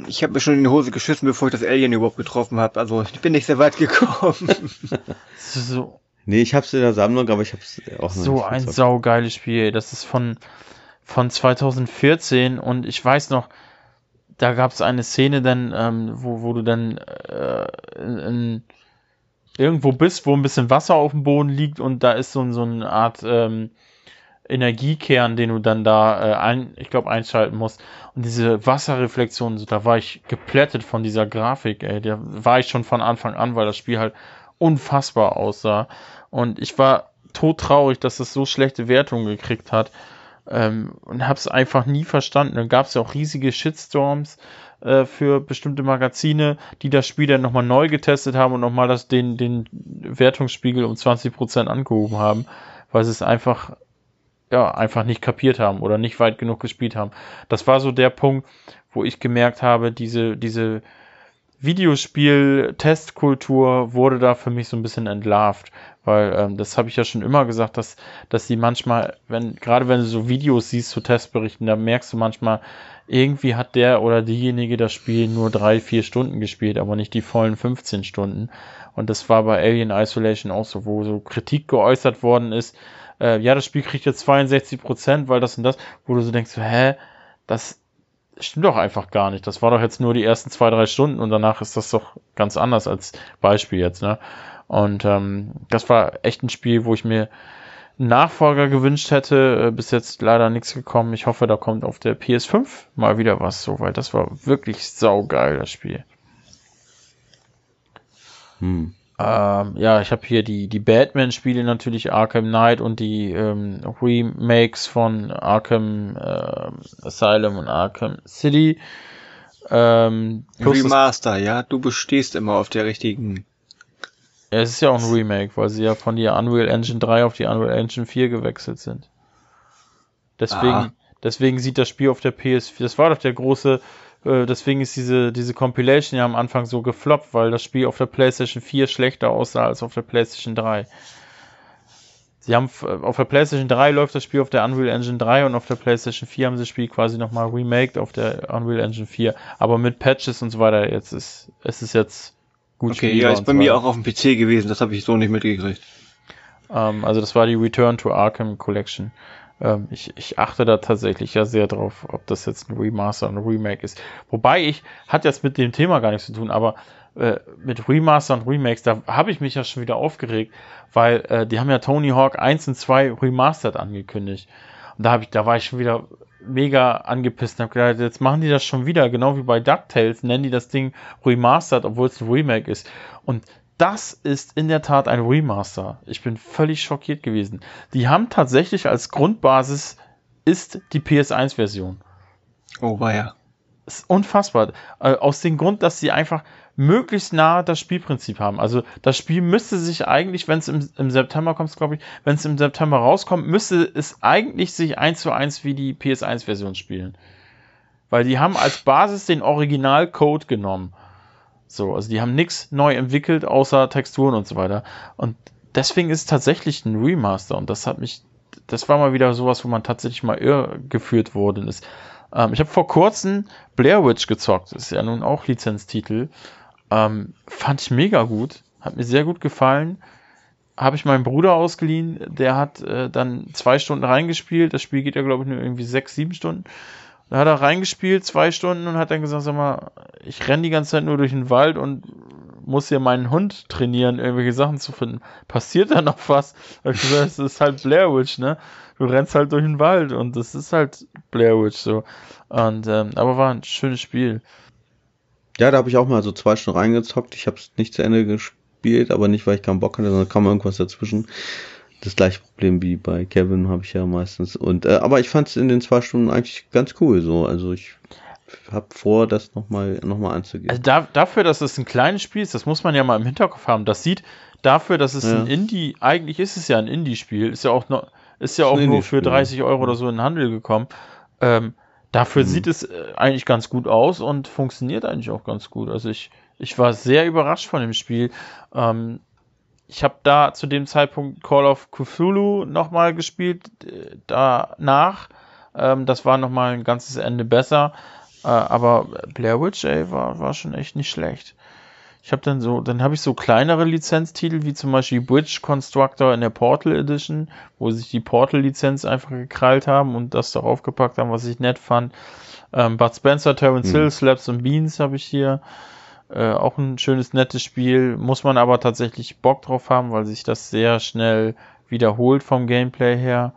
A: Ich habe mir schon in die Hose geschissen, bevor ich das Alien überhaupt getroffen habe. Also ich bin nicht sehr weit gekommen.
C: so
B: Nee, ich hab's in der Sammlung, aber ich hab's auch noch
C: So
B: nicht
C: ein
B: gezockt.
C: saugeiles Spiel. Das ist von, von 2014 und ich weiß noch, da gab es eine Szene dann, ähm, wo, wo du dann äh, in, in, irgendwo bist, wo ein bisschen Wasser auf dem Boden liegt und da ist so, so eine Art ähm, Energiekern, den du dann da äh, ein, ich glaube, einschalten musst. Und diese Wasserreflexion, so, da war ich geplättet von dieser Grafik, ey. Da war ich schon von Anfang an, weil das Spiel halt unfassbar aussah. Und ich war todtraurig, dass es so schlechte Wertungen gekriegt hat. Ähm, und hab's einfach nie verstanden. Dann gab's ja auch riesige Shitstorms äh, für bestimmte Magazine, die das Spiel dann nochmal neu getestet haben und nochmal das, den, den Wertungsspiegel um 20% angehoben haben, weil sie es einfach, ja, einfach nicht kapiert haben oder nicht weit genug gespielt haben. Das war so der Punkt, wo ich gemerkt habe, diese, diese Videospiel-Testkultur wurde da für mich so ein bisschen entlarvt, weil ähm, das habe ich ja schon immer gesagt, dass, dass die manchmal, wenn, gerade wenn du so Videos siehst zu Testberichten, da merkst du manchmal, irgendwie hat der oder diejenige das Spiel nur drei, vier Stunden gespielt, aber nicht die vollen 15 Stunden. Und das war bei Alien Isolation auch so, wo so Kritik geäußert worden ist, äh, ja, das Spiel kriegt jetzt 62 Prozent, weil das und das, wo du so denkst, hä, das stimmt doch einfach gar nicht. Das war doch jetzt nur die ersten zwei, drei Stunden und danach ist das doch ganz anders als Beispiel jetzt, ne? Und ähm, das war echt ein Spiel, wo ich mir einen Nachfolger gewünscht hätte. Äh, bis jetzt leider nichts gekommen. Ich hoffe, da kommt auf der PS5 mal wieder was so, weil das war wirklich saugeil, das Spiel.
B: Hm.
C: Ähm, ja, ich habe hier die, die Batman-Spiele natürlich, Arkham Knight und die ähm, Remakes von Arkham äh, Asylum und Arkham City. Ähm,
A: Remaster, ja, du bestehst immer auf der richtigen.
C: Ja, es ist ja auch ein Remake, weil sie ja von der Unreal Engine 3 auf die Unreal Engine 4 gewechselt sind. Deswegen,
A: Ah.
C: deswegen sieht das Spiel auf der PS4, das war doch der große, äh, deswegen ist diese, diese Compilation ja am Anfang so gefloppt, weil das Spiel auf der PlayStation 4 schlechter aussah als auf der PlayStation 3. Sie haben f- auf der PlayStation 3 läuft das Spiel auf der Unreal Engine 3 und auf der PlayStation 4 haben sie das Spiel quasi nochmal remaked auf der Unreal Engine 4, aber mit Patches und so weiter. Jetzt ist es ist jetzt gut
A: Okay, ja,
C: spielbar
A: ist
C: und
A: bei
C: so
A: mir auch auf dem PC gewesen, das habe ich so nicht mitgekriegt.
C: Ähm, also das war die Return to Arkham Collection. Ähm, ich, ich achte da tatsächlich ja sehr drauf, ob das jetzt ein Remaster oder ein Remake ist. Wobei ich, hat jetzt mit dem Thema gar nichts zu tun, aber äh, mit Remaster und Remakes, da habe ich mich ja schon wieder aufgeregt, weil äh, die haben ja Tony Hawk 1 und 2 Remastered angekündigt. Und da habe ich, da war ich schon wieder mega angepisst und habe gedacht, jetzt machen die das schon wieder, genau wie bei DuckTales, nennen die das Ding Remastered, obwohl es ein Remake ist. Und das ist in der Tat ein Remaster. Ich bin völlig schockiert gewesen. Die haben tatsächlich als Grundbasis ist die PS1-Version.
A: Oh, war ja.
C: Ist unfassbar. Äh, aus dem Grund, dass sie einfach möglichst nah das Spielprinzip haben. Also das Spiel müsste sich eigentlich, wenn es im, im September kommt, glaube ich, wenn es im September rauskommt, müsste es eigentlich sich eins zu eins wie die PS1-Version spielen. Weil die haben als Basis den Originalcode genommen. So, also die haben nichts neu entwickelt, außer Texturen und so weiter. Und deswegen ist es tatsächlich ein Remaster. Und das hat mich, das war mal wieder sowas, wo man tatsächlich mal irregeführt worden ist. Ähm, ich habe vor kurzem Blair Witch gezockt. Das ist ja nun auch Lizenztitel. Ähm, fand ich mega gut. Hat mir sehr gut gefallen. Habe ich meinem Bruder ausgeliehen. Der hat äh, dann zwei Stunden reingespielt. Das Spiel geht ja, glaube ich, nur irgendwie sechs, sieben Stunden. Da hat er reingespielt, zwei Stunden, und hat dann gesagt, sag mal, ich renne die ganze Zeit nur durch den Wald und muss hier meinen Hund trainieren, irgendwelche Sachen zu finden. Passiert da noch was? Da es ist halt Blair Witch, ne? Du rennst halt durch den Wald und das ist halt Blair Witch so. Und, ähm, aber war ein schönes Spiel.
B: Ja, da habe ich auch mal so zwei Stunden reingezockt. Ich habe es nicht zu Ende gespielt, aber nicht, weil ich keinen Bock hatte, sondern kam irgendwas dazwischen. Das gleiche Problem wie bei Kevin habe ich ja meistens. Und äh, aber ich fand es in den zwei Stunden eigentlich ganz cool so. Also ich habe vor, das nochmal noch mal anzugehen.
C: Also da, dafür, dass es ein kleines Spiel ist, das muss man ja mal im Hinterkopf haben. Das sieht dafür, dass es
B: Ja.
C: ein Indie, eigentlich ist es ja ein Indie-Spiel, ist ja auch noch, ist ja auch nur für
B: Indie-Spiel,
C: 30 Euro oder so in den Handel gekommen. Ähm, dafür
B: Mhm.
C: sieht es äh, eigentlich ganz gut aus und funktioniert eigentlich auch ganz gut. Also ich, ich war sehr überrascht von dem Spiel. Ähm, ich habe da zu dem Zeitpunkt Call of Cthulhu nochmal gespielt, äh, danach. Ähm, das war nochmal ein ganzes Ende besser. Äh, aber Blair Witch, ey, war, war schon echt nicht schlecht. Ich habe dann so, dann habe ich so kleinere Lizenztitel wie zum Beispiel Bridge Constructor in der Portal Edition, wo sich die Portal-Lizenz einfach gekrallt haben und das darauf gepackt haben, was ich nett fand. Ähm, Bud Spencer, Terence mhm. Hill, Slaps and Beans habe ich hier. Äh, auch ein schönes, nettes Spiel. Muss man aber tatsächlich Bock drauf haben, weil sich das sehr schnell wiederholt vom Gameplay her.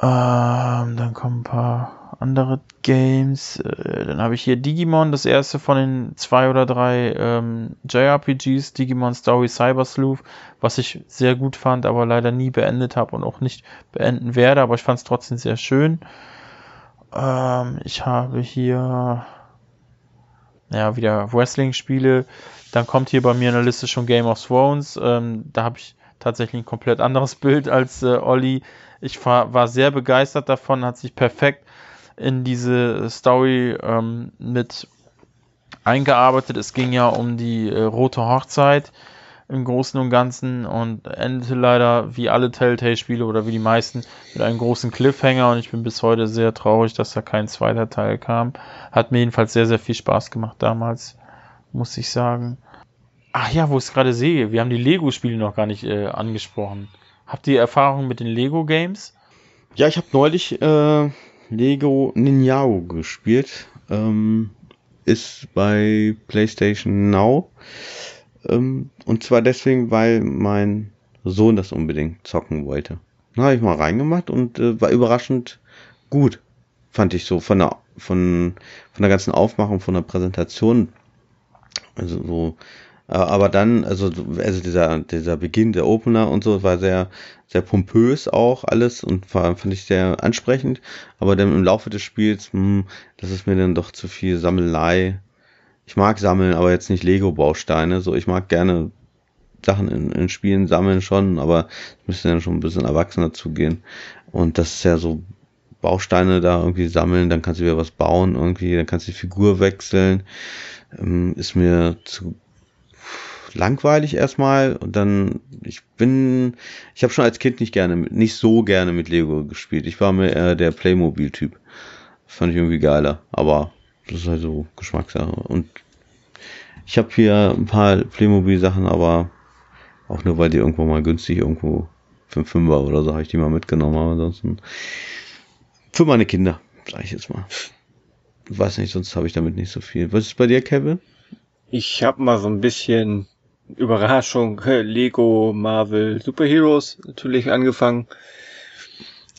C: Ähm, dann kommen ein paar andere Games. Äh, dann habe ich hier Digimon, das erste von den zwei oder drei ähm, JRPGs, Digimon Story Cyber Sleuth, was ich sehr gut fand, aber leider nie beendet habe und auch nicht beenden werde, aber ich fand es trotzdem sehr schön. Ähm, ich habe hier ja wieder Wrestling-Spiele. Dann kommt hier bei mir in der Liste schon Game of Thrones. Ähm, da habe ich tatsächlich ein komplett anderes Bild als äh, Olli. Ich war, war sehr begeistert davon, hat sich perfekt in diese Story ähm, mit eingearbeitet. Es ging ja um die äh, rote Hochzeit im Großen und Ganzen und endete leider wie alle Telltale-Spiele oder wie die meisten mit einem großen Cliffhanger und ich bin bis heute sehr traurig, dass da kein zweiter Teil kam. Hat mir jedenfalls sehr, sehr viel Spaß gemacht damals, muss ich sagen. Ach ja, wo ich es gerade sehe, wir haben die Lego-Spiele noch gar nicht äh, angesprochen. Habt ihr Erfahrung mit den Lego-Games?
B: Ja, ich habe neulich äh, Lego Ninjago gespielt. Ähm, ist bei PlayStation Now. Ähm, und zwar deswegen, weil mein Sohn das unbedingt zocken wollte. Da habe ich mal reingemacht und äh, war überraschend gut, fand ich so von der von von der ganzen Aufmachung, von der Präsentation. Also so aber dann, also, also dieser, dieser Beginn, der Opener und so, war sehr, sehr pompös auch alles und war, fand ich sehr ansprechend. Aber dann im Laufe des Spiels, mh, hm, das ist mir dann doch zu viel Sammelei. Ich mag sammeln, aber jetzt nicht Lego-Bausteine. So, ich mag gerne Sachen in, in Spielen sammeln schon, aber es müsste dann schon ein bisschen erwachsener zugehen. Und das ist ja so Bausteine da irgendwie sammeln, dann kannst du wieder was bauen irgendwie, dann kannst du die Figur wechseln. Ähm, ist mir zu langweilig erstmal und dann ich bin ich habe schon als Kind nicht gerne nicht so gerne mit Lego gespielt. Ich war mir eher der Playmobil Typ. Fand ich irgendwie geiler, aber das ist halt so Geschmackssache und ich habe hier ein paar Playmobil Sachen, aber auch nur weil die irgendwo mal günstig irgendwo für Fünfer oder so habe ich die mal mitgenommen, aber ansonsten für meine Kinder, sage ich jetzt mal. Weiß nicht, sonst habe ich damit nicht so viel. Was ist bei dir, Kevin?
A: Ich habe mal so ein bisschen Überraschung, Lego, Marvel, Superheroes natürlich angefangen.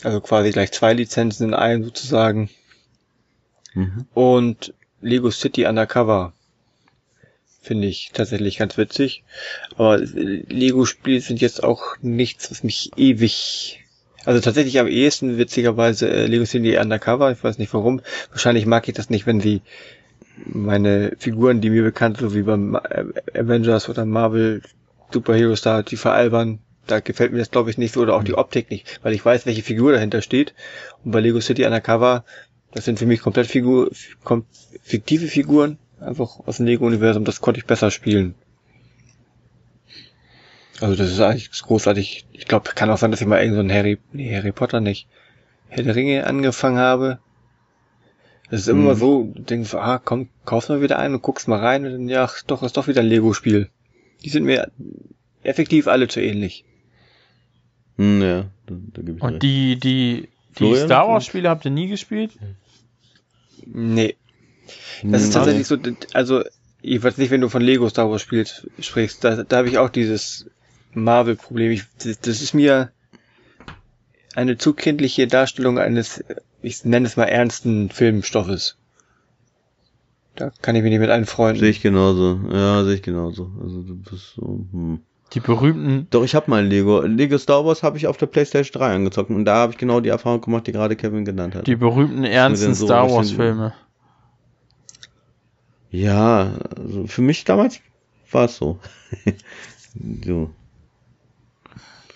A: Also quasi gleich zwei Lizenzen in einem sozusagen. Mhm. Und Lego City Undercover finde ich tatsächlich ganz witzig. Aber Lego-Spiele sind jetzt auch nichts, was mich ewig also tatsächlich am ehesten witzigerweise äh, Lego City Undercover. Ich weiß nicht warum. Wahrscheinlich mag ich das nicht, wenn sie meine Figuren, die mir bekannt sind, so wie beim äh, Avengers oder Marvel Superheroes da, die veralbern, da gefällt mir das glaube ich nicht so oder auch die mhm. Optik nicht, weil ich weiß, welche Figur dahinter steht. Und bei Lego City Undercover, das sind für mich komplett Figur, fiktive Figuren, einfach aus dem Lego-Universum, das konnte ich besser spielen. Also das ist eigentlich großartig. Ich glaube, kann auch sein, dass ich mal irgend so ein Harry, nee, Harry Potter nicht, Herr der Ringe angefangen habe es ist immer mhm. so, du denkst, ah, komm, kaufst mal wieder ein und guckst mal rein und dann, ja, doch, ist doch wieder ein Lego-Spiel. Die sind mir effektiv alle zu ähnlich.
B: Hm, ja, da,
C: da gebe ich Und recht. die, die, die Star Wars-Spiele habt ihr nie gespielt?
A: Nee. Das ist tatsächlich so, also, ich weiß nicht, wenn du von Lego Star Wars spielst, sprichst, da, da habe ich auch dieses Marvel-Problem. Das ist mir eine zu kindliche Darstellung eines ich nenne es mal ernsten Filmstoffes. Da kann ich mich nicht mit anfreunden.
B: Sehe ich genauso. Ja, sehe ich genauso. Also du bist so. Hm.
C: Die berühmten.
B: Doch, ich habe mal Lego. Lego Star Wars habe ich auf der PlayStation 3 angezockt und da habe ich genau die Erfahrung gemacht, die gerade Kevin genannt hat.
C: Die berühmten ernsten so Star Wars Filme.
B: Ja, also für mich damals war es so. so.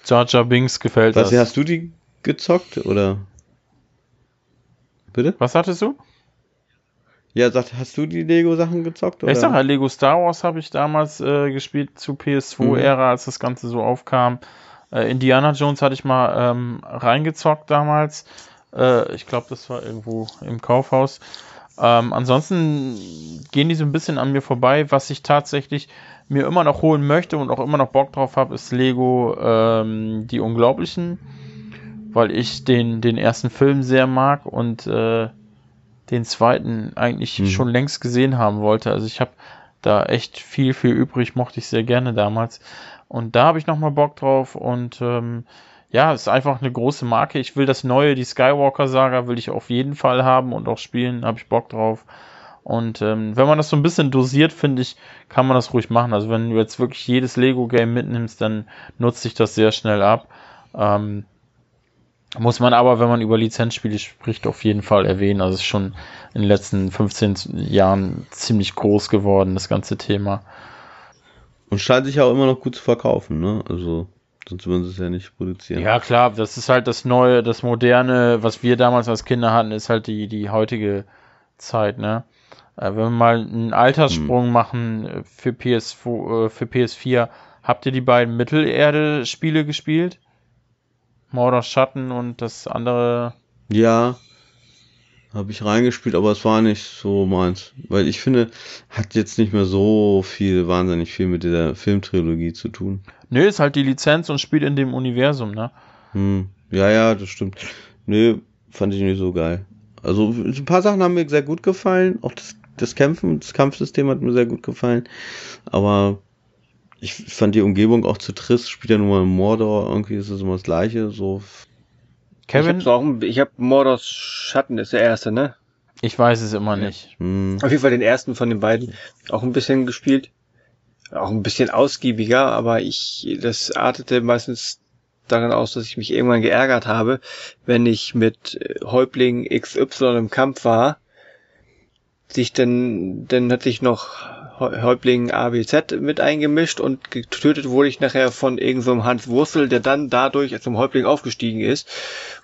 C: Jar Jar Binks gefällt
B: Was, das. hast du die gezockt oder?
C: Bitte? Was sagtest du?
B: Ja, sag, hast du die Lego-Sachen gezockt?
C: Oder? Ich sag ja, Lego Star Wars habe ich damals äh, gespielt zu PS2-Ära, mhm. als das Ganze so aufkam. Äh, Indiana Jones hatte ich mal ähm, reingezockt damals. Äh, ich glaube, das war irgendwo im Kaufhaus. Ähm, ansonsten gehen die so ein bisschen an mir vorbei. Was ich tatsächlich mir immer noch holen möchte und auch immer noch Bock drauf habe, ist Lego ähm, Die Unglaublichen, weil ich den, den ersten Film sehr mag und äh, den zweiten eigentlich mhm. schon längst gesehen haben wollte. Also ich habe da echt viel, viel übrig, mochte ich sehr gerne damals. Und da habe ich nochmal Bock drauf und ähm, ja, ist einfach eine große Marke. Ich will das neue, die Skywalker-Saga, will ich auf jeden Fall haben und auch spielen, habe ich Bock drauf. Und ähm, wenn man das so ein bisschen dosiert, finde ich, kann man das ruhig machen. Also wenn du jetzt wirklich jedes Lego-Game mitnimmst, dann nutzt sich das sehr schnell ab. Ähm, muss man aber, wenn man über Lizenzspiele spricht, auf jeden Fall erwähnen. Also es ist schon in den letzten 15 Jahren ziemlich groß geworden, das ganze Thema.
B: Und scheint sich auch immer noch gut zu verkaufen, ne? Also sonst würden sie es ja nicht produzieren.
C: Ja, klar, das ist halt das Neue, das Moderne, was wir damals als Kinder hatten, ist halt die, die heutige Zeit, ne? Äh, wenn wir mal einen Alterssprung hm. machen äh, für, PS, äh, für PS4, habt ihr die beiden Mittelerde-Spiele gespielt? Mordor Schatten und das andere.
B: Ja, habe ich reingespielt, aber es war nicht so meins. Weil ich finde, hat jetzt nicht mehr so viel, wahnsinnig viel mit der Filmtrilogie zu tun.
C: Nö, ist halt die Lizenz und spielt in dem Universum, ne?
B: Hm. Ja, ja, das stimmt. Nö, fand ich nicht so geil. Also ein paar Sachen haben mir sehr gut gefallen. Auch das, das Kämpfen, das Kampfsystem hat mir sehr gut gefallen. Aber ich fand die Umgebung auch zu trist. Spielt ja nur mal Mordor. Irgendwie ist es immer das Gleiche. So
A: Kevin? Ich habe ich hab Mordors Schatten, ist der erste, ne?
C: Ich weiß es immer nicht.
A: Hm. Auf jeden Fall den ersten von den beiden auch ein bisschen gespielt. Auch ein bisschen ausgiebiger, aber ich, das artete meistens daran aus, dass ich mich irgendwann geärgert habe, wenn ich mit äh, Häuptling XY im Kampf war, sich dann, dann hatte ich noch Häuptling ABZ mit eingemischt und getötet wurde ich nachher von irgendeinem so Hans Wurzel, der dann dadurch zum Häuptling aufgestiegen ist.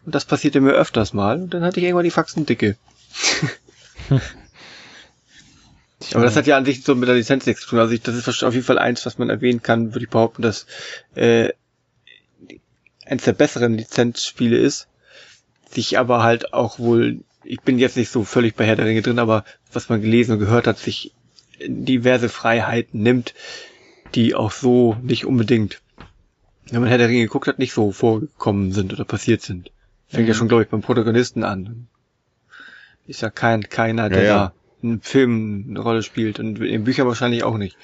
A: Und das passierte mir öfters mal. Und dann hatte ich irgendwann die Faxen dicke. Aber das hat ja an sich so mit der Lizenz nichts zu tun. Also ich, das ist auf jeden Fall eins, was man erwähnen kann, würde ich behaupten, dass äh, eins der besseren Lizenzspiele ist, sich aber halt auch wohl, ich bin jetzt nicht so völlig bei Herr der Ringe drin, aber was man gelesen und gehört hat, sich diverse Freiheiten nimmt, die auch so nicht unbedingt, wenn man Herr der Ringe geguckt hat, nicht so vorgekommen sind oder passiert sind. Fängt mhm. ja schon, glaube ich, beim Protagonisten an. Ist ja kein, keiner, der ja, ja. da einen Film eine Rolle spielt und in Büchern wahrscheinlich auch nicht.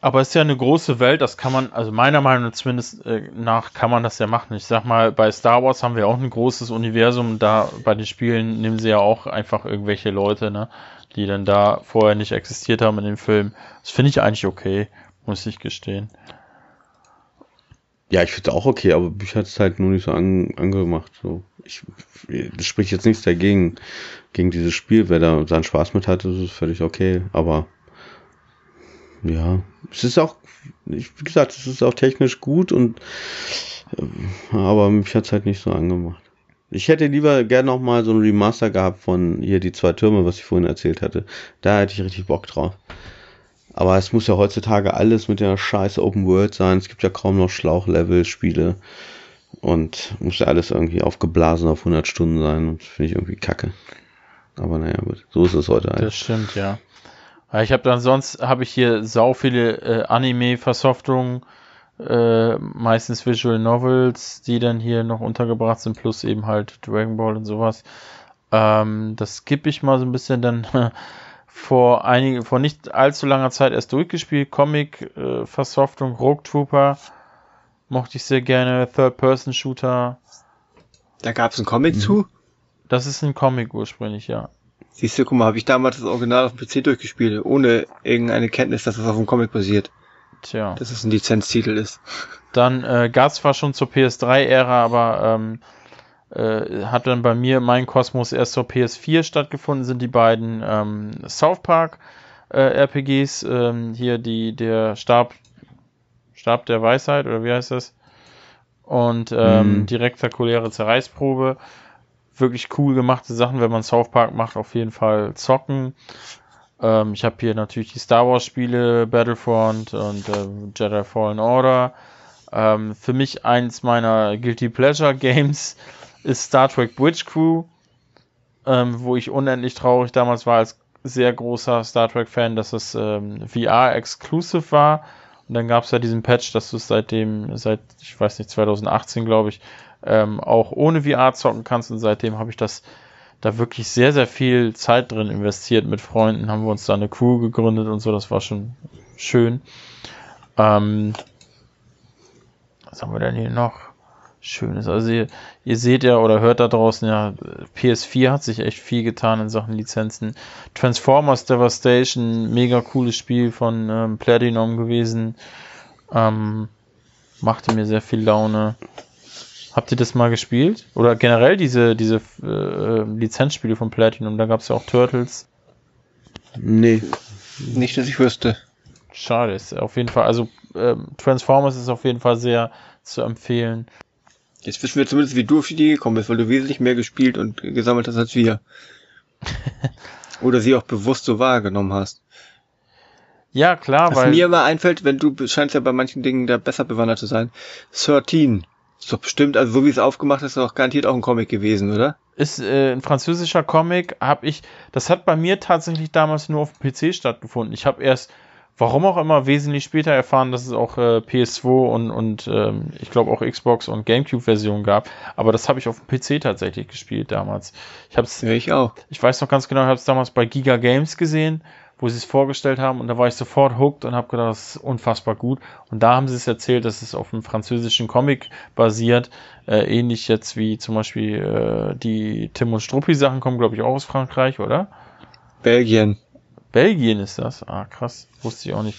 C: Aber es ist ja eine große Welt, das kann man, also meiner Meinung nach zumindest äh, nach kann man das ja machen. Ich sag mal, bei Star Wars haben wir auch ein großes Universum, da bei den Spielen nehmen sie ja auch einfach irgendwelche Leute, ne? Die dann da vorher nicht existiert haben in dem Film. Das finde ich eigentlich okay, muss ich gestehen.
B: Ja, ich finde es auch okay, aber mich hat es halt nur nicht so an, angemacht. So. Ich, das spricht jetzt nichts dagegen, gegen dieses Spiel. Wer da seinen Spaß mit hat, ist völlig okay. Aber ja, es ist auch, wie gesagt, es ist auch technisch gut und äh, aber mich hat es halt nicht so angemacht. Ich hätte lieber gern noch mal so ein Remaster gehabt von hier die zwei Türme, was ich vorhin erzählt hatte. Da hätte ich richtig Bock drauf. Aber es muss ja heutzutage alles mit der scheiß Open World sein. Es gibt ja kaum noch Schlauchlevel-Spiele. Und muss ja alles irgendwie aufgeblasen auf 100 Stunden sein. Und finde ich irgendwie kacke. Aber naja, gut. So ist es heute
C: eigentlich. Das stimmt, ja. Ich habe dann sonst, habe ich hier sau viele äh, Anime-Versoftungen äh, meistens Visual Novels, die dann hier noch untergebracht sind, plus eben halt Dragon Ball und sowas. Ähm, das skippe ich mal so ein bisschen dann vor einige, vor nicht allzu langer Zeit erst durchgespielt. Comic-Versoftung, äh, Rogue Trooper mochte ich sehr gerne. Third-Person-Shooter.
A: Da gab es einen Comic mhm. zu?
C: Das ist ein Comic ursprünglich, ja.
A: Siehst du, guck mal, habe ich damals das Original auf dem PC durchgespielt, ohne irgendeine Kenntnis, dass das auf dem Comic basiert. Tja. Dass es ein Lizenztitel ist.
C: Dann äh, gab es zwar schon zur PS3-Ära, aber ähm, äh, hat dann bei mir mein Kosmos erst zur PS4 stattgefunden, sind die beiden ähm, South Park äh, RPGs, ähm, hier die, der Stab, Stab der Weisheit, oder wie heißt das? Und ähm, mhm. die rektakuläre Zerreißprobe. Wirklich cool gemachte Sachen, wenn man South Park macht, auf jeden Fall zocken. Ähm, ich habe hier natürlich die Star Wars Spiele, Battlefront und äh, Jedi Fallen Order. Ähm, für mich eins meiner Guilty Pleasure Games ist Star Trek Bridge Crew, ähm, wo ich unendlich traurig damals war, als sehr großer Star Trek-Fan, dass es ähm, VR-exclusive war. Und dann gab es ja diesen Patch, dass du es seitdem, seit, ich weiß nicht, 2018 glaube ich, ähm, auch ohne VR zocken kannst. Und seitdem habe ich das da wirklich sehr, sehr viel Zeit drin investiert. Mit Freunden haben wir uns da eine Crew gegründet und so. Das war schon schön. Ähm, was haben wir denn hier noch? Schönes. Also ihr, ihr, seht ja oder hört da draußen ja, PS4 hat sich echt viel getan in Sachen Lizenzen. Transformers Devastation, mega cooles Spiel von ähm, Platinum gewesen. Ähm, machte mir sehr viel Laune. Habt ihr das mal gespielt? Oder generell diese, diese äh, Lizenzspiele von Platinum? Da gab es ja auch Turtles.
A: Nee. Nicht, dass ich wüsste.
C: Schade, ist auf jeden Fall, also ähm, Transformers ist auf jeden Fall sehr zu empfehlen.
A: Jetzt wissen wir zumindest, wie du auf die Idee gekommen bist, weil du wesentlich mehr gespielt und gesammelt hast als wir. Oder sie auch bewusst so wahrgenommen hast.
C: Ja, klar,
A: Was weil. mir immer einfällt, wenn du scheinst ja bei manchen Dingen da besser bewandert zu sein. 13 ist doch bestimmt, also so wie es aufgemacht ist, doch garantiert auch ein Comic gewesen, oder?
C: Ist äh, ein französischer Comic, habe ich, das hat bei mir tatsächlich damals nur auf dem PC stattgefunden. Ich habe erst, warum auch immer, wesentlich später erfahren, dass es auch äh, PS2 und, und ähm, ich glaube auch Xbox und Gamecube-Versionen gab. Aber das habe ich auf dem PC tatsächlich gespielt damals. Ich hab's,
A: ja, ich auch.
C: Ich weiß noch ganz genau, ich habe es damals bei Giga Games gesehen wo sie es vorgestellt haben und da war ich sofort hooked und habe gedacht, das ist unfassbar gut. Und da haben sie es erzählt, dass es auf einem französischen Comic basiert, äh, ähnlich jetzt wie zum Beispiel äh, die Tim und Struppi Sachen kommen, glaube ich, auch aus Frankreich, oder?
A: Belgien.
C: Belgien ist das? Ah, krass, wusste ich auch nicht.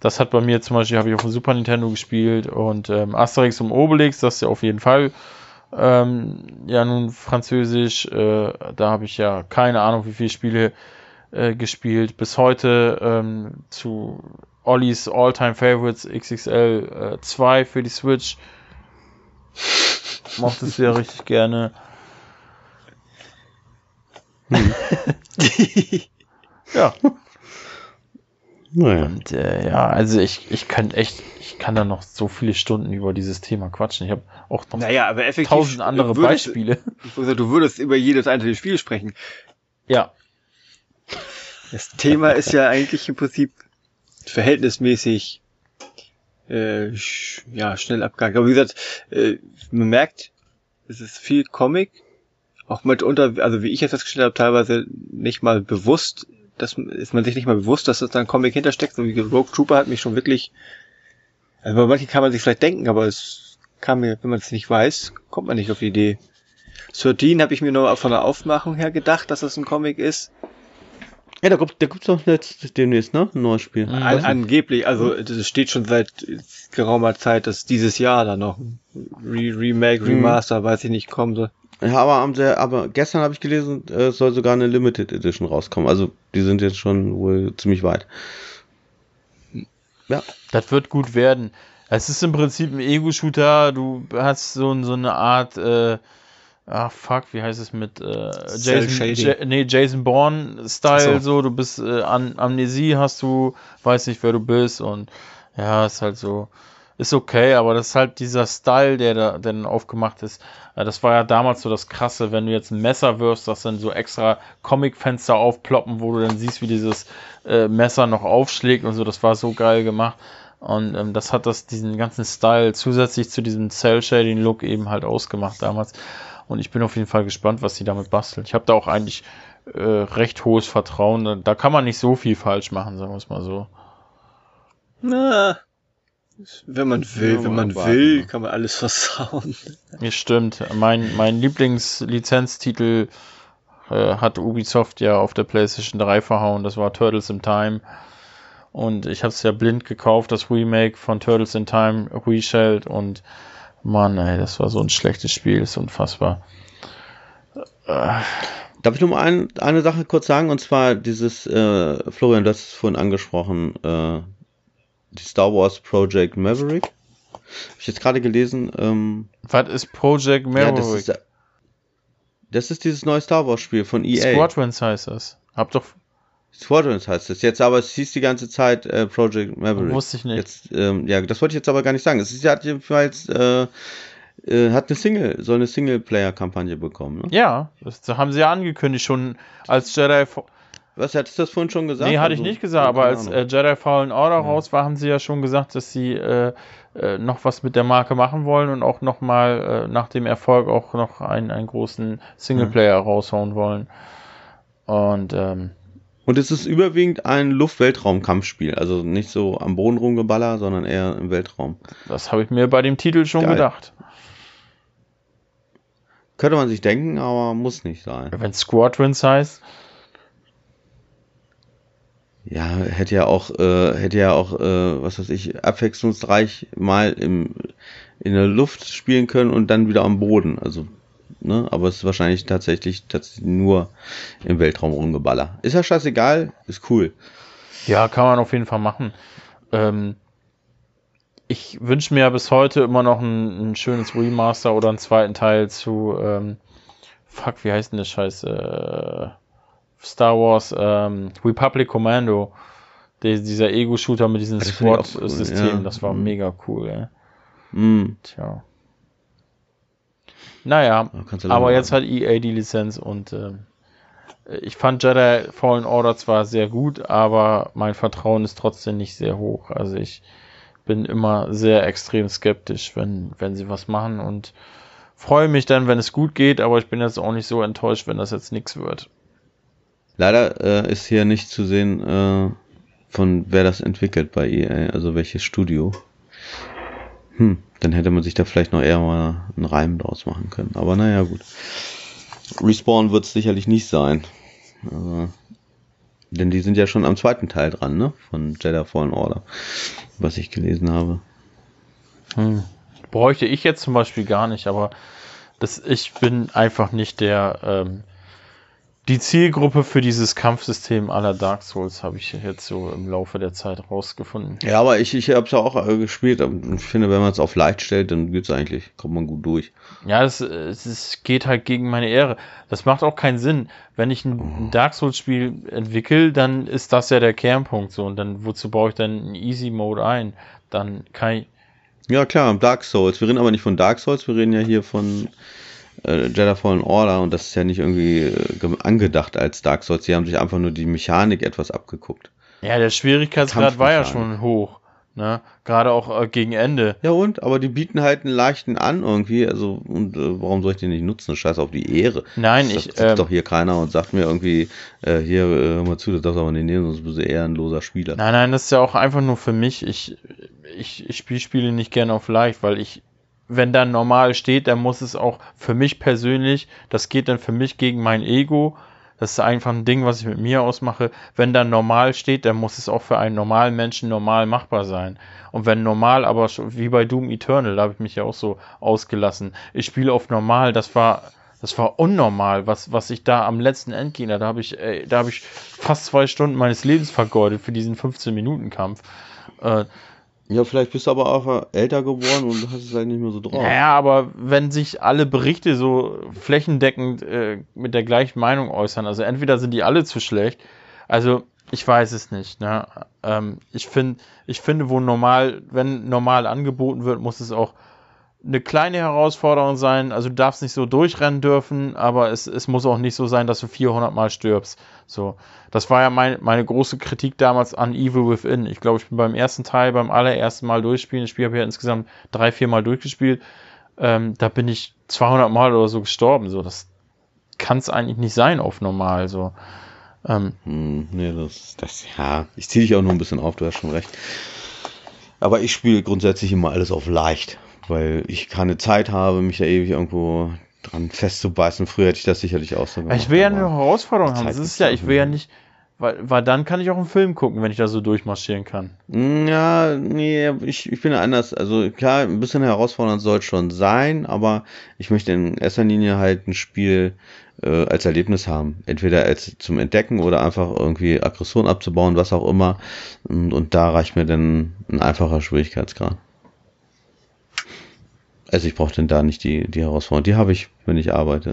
C: Das hat bei mir zum Beispiel, habe ich auf dem Super Nintendo gespielt und ähm, Asterix und Obelix, das ist ja auf jeden Fall ähm, ja nun französisch. Äh, da habe ich ja keine Ahnung, wie viele Spiele äh, gespielt. Bis heute ähm, zu Ollis All-Time Favorites XXL äh, 2 für die Switch. Mochte es ja richtig gerne. Hm. ja. Naja. Und äh, ja, also ich, ich kann echt, ich kann da noch so viele Stunden über dieses Thema quatschen. Ich habe auch noch
A: naja, aber
C: tausend andere würdest, Beispiele.
A: Du würdest über jedes einzelne Spiel sprechen.
C: Ja,
A: das Thema ist ja eigentlich im Prinzip verhältnismäßig äh, ja, schnell abgehakt. Aber wie gesagt, äh, man merkt, es ist viel Comic, auch mitunter, also wie ich jetzt festgestellt habe, teilweise nicht mal bewusst, dass ist man sich nicht mal bewusst, dass das da ein Comic hintersteckt, so wie Rogue Trooper hat mich schon wirklich, also bei manchen kann man sich vielleicht denken, aber es kann mir, wenn man es nicht weiß, kommt man nicht auf die Idee. 13 habe ich mir nur von der Aufmachung her gedacht, dass das ein Comic ist.
B: Ja, da kommt, da gibt's doch jetzt demnächst, ne? Ein neues Spiel.
A: An, angeblich, also es steht schon seit geraumer Zeit, dass dieses Jahr da noch Re Remake, mhm. Remaster, mhm. weiß ich nicht, kommen soll.
B: Ja, aber, am sehr, aber gestern habe ich gelesen, es äh, soll sogar eine Limited Edition rauskommen. Also die sind jetzt schon wohl ziemlich weit.
C: Ja. Das wird gut werden. Es ist im Prinzip ein Ego-Shooter. Du hast so, so eine Art äh, ah fuck, wie heißt es mit äh, Jason, ja, nee, Jason Bourne-Style, so. so. du bist äh, Am Amnesie, hast du, weiß nicht, wer du bist und ja, ist halt so, ist okay, aber das ist halt dieser Style, der da der dann aufgemacht ist. Äh, das war ja damals so das Krasse, wenn du jetzt ein Messer wirfst, dass dann so extra Comic-Fenster aufploppen, wo du dann siehst, wie dieses äh, Messer noch aufschlägt und so, das war so geil gemacht. Und ähm, das hat das, diesen ganzen Style zusätzlich zu diesem Cell-Shading-Look eben halt ausgemacht damals. Und ich bin auf jeden Fall gespannt, was sie damit basteln. Ich habe da auch eigentlich äh, recht hohes Vertrauen. Da kann man nicht so viel falsch machen, sagen wir es mal so.
A: Na, wenn man will, ja, wenn man warten. will, kann man alles versauen.
C: Ja, stimmt. Mein, mein Lieblingslizenztitel äh, hat Ubisoft ja auf der PlayStation 3 verhauen. Das war Turtles in Time. Und ich habe es ja blind gekauft, das Remake von Turtles in Time, Reshelled und Mann, ey, das war so ein schlechtes Spiel, ist unfassbar.
B: Darf ich nur mal ein, eine Sache kurz sagen, und zwar dieses, äh, Florian, hast es vorhin angesprochen, äh, die Star Wars Project Maverick. Habe ich jetzt gerade gelesen. Ähm,
C: Was ist Project Maverick? Ja, das, ist,
B: das ist dieses neue Star Wars Spiel von EA.
C: Squadrons heißt das. Hab doch
B: Squadrons heißt es jetzt, aber es hieß die ganze Zeit äh, Project Maverick.
C: Wusste ich nicht.
B: Jetzt, ähm, ja, das wollte ich jetzt aber gar nicht sagen. Es ist, hat jedenfalls äh, äh, hat eine Single, soll eine Singleplayer-Kampagne bekommen. Ne?
C: Ja, das haben sie ja angekündigt schon als Jedi
B: Was hattest du das vorhin schon gesagt?
C: Nee, hatte ich
B: Also,
C: nicht gesagt, aber als äh, Jedi Fallen Order raus war, haben sie ja schon gesagt, dass sie äh, äh, noch was mit der Marke machen wollen und auch nochmal äh, nach dem Erfolg auch noch einen, einen großen Singleplayer raushauen wollen. Und ähm,
B: Und es ist überwiegend ein Luft-Weltraum-Kampfspiel. Also nicht so am Boden rumgeballer, sondern eher im Weltraum.
C: das habe ich mir bei dem Titel schon
B: Geil.
C: gedacht.
B: Könnte man sich denken, aber muss nicht sein.
C: Wenn Squadrons heißt,
B: Ja, hätte ja auch, äh, hätte ja auch, äh, was weiß ich, abwechslungsreich mal im, in der Luft spielen können und dann wieder am Boden. Also, ne, aber es ist wahrscheinlich tatsächlich, tatsächlich nur im Weltraum rumgeballer. Ist ja scheißegal, ist cool.
C: ja, kann man auf jeden Fall machen. Ähm, ich wünsche mir ja bis heute immer noch ein, ein schönes Remaster oder einen zweiten Teil zu, ähm, fuck, wie heißt denn das Scheiße? Äh, Star Wars ähm, Republic Commando. Die, dieser Ego-Shooter mit diesem
B: Das ich auch cool,
C: Squad-System,
B: ja.
C: das war
B: Mhm.
C: mega cool, ey.
B: Mm,
C: Tja. Naja, aber jetzt
B: warten.
C: hat EA die Lizenz und ähm, ich fand Jedi Fallen Order zwar sehr gut, aber mein Vertrauen ist trotzdem nicht sehr hoch. Also ich bin immer sehr extrem skeptisch, wenn, wenn sie was machen und freue mich dann, wenn es gut geht, aber ich bin jetzt auch nicht so enttäuscht, wenn das jetzt nichts wird.
B: Leider äh, ist hier nicht zu sehen, äh, von wer das entwickelt bei EA, also welches Studio. Hm, dann hätte man sich da vielleicht noch eher mal einen Reim draus machen können. Aber naja, gut. Respawn wird es sicherlich nicht sein. Also, denn die sind ja schon am zweiten Teil dran, ne? Von Jedi Fallen Order. Was ich gelesen habe.
C: Hm. Bräuchte ich jetzt zum Beispiel gar nicht, aber das, ich bin einfach nicht der, ähm, die Zielgruppe für dieses Kampfsystem aller Dark Souls habe ich jetzt so im Laufe der Zeit rausgefunden.
B: Ja, aber ich, ich habe es ja auch äh, gespielt. und Ich finde, wenn man es auf leicht stellt, dann geht's eigentlich, kommt man gut durch.
C: Ja, es, es, geht halt gegen meine Ehre. Das macht auch keinen Sinn. Wenn ich ein, ein Dark Souls-Spiel entwickle, dann ist das ja der Kernpunkt so. Und dann, wozu baue ich dann einen Easy Mode ein? Dann kann ich.
B: Ja, klar, Dark Souls. Wir reden aber nicht von Dark Souls, wir reden ja hier von äh, Jedi Fallen Order und das ist ja nicht irgendwie äh, ge- angedacht als Dark Souls. Die haben sich einfach nur die Mechanik etwas abgeguckt.
C: Ja, der Schwierigkeitsgrad war ja schon hoch. Ne? Gerade auch äh, gegen Ende.
B: Ja und? Aber die bieten halt einen leichten an irgendwie. Also, und äh, warum soll ich den nicht nutzen? Scheiß auf die Ehre.
C: Nein,
B: Das
C: ich.
B: sitzt
C: ähm,
B: doch hier keiner und sagt mir irgendwie, äh, hier, äh, hör mal zu, das darfst du aber nicht nehmen, sonst bist du eher ein loser Spieler.
C: Nein, nein, das ist ja auch einfach nur für mich. Ich, ich, ich spiele Spiele nicht gerne auf leicht, weil ich, wenn da normal steht, dann muss es auch für mich persönlich, das geht dann für mich gegen mein Ego. Das ist einfach ein Ding, was ich mit mir ausmache. Wenn da normal steht, dann muss es auch für einen normalen Menschen normal machbar sein. Und wenn normal, aber wie bei Doom Eternal, da habe ich mich ja auch so ausgelassen. Ich spiele auf normal, das war, das war unnormal, was, was ich da am letzten Endgegner, da habe ich, ey, da habe ich fast zwei Stunden meines Lebens vergeudet für diesen 15-Minuten-Kampf. Äh,
B: Ja, vielleicht bist du aber auch älter geworden und hast es halt nicht mehr so drauf.
C: naja, aber wenn sich alle Berichte so flächendeckend äh, mit der gleichen Meinung äußern, also entweder sind die alle zu schlecht, also ich weiß es nicht. Ne? Ähm, ich finde, ich finde, wo normal, wenn normal angeboten wird, muss es auch eine kleine Herausforderung sein. Also du darfst nicht so durchrennen dürfen, aber es, es muss auch nicht so sein, dass du 400 Mal stirbst. So, das war ja mein, meine große Kritik damals an Evil Within. Ich glaube, ich bin beim ersten Teil, beim allerersten Mal durchspielen, das Spiel habe ich ja insgesamt drei, vier Mal durchgespielt. Ähm, da bin ich 200 Mal oder so gestorben. So, das kann es eigentlich nicht sein auf normal. So, ähm,
B: Hm, nee, das, das, ja, ich ziehe dich auch nur ein bisschen auf, du hast schon recht. Aber ich spiele grundsätzlich immer alles auf leicht, weil ich keine Zeit habe, mich da ewig irgendwo dran festzubeißen. Früher hätte ich das sicherlich auch so gemacht.
C: ich will ja eine Herausforderung haben. Das ist ja, ich will ja
B: nicht.
C: weil, weil dann kann ich auch einen Film gucken, wenn ich da so durchmarschieren kann.
B: Hm, Ja, nee, ich, ich bin anders. Also klar, ein bisschen herausfordernd soll es schon sein, aber ich möchte in erster Linie halt ein Spiel äh, als Erlebnis haben. Entweder als zum Entdecken oder einfach irgendwie Aggression abzubauen, was auch immer. Und, und da reicht mir dann ein einfacher Schwierigkeitsgrad. Also ich brauche denn da nicht die, die Herausforderung. Die habe ich, wenn ich arbeite.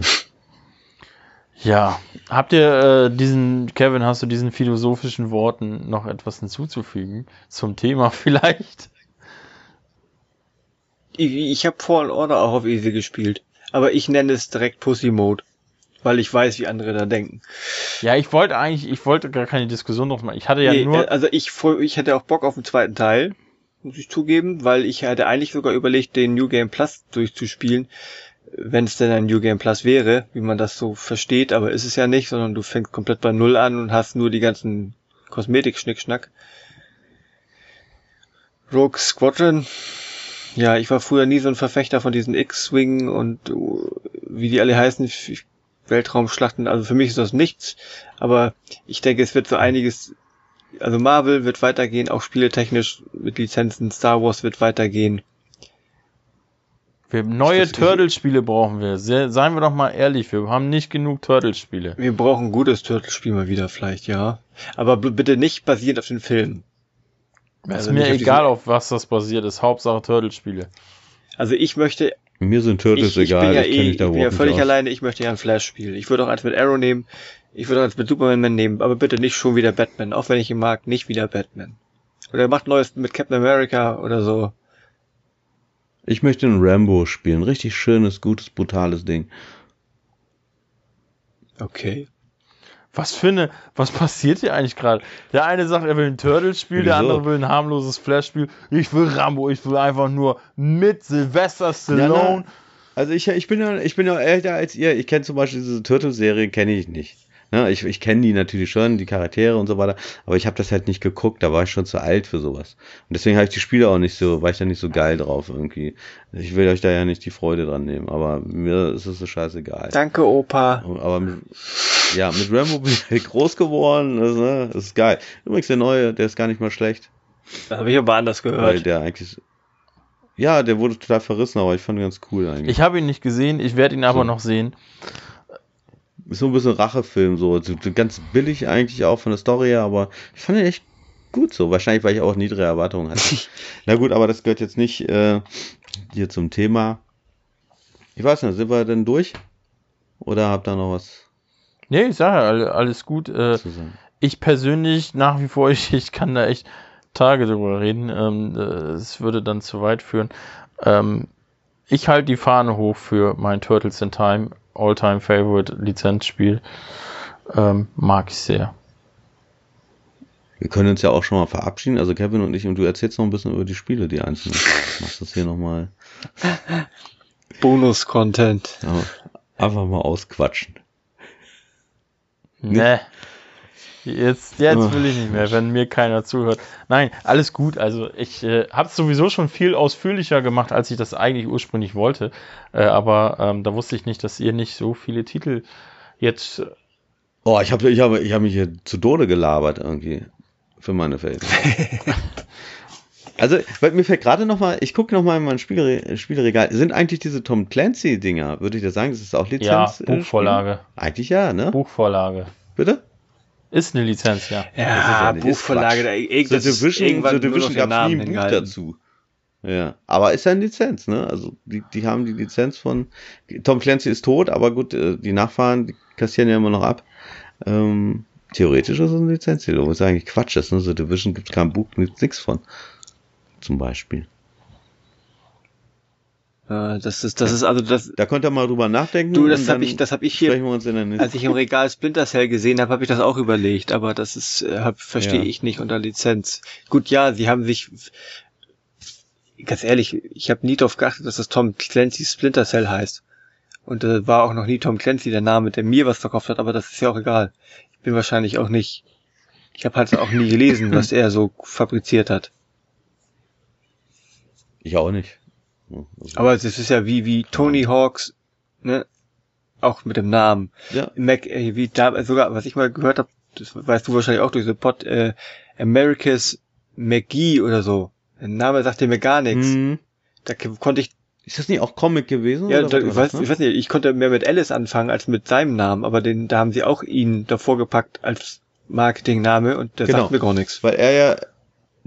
C: Ja, habt ihr äh, diesen, Kevin, hast du diesen philosophischen Worten noch etwas hinzuzufügen zum Thema vielleicht?
A: Ich, ich habe Fallen Order auch auf Easy gespielt. Aber ich nenne es direkt Pussy Mode. weil ich weiß, wie andere da denken.
C: Ja, ich wollte eigentlich, ich wollte gar keine Diskussion drauf machen. Ich hatte ja
A: Nee,
C: nur.
A: äh, also ich, ich hätte auch Bock auf den zweiten Teil, muss ich zugeben, weil ich hatte eigentlich sogar überlegt, den New Game Plus durchzuspielen, wenn es denn ein New Game Plus wäre, wie man das so versteht, aber ist es ja nicht, sondern du fängst komplett bei Null an und hast nur die ganzen Kosmetik-Schnickschnack. Rogue Squadron, ja, ich war früher nie so ein Verfechter von diesen X-Wing und uh, wie die alle heißen, Weltraumschlachten, also für mich ist das nichts, aber ich denke, es wird so einiges, also Marvel wird weitergehen, auch spieletechnisch mit Lizenzen, Star Wars wird weitergehen.
C: wir, neue Turtle-Spiele brauchen wir. Se, seien wir doch mal ehrlich, wir haben nicht genug Turtle-Spiele.
A: Wir brauchen ein gutes Turtle-Spiel mal wieder vielleicht, ja. Aber bitte nicht basierend auf den Filmen.
C: ist
A: Also
C: mir
A: nicht auf
C: egal, auf was das basiert ist. Hauptsache Turtle-Spiele.
A: Also ich möchte,
B: Mir sind Turtles
A: ich, ich
B: egal,
A: bin ja
B: ich kenne
A: eh, ich
B: da
A: bin ja völlig
B: aus.
A: alleine, ich möchte ja ein Flash-Spiel. Ich würde auch eins mit Arrow nehmen, ich würde mit Superman nehmen, aber bitte nicht schon wieder Batman, auch wenn ich ihn mag, nicht wieder Batman. Oder macht neues mit Captain America oder so.
B: Ich möchte ein Rambo spielen. Richtig schönes, gutes, brutales Ding.
A: Okay.
C: Was für eine, was passiert hier eigentlich gerade? Der eine sagt, er will ein Turtle-Spiel, der
B: Wieso?
C: andere will ein harmloses Flash-Spiel. Ich will Rambo, ich will einfach nur mit Sylvester Stallone.
B: Also ich, ich bin ja, ich bin ja älter als ihr. Ich kenne zum Beispiel diese Turtles-Serie, kenne ich nicht. Ne, ich ich kenne die natürlich schon, die Charaktere und so weiter, aber ich habe das halt nicht geguckt, da war ich schon zu alt für sowas. Und deswegen habe ich die Spiele auch nicht so, war ich da nicht so geil drauf irgendwie. Ich will euch da ja nicht die Freude dran nehmen, aber mir ist es so scheißegal.
A: Danke, Opa.
B: Aber mit, ja, mit Rambo bin ich groß geworden, das, ne, das ist geil. Übrigens der neue, der ist gar nicht mal schlecht,
A: Das habe ich aber anders
B: weil
A: gehört.
B: der eigentlich, ja, der wurde total verrissen, aber ich fand ihn ganz cool eigentlich.
C: Ich habe ihn nicht gesehen, ich werde ihn aber
B: So.
C: noch sehen.
B: Ist so ein bisschen Rachefilm, so. ganz billig eigentlich auch von der Story her, aber ich fand ihn echt gut so. Wahrscheinlich, weil ich auch niedrige Erwartungen hatte. Na gut, aber das gehört jetzt nicht äh, hier zum Thema. Ich weiß nicht, sind wir denn durch? Oder habt ihr noch was
C: Nee, ich sage ja, alles gut. Äh, ich persönlich nach wie vor, ich, ich kann da echt Tage drüber reden. Ähm, äh, es würde dann zu weit führen. Ähm, ich halte die Fahne hoch für mein Turtles in Time All-Time Favorite Lizenzspiel. Ähm, mag ich sehr.
B: Wir können uns ja auch schon mal verabschieden, also Kevin und ich, und du erzählst noch ein bisschen über die Spiele, die einzelnen. Machst das hier nochmal
A: Bonus-Content.
B: ja, einfach mal ausquatschen.
C: Ne. Jetzt, jetzt will ich nicht mehr, wenn mir keiner zuhört. Nein, alles gut. Also ich äh, habe es sowieso schon viel ausführlicher gemacht, als ich das eigentlich ursprünglich wollte. Äh, aber ähm, da wusste ich nicht, dass ihr nicht so viele Titel jetzt.
B: Oh, ich habe ich hab, ich hab mich hier zu Tode gelabert irgendwie. Für meine Verhältnisse. also, weil mir fällt gerade noch mal, ich gucke noch mal in mein Spielre Spielregal. Sind eigentlich diese Tom Clancy-Dinger, würde ich dir sagen, das ist auch Lizenz?
C: Ja,
B: äh, Spiel?
C: Buchvorlage.
B: Eigentlich ja, ne?
C: Buchvorlage.
B: Bitte?
C: Ist eine Lizenz, ja.
A: Ja,
B: ja
A: Buchverlage, da ist
B: Division,
A: noch
B: Division gab nie
A: Namen
B: ein Buch dazu. Ja, aber ist ja eine Lizenz, ne? Also die, die haben die Lizenz von Tom Clancy ist tot, aber gut, äh, die Nachfahren die kassieren ja immer noch ab. Ähm, theoretisch ist es eine Lizenz, die was eigentlich Quatsch ist, ne? The Division gibt kein Buch, nichts von. Zum Beispiel.
A: Ja, das ist, das ist also das.
B: Da könnt ihr mal drüber nachdenken.
A: Du, das
B: und
A: hab
B: dann
A: ich- das hab ich hier-. Als ich im Regal Splinter Cell gesehen habe, habe ich das auch überlegt, aber das ist, äh, verstehe
B: Ja.
A: ich nicht unter Lizenz. Gut, ja, sie haben sich, ganz ehrlich, ich habe nie darauf geachtet, dass das Tom Clancy Splinter Cell heißt. Und äh, war auch noch nie Tom Clancy der Name, der mir was verkauft hat, aber das ist ja auch egal. Ich bin wahrscheinlich auch nicht. Ich habe halt auch nie gelesen, was er so fabriziert hat.
B: ich auch nicht. Also-
A: Aber es ist ja wie wie Tony Hawks, ne? Auch mit dem Namen.
B: ja,
A: Mac, äh, wie da, sogar, was ich mal gehört habe, das weißt du wahrscheinlich auch durch den Pod, äh, America's McGee oder so. Der Name sagt dir mir gar nichts.
B: hm.
A: Da konnte ich,
B: Ist das nicht auch Comic gewesen?
A: ja,
B: oder
A: da, ich, weiß,
B: das,
A: ich weiß nicht, ich konnte mehr mit Alice anfangen als mit seinem Namen, aber den, da haben sie auch ihn davor gepackt als Marketingname und der
B: Genau.
A: sagt mir gar nichts.
B: Weil er ja,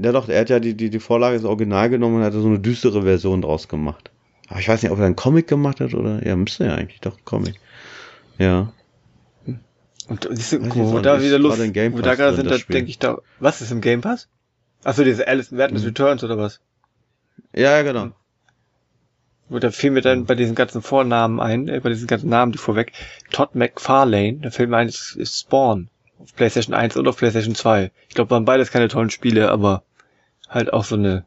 B: ja doch, er hat ja die, die, die Vorlage das Original genommen und hat so eine düstere Version draus gemacht. Aber ich weiß nicht, ob er einen Comic gemacht hat oder, ja, müsste ja eigentlich doch Comic. Ja.
A: Und siehst du, wo da wieder Lust,
B: in
A: wo da gerade sind, da denke ich da, was ist im Game Pass? Achso, diese Alice Madness
B: Mhm.
A: Returns oder was?
B: Ja, ja, genau.
A: Da fiel mir dann bei diesen ganzen Vornamen ein, äh, bei diesen ganzen Namen, die vorweg. Todd McFarlane, da fällt mir ein, ist, ist Spawn. Auf PlayStation 1 und auf PlayStation 2. Ich glaube, waren beides keine tollen Spiele, aber halt auch so eine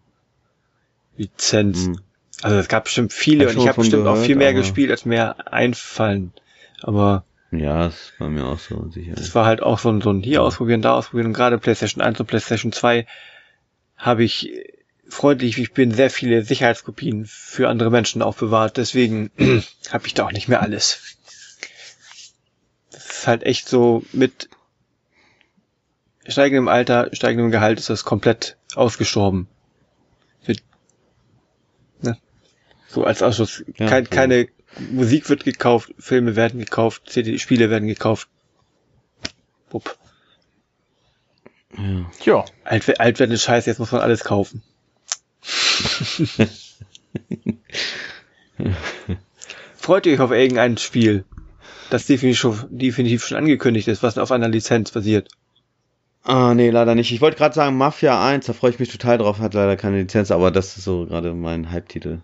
A: Lizenz.
B: Hm.
A: Also es gab bestimmt viele
B: Hab
A: und ich habe bestimmt auch
B: gehört,
A: viel mehr gespielt, als mir einfallen. Aber
B: Ja, ist bei mir auch so, sicher.
A: das war halt auch so ein, so ein hier ausprobieren, da ausprobieren und gerade PlayStation 1 und PlayStation 2 habe ich freundlich, wie ich bin, sehr viele Sicherheitskopien für andere Menschen aufbewahrt. Deswegen habe ich da auch nicht mehr alles. Das ist halt echt so mit steigendem Alter, steigendem Gehalt ist das komplett ausgestorben. Wird, ne? So als Ausschuss.
B: Ja,
A: Kein,
B: so.
A: keine Musik wird gekauft, Filme werden gekauft, CD, Spiele werden gekauft. Wupp.
B: Ja.
C: Tja,
A: Alt, alt werden ist scheiße, jetzt muss man alles kaufen. Freut ihr euch auf irgendein Spiel, das definitiv schon, definitiv schon angekündigt ist, was auf einer Lizenz basiert?
B: Ah, nee, leider nicht. Ich wollte gerade sagen, Mafia 1, da freue ich mich total drauf, hat leider keine Lizenz, aber das ist so gerade mein Hype-Titel.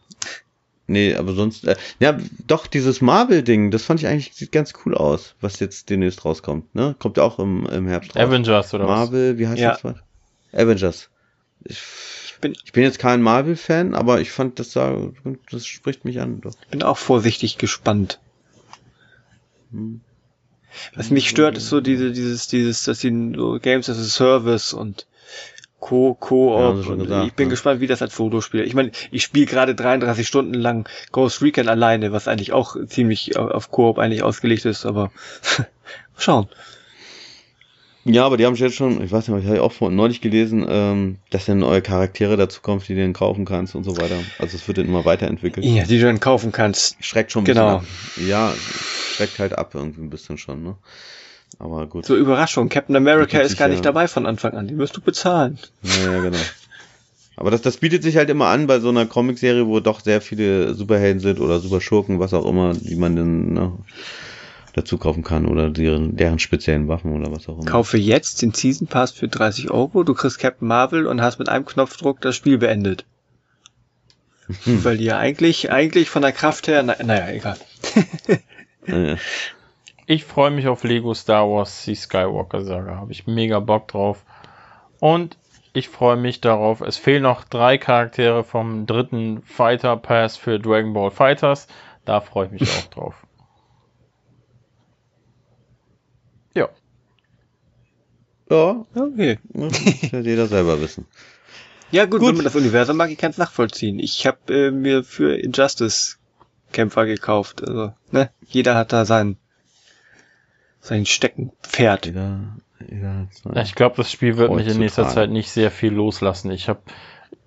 B: Nee, aber sonst, äh, ja, doch, dieses Marvel-Ding, das fand ich eigentlich, sieht ganz cool aus, was jetzt demnächst rauskommt, ne? Kommt ja auch im, im Herbst raus.
C: Avengers oder was?
B: Marvel, wie heißt
A: Ja.
B: das was? Avengers. Ich,
A: bin-
B: ich bin jetzt kein Marvel-Fan, aber ich fand, das sah, das spricht mich an, doch.
A: Bin auch vorsichtig gespannt.
B: Hm.
A: Was mich stört, ist so diese, dieses, dieses, dass sie so Games as a Service und Co,
B: Ja,
A: Co,
B: haben sie schon
A: und
B: gesagt,
A: ich bin
B: ne?
A: gespannt, wie das als Fotospiel. Ich meine, ich spiele gerade 33 Stunden lang Ghost Recon alleine, was eigentlich auch ziemlich auf Koop eigentlich ausgelegt ist, aber schauen.
B: Ja, aber die haben jetzt schon, ich weiß nicht, ich habe auch vor, neulich gelesen, ähm, dass dann neue Charaktere dazu kommen, die du dann kaufen kannst und so weiter. Also es wird dann immer weiterentwickelt.
A: Ja, die du dann kaufen kannst.
B: Schreckt schon ein
A: Genau.
B: bisschen ab. Ja, schreckt halt ab irgendwie ein bisschen schon, ne? Aber gut.
A: So Überraschung, Captain America ist gar
B: ja-
A: nicht dabei von Anfang an. Die wirst du bezahlen.
B: Ja, ja, genau. Aber das, das bietet sich halt immer an bei so einer Comicserie, wo doch sehr viele Superhelden sind oder Superschurken, was auch immer, die man dann ne, dazu kaufen kann oder deren, deren speziellen Waffen oder was auch immer.
A: Kaufe jetzt den Season Pass für 30 Euro, du kriegst Captain Marvel und hast mit einem Knopfdruck das Spiel beendet.
B: Hm.
A: Weil die ja eigentlich, eigentlich von der Kraft her, na, naja, egal.
B: Ja, ja.
C: Ich freue mich auf Lego Star Wars die Skywalker Saga. Habe ich mega Bock drauf. Und ich freue mich darauf. Es fehlen noch drei Charaktere vom dritten Fighter Pass für Dragon Ball Fighters. Da freue ich mich auch drauf. Ja,
A: Okay.
B: muss ja jeder selber wissen.
A: Ja gut,
B: Gut.
A: wenn man das Universum mag, ich kann es nachvollziehen. Ich habe äh, mir für Injustice Kämpfer gekauft. Also, ne, jeder hat da sein sein Steckenpferd.
B: Jeder, jeder
C: Ich glaube, das Spiel wird mich in nächster. Zeit nicht sehr viel loslassen. Ich habe,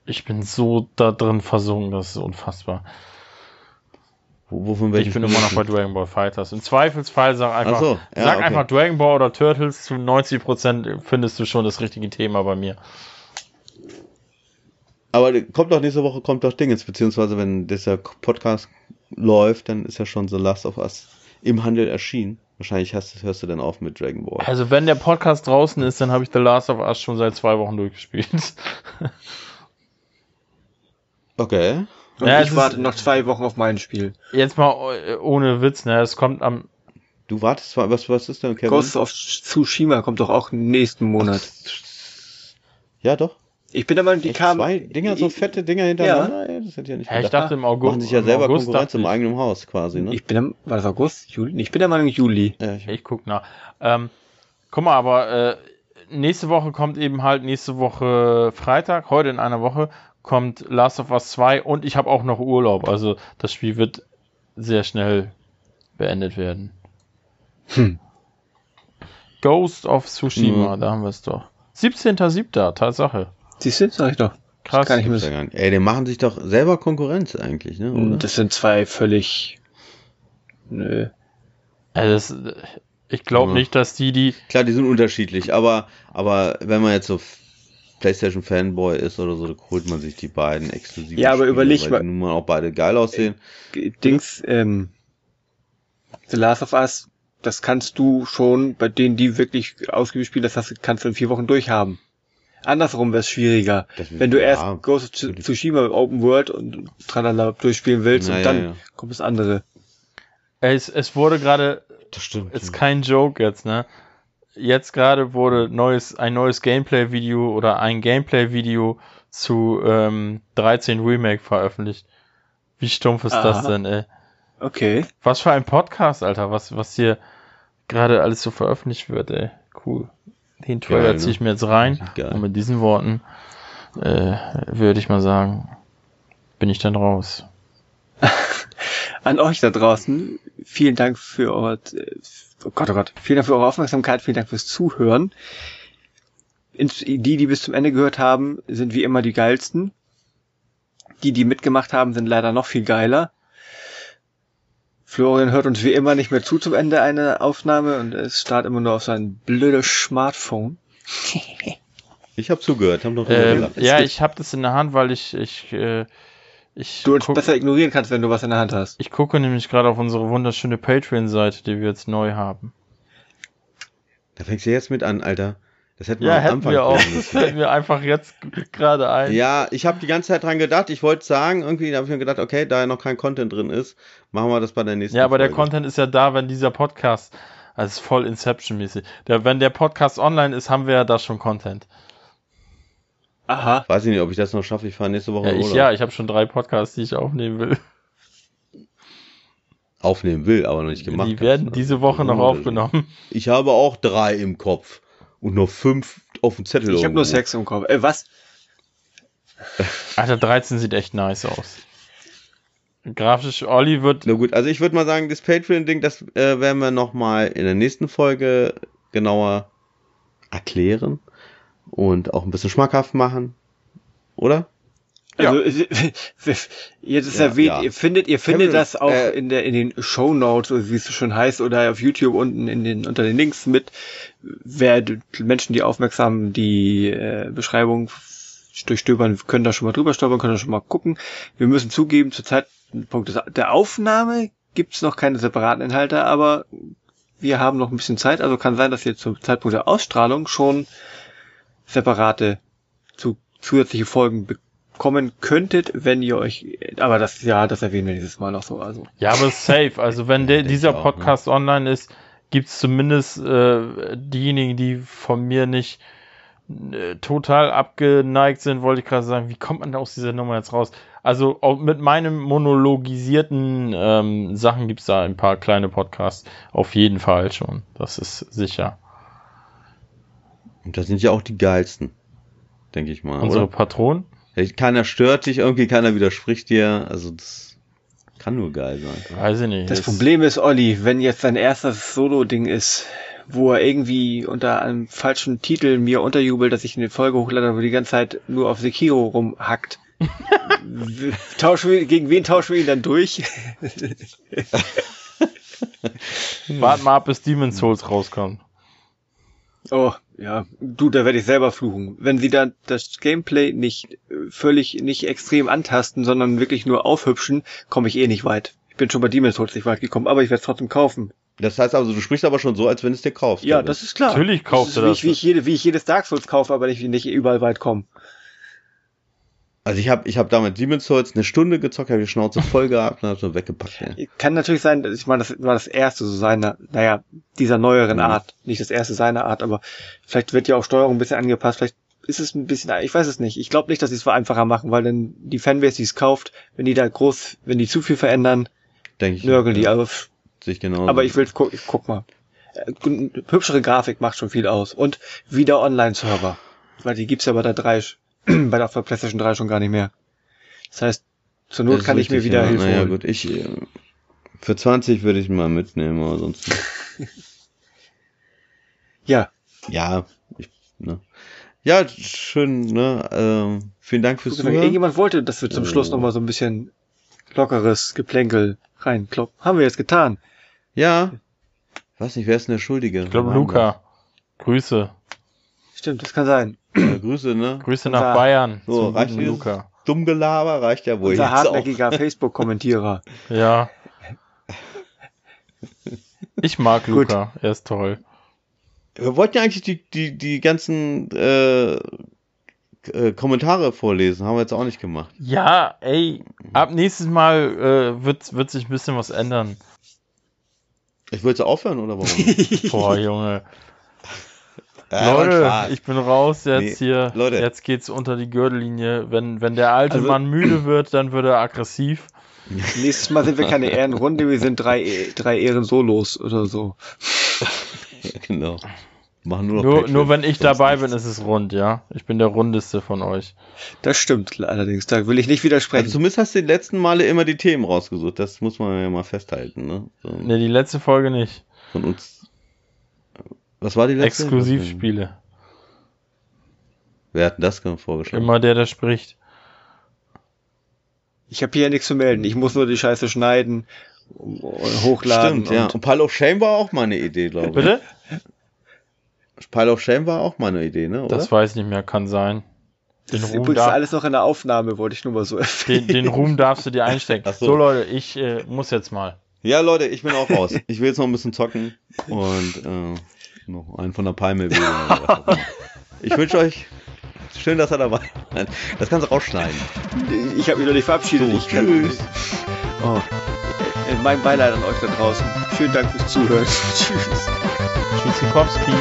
C: ich bin so da drin versunken, das ist unfassbar.
B: Wo, wovon
C: Ich bin immer noch bei Dragon Ball Fighters. Im Zweifelsfall sag einfach,
B: Ach so, ja,
C: sag
B: okay.
C: einfach Dragon Ball oder Turtles. Zu 90% findest du schon das richtige Thema bei mir.
B: Aber kommt doch nächste Woche, kommt doch Dingens, beziehungsweise wenn dieser Podcast läuft, dann ist ja schon The Last of Us im Handel erschienen. Wahrscheinlich hast, hörst du dann auf mit Dragon Ball.
C: Also wenn der Podcast draußen ist, dann habe ich The Last of Us schon seit zwei Wochen durchgespielt.
B: Okay.
A: Und
C: Ja,
A: ich warte noch zwei Wochen auf mein Spiel.
C: Jetzt mal äh, ohne Witz, ne? Es kommt am
B: Du wartest zwar, was, was ist denn, Kevin?
A: Ghost of Tsushima kommt doch auch nächsten Monat.
B: Ja, doch.
A: Ich bin der Meinung, die
B: Echt,
A: kamen.
B: zwei Dinger, so fette Dinger hintereinander? Ey, das hätte ich ja nicht
C: Ja, ich dachte im August.
B: Machen sich ja selber
C: August
B: Konkurrenz im
C: ich-
B: eigenen Haus quasi, ne?
A: Ich bin der, war das August? Juli? Ich bin der Meinung Juli.
B: ja, ich,
C: Ich guck nach. Ähm, guck mal, aber äh, nächste Woche kommt eben halt nächste Woche Freitag, heute in einer Woche, kommt Last of Us 2 und ich habe auch noch Urlaub. Also das Spiel wird sehr schnell beendet werden.
A: Hm.
C: Ghost of Tsushima,
B: Mhm.
C: da haben wir es doch. 17.07. Tatsache.
A: Siehst du, sag ich doch.
C: Krass.
A: Kann ich mir
B: nicht. Ey, die machen sich doch selber Konkurrenz eigentlich, ne? Oder?
A: Das sind zwei völlig. Nö.
C: Also das, ich glaube
B: Ja.
C: nicht, dass die die
B: Klar, die sind unterschiedlich, aber, aber wenn man jetzt so PlayStation Fanboy ist oder so, holt man sich die beiden exklusiv.
A: Ja, aber überleg
B: weil
A: mal-
B: Die nun mal auch beide geil aussehen.
A: Dings, ähm, The Last of Us, das kannst du schon bei denen, die wirklich ausgiebig spielen, das hast, kannst du in vier Wochen durchhaben. Andersrum wäre es schwieriger.
B: Das-
A: Wenn du
B: ja,
A: erst Ghost of Tsu- Tsushima Open World und tralala durchspielen willst
B: Ja,
A: und
B: ja,
A: dann
B: ja.
A: kommt das andere.
C: Es, es wurde gerade,
B: Das stimmt.
C: ist kein Joke jetzt, ne? Jetzt gerade wurde neues, ein neues Gameplay-Video oder ein Gameplay-Video zu ähm, 13 Remake veröffentlicht. Wie stumpf ist das
A: Aha.
C: denn, ey?
A: Okay.
C: Was für ein Podcast, Alter, was, was hier gerade alles so veröffentlicht wird, ey. Cool. Den Trailer
B: ne?
C: ziehe ich mir jetzt rein.
B: Geil.
C: Und mit diesen Worten äh, würde ich mal sagen, bin ich dann raus.
A: An euch da draußen, vielen Dank für eure, oh Gott, oh Gott, vielen Dank für eure Aufmerksamkeit, vielen Dank fürs Zuhören. Die, die bis zum Ende gehört haben, sind wie immer die geilsten. Die, die mitgemacht haben, sind leider noch viel geiler. Florian hört uns wie immer nicht mehr zu zum Ende einer Aufnahme und es starrt immer nur auf sein blödes Smartphone.
B: Ich habe zugehört, haben doch drüber
C: Ähm,
B: gelacht.
C: ja, ich habe das in der Hand, weil ich ich äh, ich
A: Du uns besser ignorieren kannst, wenn du was in der Hand hast.
C: ich gucke nämlich gerade auf unsere wunderschöne Patreon-Seite, die wir jetzt neu haben.
B: Da fängst du jetzt mit an, Alter. Das hätten wir
C: Ja,
B: am
C: hätten
B: Anfang
C: wir auch. Das fällt mir einfach jetzt gerade ein.
B: Ja, ich habe die ganze Zeit dran gedacht. Ich wollte sagen, irgendwie habe ich mir gedacht, okay, da ja noch kein Content drin ist, machen wir das bei der nächsten
C: Ja, aber der
B: Folge.
C: Content ist ja da, wenn dieser Podcast, also ist voll Inception-mäßig. Der, wenn der Podcast online ist, haben wir ja da schon Content.
A: Aha.
B: Weiß ich nicht, ob ich das noch schaffe. Ich fahre nächste Woche
C: Ja, ich, ja, ich habe schon drei Podcasts, die ich aufnehmen will.
B: Aufnehmen will, aber noch nicht gemacht.
C: die werden
B: hast.
C: diese Woche noch aufgenommen.
B: Ich habe auch drei im Kopf und noch fünf auf dem Zettel.
A: Ich habe nur Sex im Kopf. Äh, was?
C: Alter, 13 sieht echt nice aus. Grafisch, Olli wird,
B: Na gut, also ich würde mal sagen, das Patreon-Ding, das äh, werden wir nochmal in der nächsten Folge genauer erklären und auch ein bisschen schmackhaft machen. Oder?
C: Ja.
A: Also, jetzt ist
B: Ja,
A: erwähnt,
B: ja.
A: ihr findet, ihr findet
B: Kevin,
A: das auch
B: äh,
A: in der, in den Show Notes, oder wie es so schon heißt, oder auf YouTube unten in den, unter den Links mit, wer, die Menschen, die aufmerksam die äh, Beschreibung durchstöbern, können da schon mal drüber stolpern, können da schon mal gucken. Wir müssen zugeben, zur Zeitpunkt der Aufnahme gibt's noch keine separaten Inhalte, aber wir haben noch ein bisschen Zeit, also kann sein, dass ihr zum Zeitpunkt der Ausstrahlung schon separate zu, zusätzliche Folgen bekommen könntet, wenn ihr euch, aber das, ja, das erwähnen wir dieses Mal noch so, also.
C: ja, aber safe. Also wenn der, dieser
B: auch,
C: Podcast online ist, gibt's zumindest äh, diejenigen, die von mir nicht äh, total abgeneigt sind, wollte ich gerade sagen, wie kommt man da aus dieser Nummer jetzt raus? Also auch mit meinem monologisierten ähm, Sachen gibt's da ein paar kleine Podcasts. Auf jeden Fall schon. Das ist sicher.
B: Und das sind ja auch die geilsten, denke ich mal.
C: Unsere
B: Oder?
C: Patronen.
B: Keiner stört dich, irgendwie keiner widerspricht dir. Also das kann nur geil sein.
C: Weiß ich nicht.
A: Das Problem ist, Olli, wenn jetzt sein erstes Solo-Ding ist, wo er irgendwie unter einem falschen Titel mir unterjubelt, dass ich eine Folge hochlade, wo die ganze Zeit nur auf Sekiro rumhackt. Tauschen wir, gegen wen tauschen wir ihn dann durch?
C: Wart mal ab, bis Demon's Souls rauskommt.
A: Oh, ja, du, da werde ich selber fluchen. Wenn sie dann das Gameplay nicht äh, völlig, nicht extrem antasten, sondern wirklich nur aufhübschen, komme ich eh nicht weit. Ich bin schon bei Demon's Souls nicht weit gekommen, aber ich werde es trotzdem kaufen.
B: Das heißt also, du sprichst aber schon so, als wenn es dir kaufst.
A: Ja,
B: oder?
A: das ist klar.
C: Natürlich kauft
A: das ist,
C: das.
A: Wie ich, wie, ich jede, wie ich jedes Dark Souls kaufe, aber nicht, nicht überall weit komme.
B: Also ich habe ich hab damit Demon's Souls eine Stunde gezockt, habe die Schnauze voll gehabt und habe so weggepackt. Ja.
A: Kann natürlich sein, ich meine, das war das erste so seiner, naja, dieser neueren
B: Mhm.
A: Art. Nicht das erste seiner Art, aber vielleicht wird ja auch Steuerung ein bisschen angepasst. Vielleicht ist es ein bisschen, ich weiß es nicht. Ich glaube nicht, dass sie es einfacher machen, weil dann die Fanbase, die es kauft, wenn die da groß, wenn die zu viel verändern,
B: Denke ich.
A: nörgeln die.
B: ja,
A: Aber,
B: sich genau.
A: aber ich will, guck, ich guck mal. Äh, Hübschere Grafik macht schon viel aus. Und wieder Online-Server. Weil die gibt's ja bei der 3, bei der, PlayStation 3 schon gar nicht mehr. Das heißt, zur Not kann ich mir wieder
B: ja.
A: Hilfe
B: Naja,
A: holen.
B: gut, ich äh, für 20 würde ich mal mitnehmen, aber sonst nicht.
A: Ja,
B: Ja, ich, ne. Ja, schön, ne? Ähm, vielen Dank fürs Zuhören.
A: Irgendjemand wollte, dass wir zum Schluss
B: Oh.
A: noch mal so ein bisschen lockeres Geplänkel reinkloppen. Haben wir jetzt getan.
B: Ja. Weiß nicht, wer ist denn der Schuldige?
C: Ich glaube, Luca. Grüße.
A: Stimmt, das kann sein.
B: Äh, Grüße, ne?
C: Grüße
A: Unser-
C: nach Bayern.
B: So,
C: zum
B: reicht
C: Luca.
B: Dummgelaber reicht ja wohl
A: Unser hartnäckiger Facebook-Kommentierer.
C: Ja. Ich mag
A: Gut.
C: Luca. Er ist toll.
B: Wir wollten ja eigentlich die, die, die ganzen äh, äh, Kommentare vorlesen. Haben wir jetzt auch nicht gemacht.
C: Ja, ey, ab nächstes Mal äh, wird, wird sich ein bisschen was ändern.
B: Ich wollte jetzt aufhören, oder warum?
C: Boah, Junge.
B: Ja,
C: Leute, ich bin raus jetzt
B: Nee,
C: hier.
B: Leute.
C: Jetzt geht's unter die Gürtellinie. Wenn, wenn der alte
A: Also-
C: Mann müde wird, dann wird er aggressiv.
A: Nächstes Mal sind wir keine Ehrenrunde, wir sind drei, drei Ehrensolos oder so.
B: genau. Machen nur noch
C: Nur, nur wenn ich dabei
B: nichts.
C: bin, ist es rund, ja. Ich bin der rundeste von euch.
A: Das stimmt allerdings, da will ich nicht widersprechen.
B: Also zumindest hast du die letzten Male immer die Themen rausgesucht. Das muss man ja mal festhalten, ne? So,
C: Ne, die letzte Folge nicht.
B: Von uns. Was war die letzte?
C: Exklusivspiele.
B: Wer hat denn das vorgeschlagen?
C: Immer der, der spricht.
A: ich habe hier ja nichts zu melden, ich muss nur die Scheiße schneiden, und hochladen.
B: Stimmt, ja.
A: und
B: Und Pile of Shame war auch mal eine Idee, glaube ich.
C: Bitte?
B: Pile of Shame war auch mal eine Idee, ne? Oder?
C: Das weiß ich nicht mehr, kann sein. Den
A: Das ist
C: Ruhm,
A: übrigens
C: darf,
A: alles noch in der Aufnahme, wollte ich nur mal so erwähnen.
C: den, den Ruhm darfst du dir einstecken.
B: So.
C: so. Leute, ich äh, muss jetzt mal.
B: Ja, Leute, ich bin auch raus. Ich will jetzt noch ein bisschen zocken und äh, noch einen von der Palme wählen. Ich wünsche euch schön, dass ihr dabei seid. Das kannst du rausschneiden.
A: Ich habe mich noch nicht verabschiedet.
B: So,
A: ich kann-
B: tschüss.
A: Oh. Äh, Mein Beileid an euch da draußen. Vielen Dank fürs Zuhören. Tschüss.
C: Tschüssikowski.